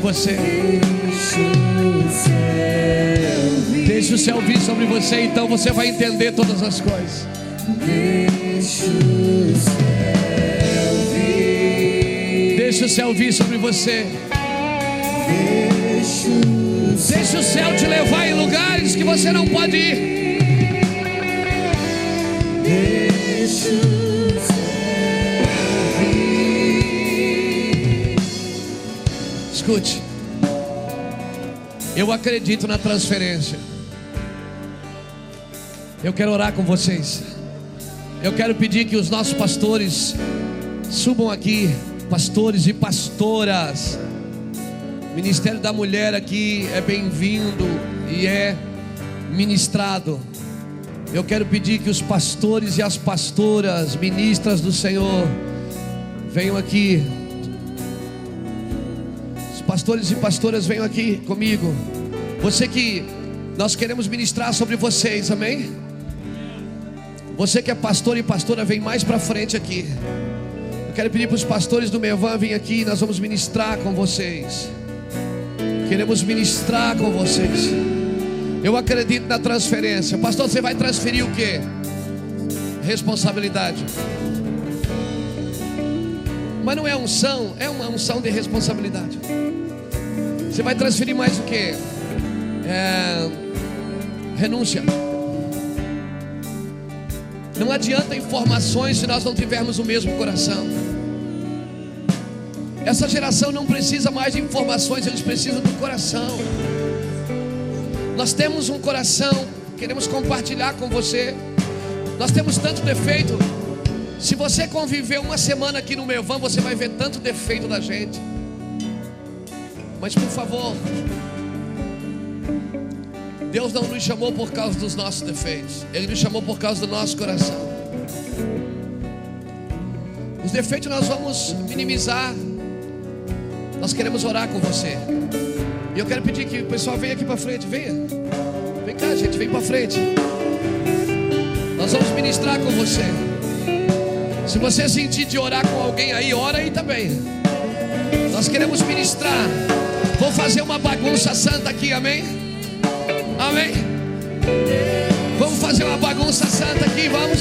Speaker 1: Você. Deixa o céu vir sobre você, então você vai entender todas as coisas. Deixa o céu vir sobre você. Deixa o céu te levar em lugares que você não pode ir. Escute. Eu acredito na transferência. Eu quero orar com vocês. Eu quero pedir que os nossos pastores subam aqui, pastores e pastoras. O Ministério da Mulher aqui é bem-vindo e é ministrado. Eu quero pedir que os pastores e as pastoras, ministras do Senhor, venham aqui. Pastores e pastoras venham aqui comigo. Você que nós queremos ministrar sobre vocês, amém? Você que é pastor e pastora, vem mais para frente aqui. Eu quero pedir para os pastores do Mevan vir aqui, nós vamos ministrar com vocês. Queremos ministrar com vocês. Eu acredito na transferência. Pastor, você vai transferir o que? Responsabilidade. Mas não é unção, é uma unção de responsabilidade. Você vai transferir mais o que? É, renúncia. Não adianta informações se nós não tivermos o mesmo coração. Essa geração não precisa mais de informações, eles precisam do coração. Nós temos um coração, queremos compartilhar com você. Nós temos tanto defeito. Se você conviver uma semana aqui no meu van, você vai ver tanto defeito da gente. Mas por favor, Deus não nos chamou por causa dos nossos defeitos, Ele nos chamou por causa do nosso coração. Os defeitos nós vamos minimizar. Nós queremos orar com você. E eu quero pedir que o pessoal venha aqui para frente, venha. Vem cá, gente, vem para frente. Nós vamos ministrar com você. Se você sentir de orar com alguém aí, ora aí também. Nós queremos ministrar. Vou fazer uma bagunça santa aqui, amém? Amém? Vamos fazer uma bagunça santa aqui, vamos?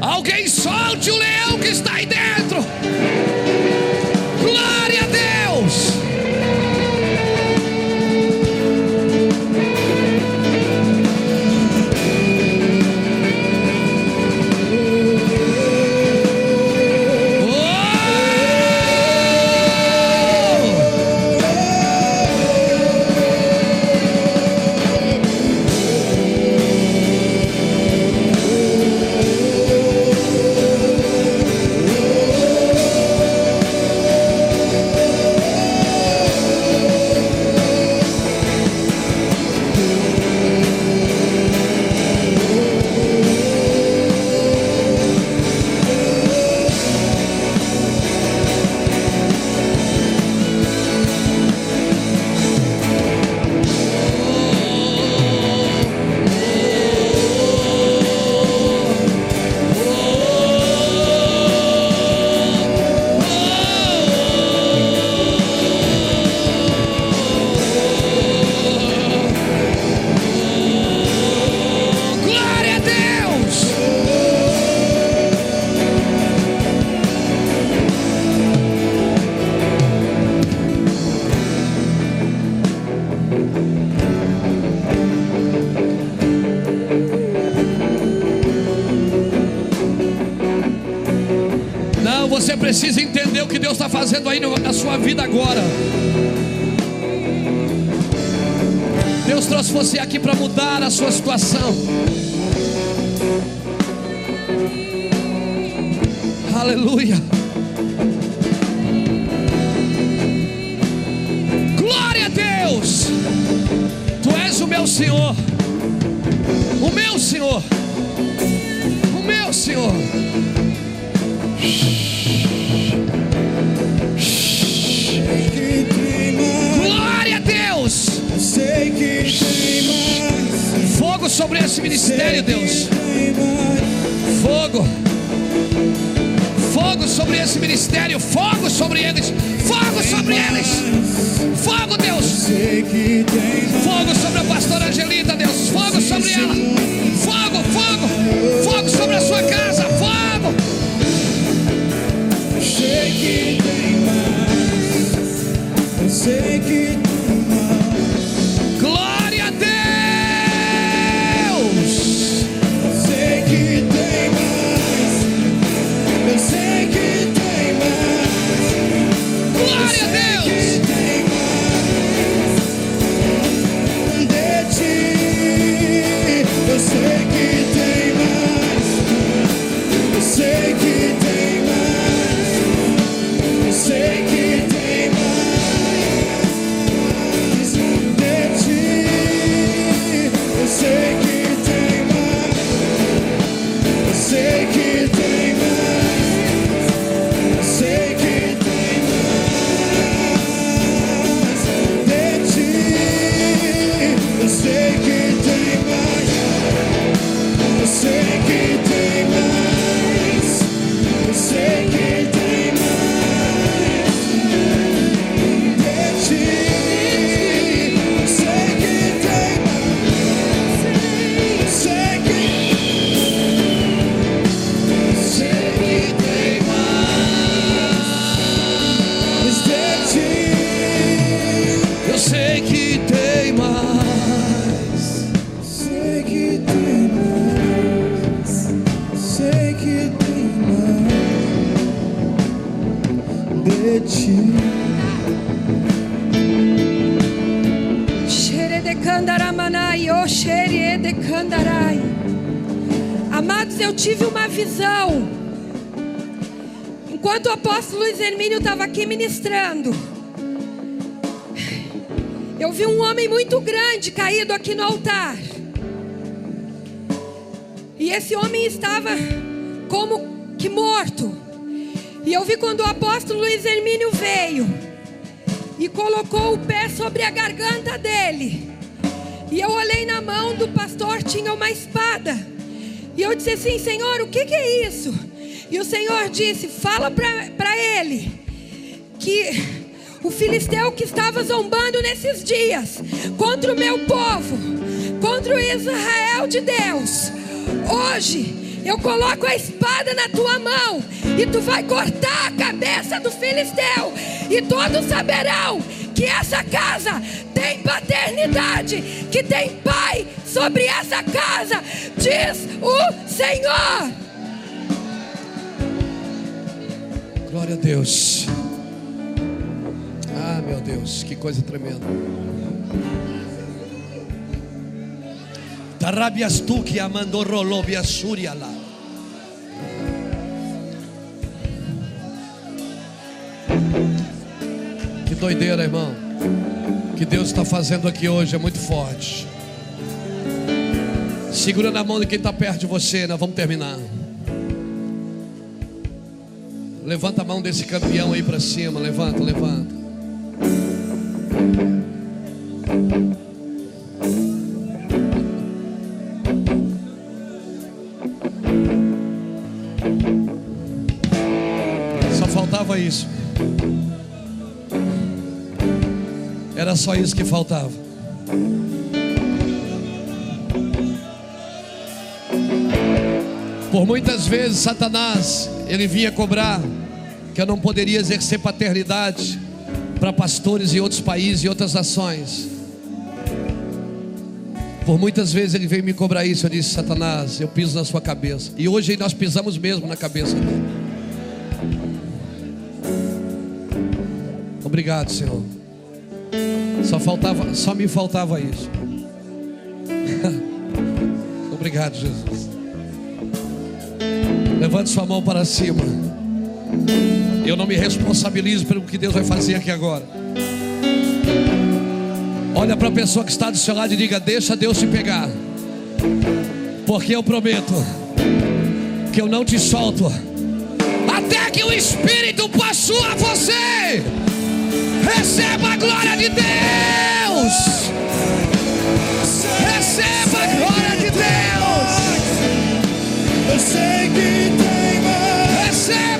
Speaker 1: Alguém solte o leão que está aí dentro. Aqui
Speaker 4: ministrando, eu vi um homem muito grande caído aqui no altar. E esse homem estava como que morto. E eu vi quando o apóstolo Luiz Hermínio veio e colocou o pé sobre a garganta dele. E eu olhei na mão do pastor, tinha uma espada. E eu disse assim: Senhor, o que, que é isso? E o Senhor disse: Fala para ele que o filisteu que estava zombando nesses dias contra o meu povo, contra o Israel de Deus, hoje eu coloco a espada na tua mão e tu vai cortar a cabeça do filisteu, e todos saberão que essa casa tem paternidade, que tem pai sobre essa casa, diz o Senhor.
Speaker 1: Glória a Deus. Ah, meu Deus, que coisa tremenda. Tarabias tu que amando rolobia suria lá. Que doideira, irmão. Que Deus está fazendo aqui hoje é muito forte. Segura na mão de quem está perto de você, nós vamos terminar. Levanta a mão desse campeão aí para cima, levanta, levanta. Só faltava isso. Era só isso que faltava. Por muitas vezes Satanás, ele vinha cobrar que eu não poderia exercer paternidade para pastores em outros países e outras nações. Por muitas vezes ele veio me cobrar isso. Eu disse: Satanás, eu piso na sua cabeça. E hoje nós pisamos mesmo na cabeça dele. Obrigado, Senhor. Só faltava, só me faltava isso. Obrigado, Jesus. Levante sua mão para cima. Eu não me responsabilizo pelo que Deus vai fazer aqui agora. Olha para a pessoa que está do seu lado e diga: Deixa Deus te pegar. Porque eu prometo que eu não te solto até que o Espírito passou a você. Receba a glória de Deus. Receba a glória de Deus.
Speaker 2: Eu sei que tem mais,
Speaker 1: Receba.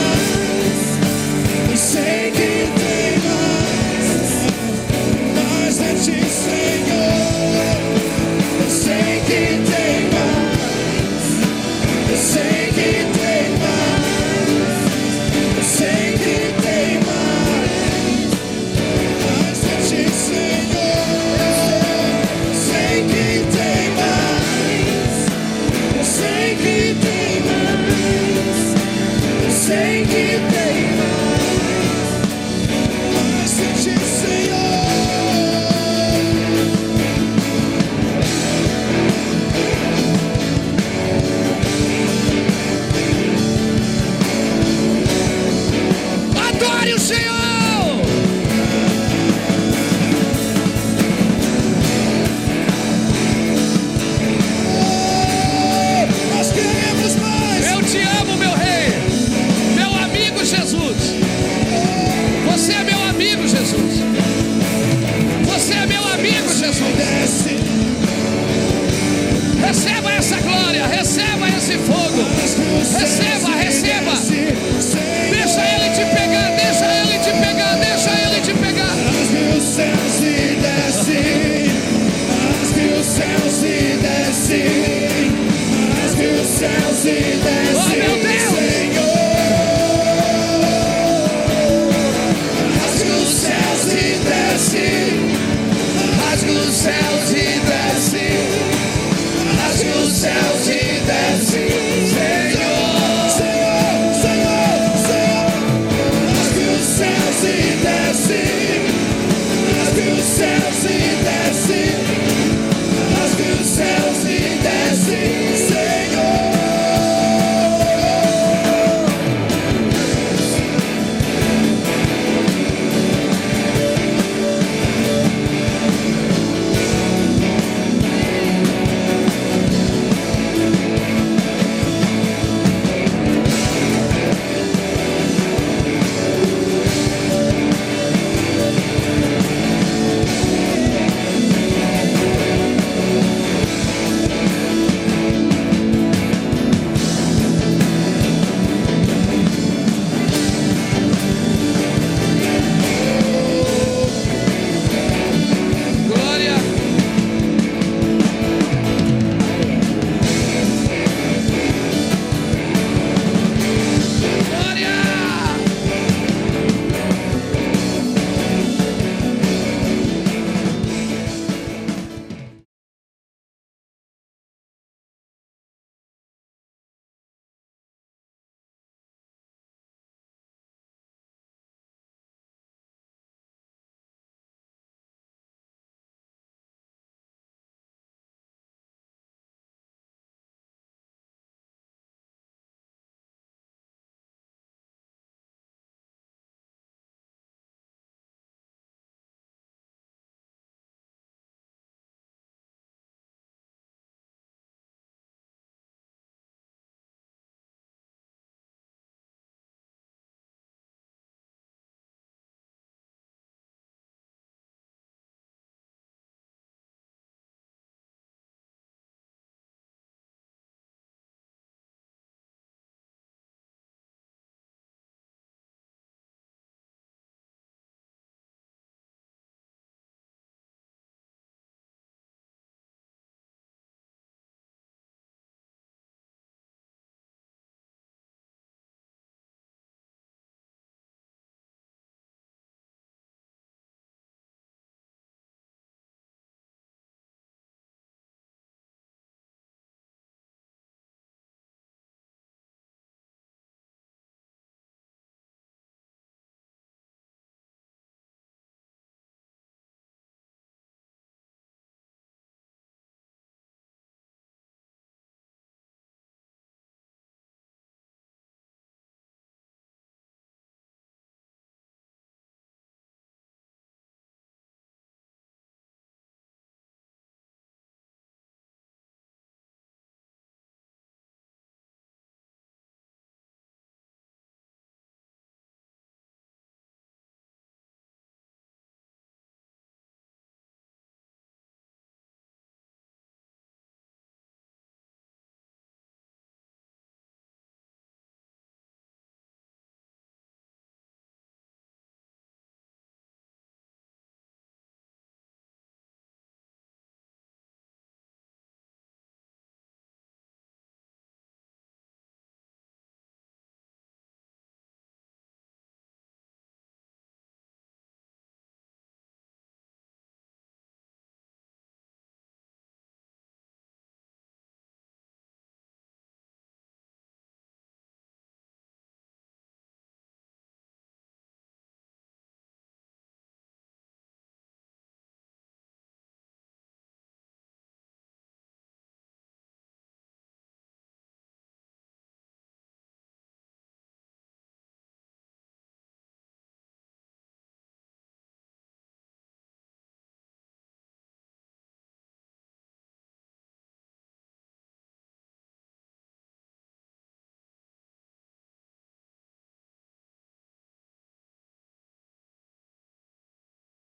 Speaker 1: Receba.